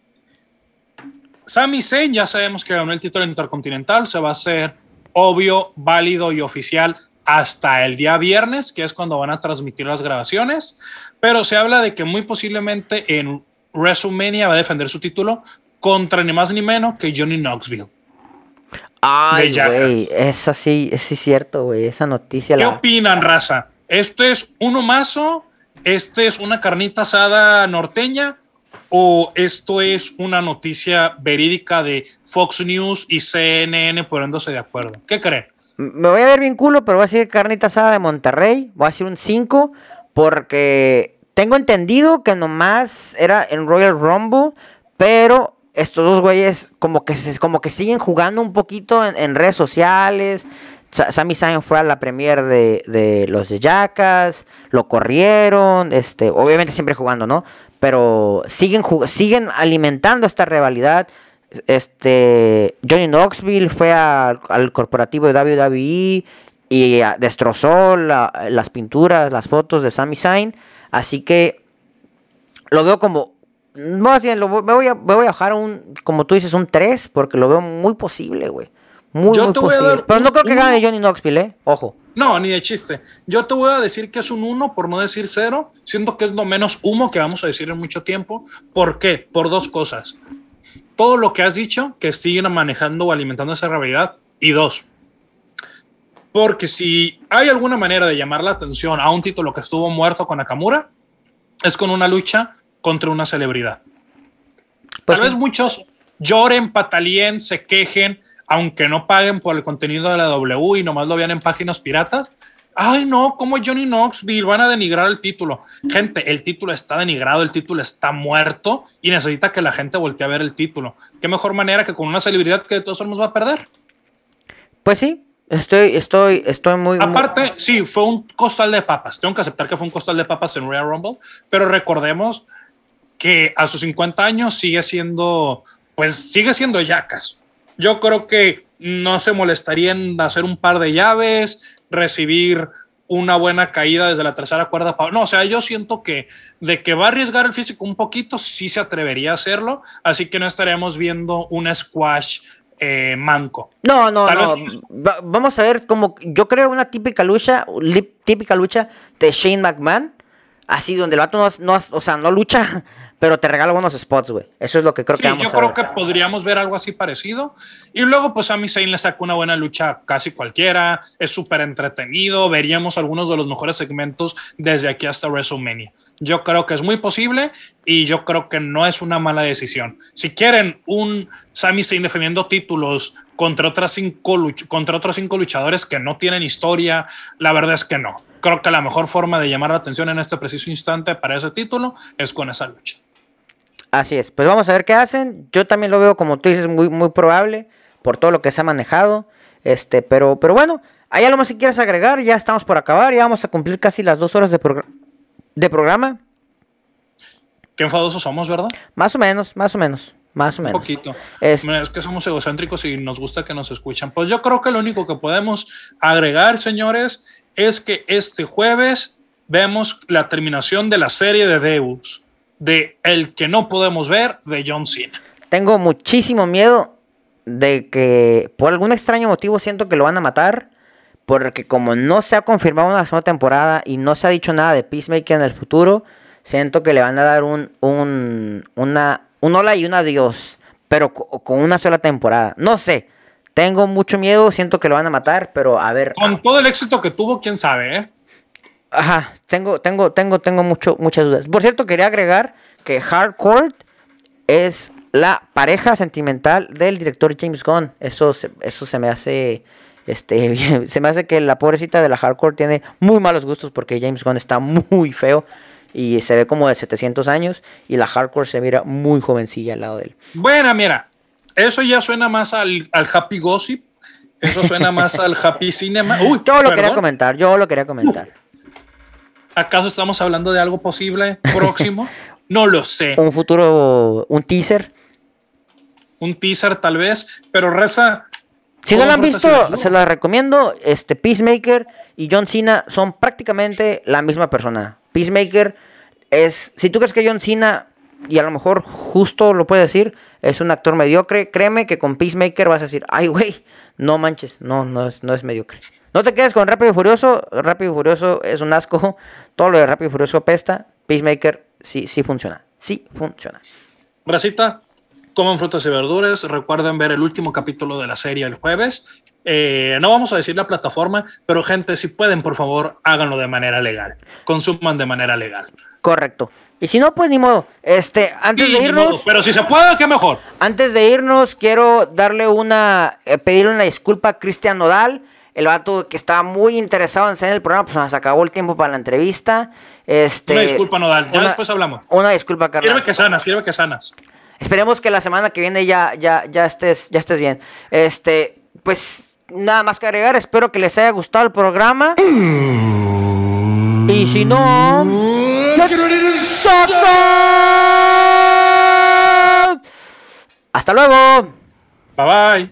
Sami Zayn, ya sabemos que ganó el título intercontinental. Se va a hacer obvio, válido y oficial hasta el día viernes, que es cuando van a transmitir las grabaciones. Pero se habla de que muy posiblemente en WrestleMania va a defender su título contra ni más ni menos que Johnny Knoxville. Ay, güey, esa sí, sí es cierto, güey. Esa noticia ¿Qué la. opinan, raza? ¿Esto es uno mazo? ¿Este es una carnita asada norteña? ¿O esto es una noticia verídica de Fox News y CNN poniéndose de acuerdo? ¿Qué creen? Me voy a ver bien culo, pero voy a decir carnita asada de Monterrey. Voy a decir un 5 porque tengo entendido que nomás era en Royal Rumble, pero estos dos güeyes como que se, como que siguen jugando un poquito en, redes sociales. Sa- Sami Zayn fue a la premier de, de los de Jackass, lo corrieron, este, obviamente siempre jugando, ¿no? Pero siguen siguen alimentando esta rivalidad. Este Johnny Knoxville fue a- al corporativo de WWE y ah, destrozó la- las pinturas, las fotos de Sami Zayn. Así que lo veo como. Más bien, lo, me, voy a, me voy a bajar un, como tú dices, un 3, porque lo veo muy posible, güey. Muy, Yo muy posible. Pero no creo que gane Johnny Knoxville, ¿eh? Ojo. No, ni de chiste. Yo te voy a decir que es un 1 por no decir cero. Siento que es lo menos humo que vamos a decir en mucho tiempo. ¿Por qué? Por dos cosas. Todo lo que has dicho, que siguen manejando o alimentando esa rivalidad. Y dos, porque si hay alguna manera de llamar la atención a un título que estuvo muerto con Nakamura, es con una lucha contra una celebridad. Pues Tal sí. vez muchos lloren, patalien, se quejen, aunque no paguen por el contenido de la W y nomás lo vean en páginas piratas. Ay, no, como Johnny Knoxville, van a denigrar el título. Gente, el título está denigrado, el título está muerto y necesita que la gente voltee a ver el título. ¿Qué mejor manera que con una celebridad que de todos modos va a perder? Pues sí, estoy, estoy, estoy muy. muy- Aparte, sí, fue un costal de papas. Tengo que aceptar que fue un costal de papas en Royal Rumble, pero recordemos que a sus 50 años sigue siendo, pues sigue siendo yacas. Yo creo que no se molestaría en hacer un par de llaves, recibir una buena caída desde la tercera cuerda. No, o sea, yo siento que de que va a arriesgar el físico un poquito, sí se atrevería a hacerlo, así que no estaremos viendo un squash eh, manco. No, no, no. Va- vamos a ver como yo creo una típica lucha, típica lucha de Shane McMahon, así donde el vato no, no- o sea, no lucha, pero te regala buenos spots, güey. Eso es lo que creo Sí, que vamos yo a creo ver. que podríamos ver algo así parecido. Y luego, pues a Zayn le saca una buena lucha casi cualquiera. Es súper entretenido. Veríamos algunos de los mejores segmentos desde aquí hasta WrestleMania. Yo creo que es muy posible y yo creo que no es una mala decisión. Si quieren un Sami Zayn defendiendo títulos contra, otras cinco contra otros cinco luchadores que no tienen historia, la verdad es que no. Creo que la mejor forma de llamar la atención en este preciso instante para ese título es con esa lucha. Así es, pues vamos a ver qué hacen. Yo también lo veo, como tú dices, muy, muy probable por todo lo que se ha manejado. Este, pero, pero bueno, ¿Hay algo más que quieras agregar? Ya estamos por acabar, ya vamos a cumplir casi las dos horas de, progr- de programa. Qué enfadosos somos, ¿verdad? Más o menos, más o menos, más o Un menos. poquito. Es- Es... que somos egocéntricos y nos gusta que nos escuchan. Pues yo creo que lo único que podemos agregar, señores, es que este jueves vemos la terminación de la serie de Deus, de El que no podemos ver, de John Cena. Tengo muchísimo miedo de que por algún extraño motivo siento que lo van a matar. Porque como no se ha confirmado una segunda temporada y no se ha dicho nada de Peacemaker en el futuro, siento que le van a dar un, un, una, un hola y un adiós. Pero co- con una sola temporada. No sé. Tengo mucho miedo, siento que lo van a matar, pero a ver. Con todo el éxito que tuvo, quién sabe, ¿eh? Ajá, tengo, tengo, tengo, tengo mucho, muchas dudas. Por cierto, quería agregar que Hardcore es la pareja sentimental del director James Gunn. Eso se, eso se me hace, este, se me hace que la pobrecita de la Hardcore tiene muy malos gustos porque James Gunn está muy feo y se ve como de 700 años y la Hardcore se mira muy jovencilla al lado de él. Bueno, mira, eso ya suena más al, al Happy Gossip. Eso suena más al Happy Cinema. Uy, Yo lo quería comentar, yo lo quería comentar. ¿Acaso estamos hablando de algo posible próximo? No lo sé. Un futuro, un teaser. Un teaser tal vez, pero Reza. Si no ¿cómo lo han visto, se las recomiendo. Este Peacemaker y John Cena son prácticamente la misma persona. Peacemaker es, si tú crees que John Cena y a lo mejor justo lo puede decir, es un actor mediocre, créeme que con Peacemaker vas a decir, ay güey, no manches, no, no es, no es mediocre. No te quedes con Rápido y Furioso, Rápido y Furioso es un asco, todo lo de Rápido y Furioso apesta, Peacemaker sí, sí funciona, sí funciona. Racita, coman frutas y verduras. Recuerden ver el último capítulo de la serie el jueves. Eh, no vamos a decir la plataforma, pero gente, si pueden, por favor, háganlo de manera legal. Consuman de manera legal. Correcto. Y si no, pues ni modo. Este, antes Sí, de irnos... modo, pero si se puede, qué mejor. Antes de irnos, quiero darle una, eh, pedirle una disculpa a Cristian Nodal, el vato que estaba muy interesado en ser en el programa, pues nos acabó el tiempo para la entrevista. Este, Una disculpa, Nodal, ya una- después hablamos. Una disculpa, Sirve carnal. que sanas, sirve que sanas. Esperemos que la semana que viene ya, ya, ya estés, ya estés bien. Este, pues nada más que agregar, espero que les haya gustado el programa. Y si no, hasta luego. Bye bye.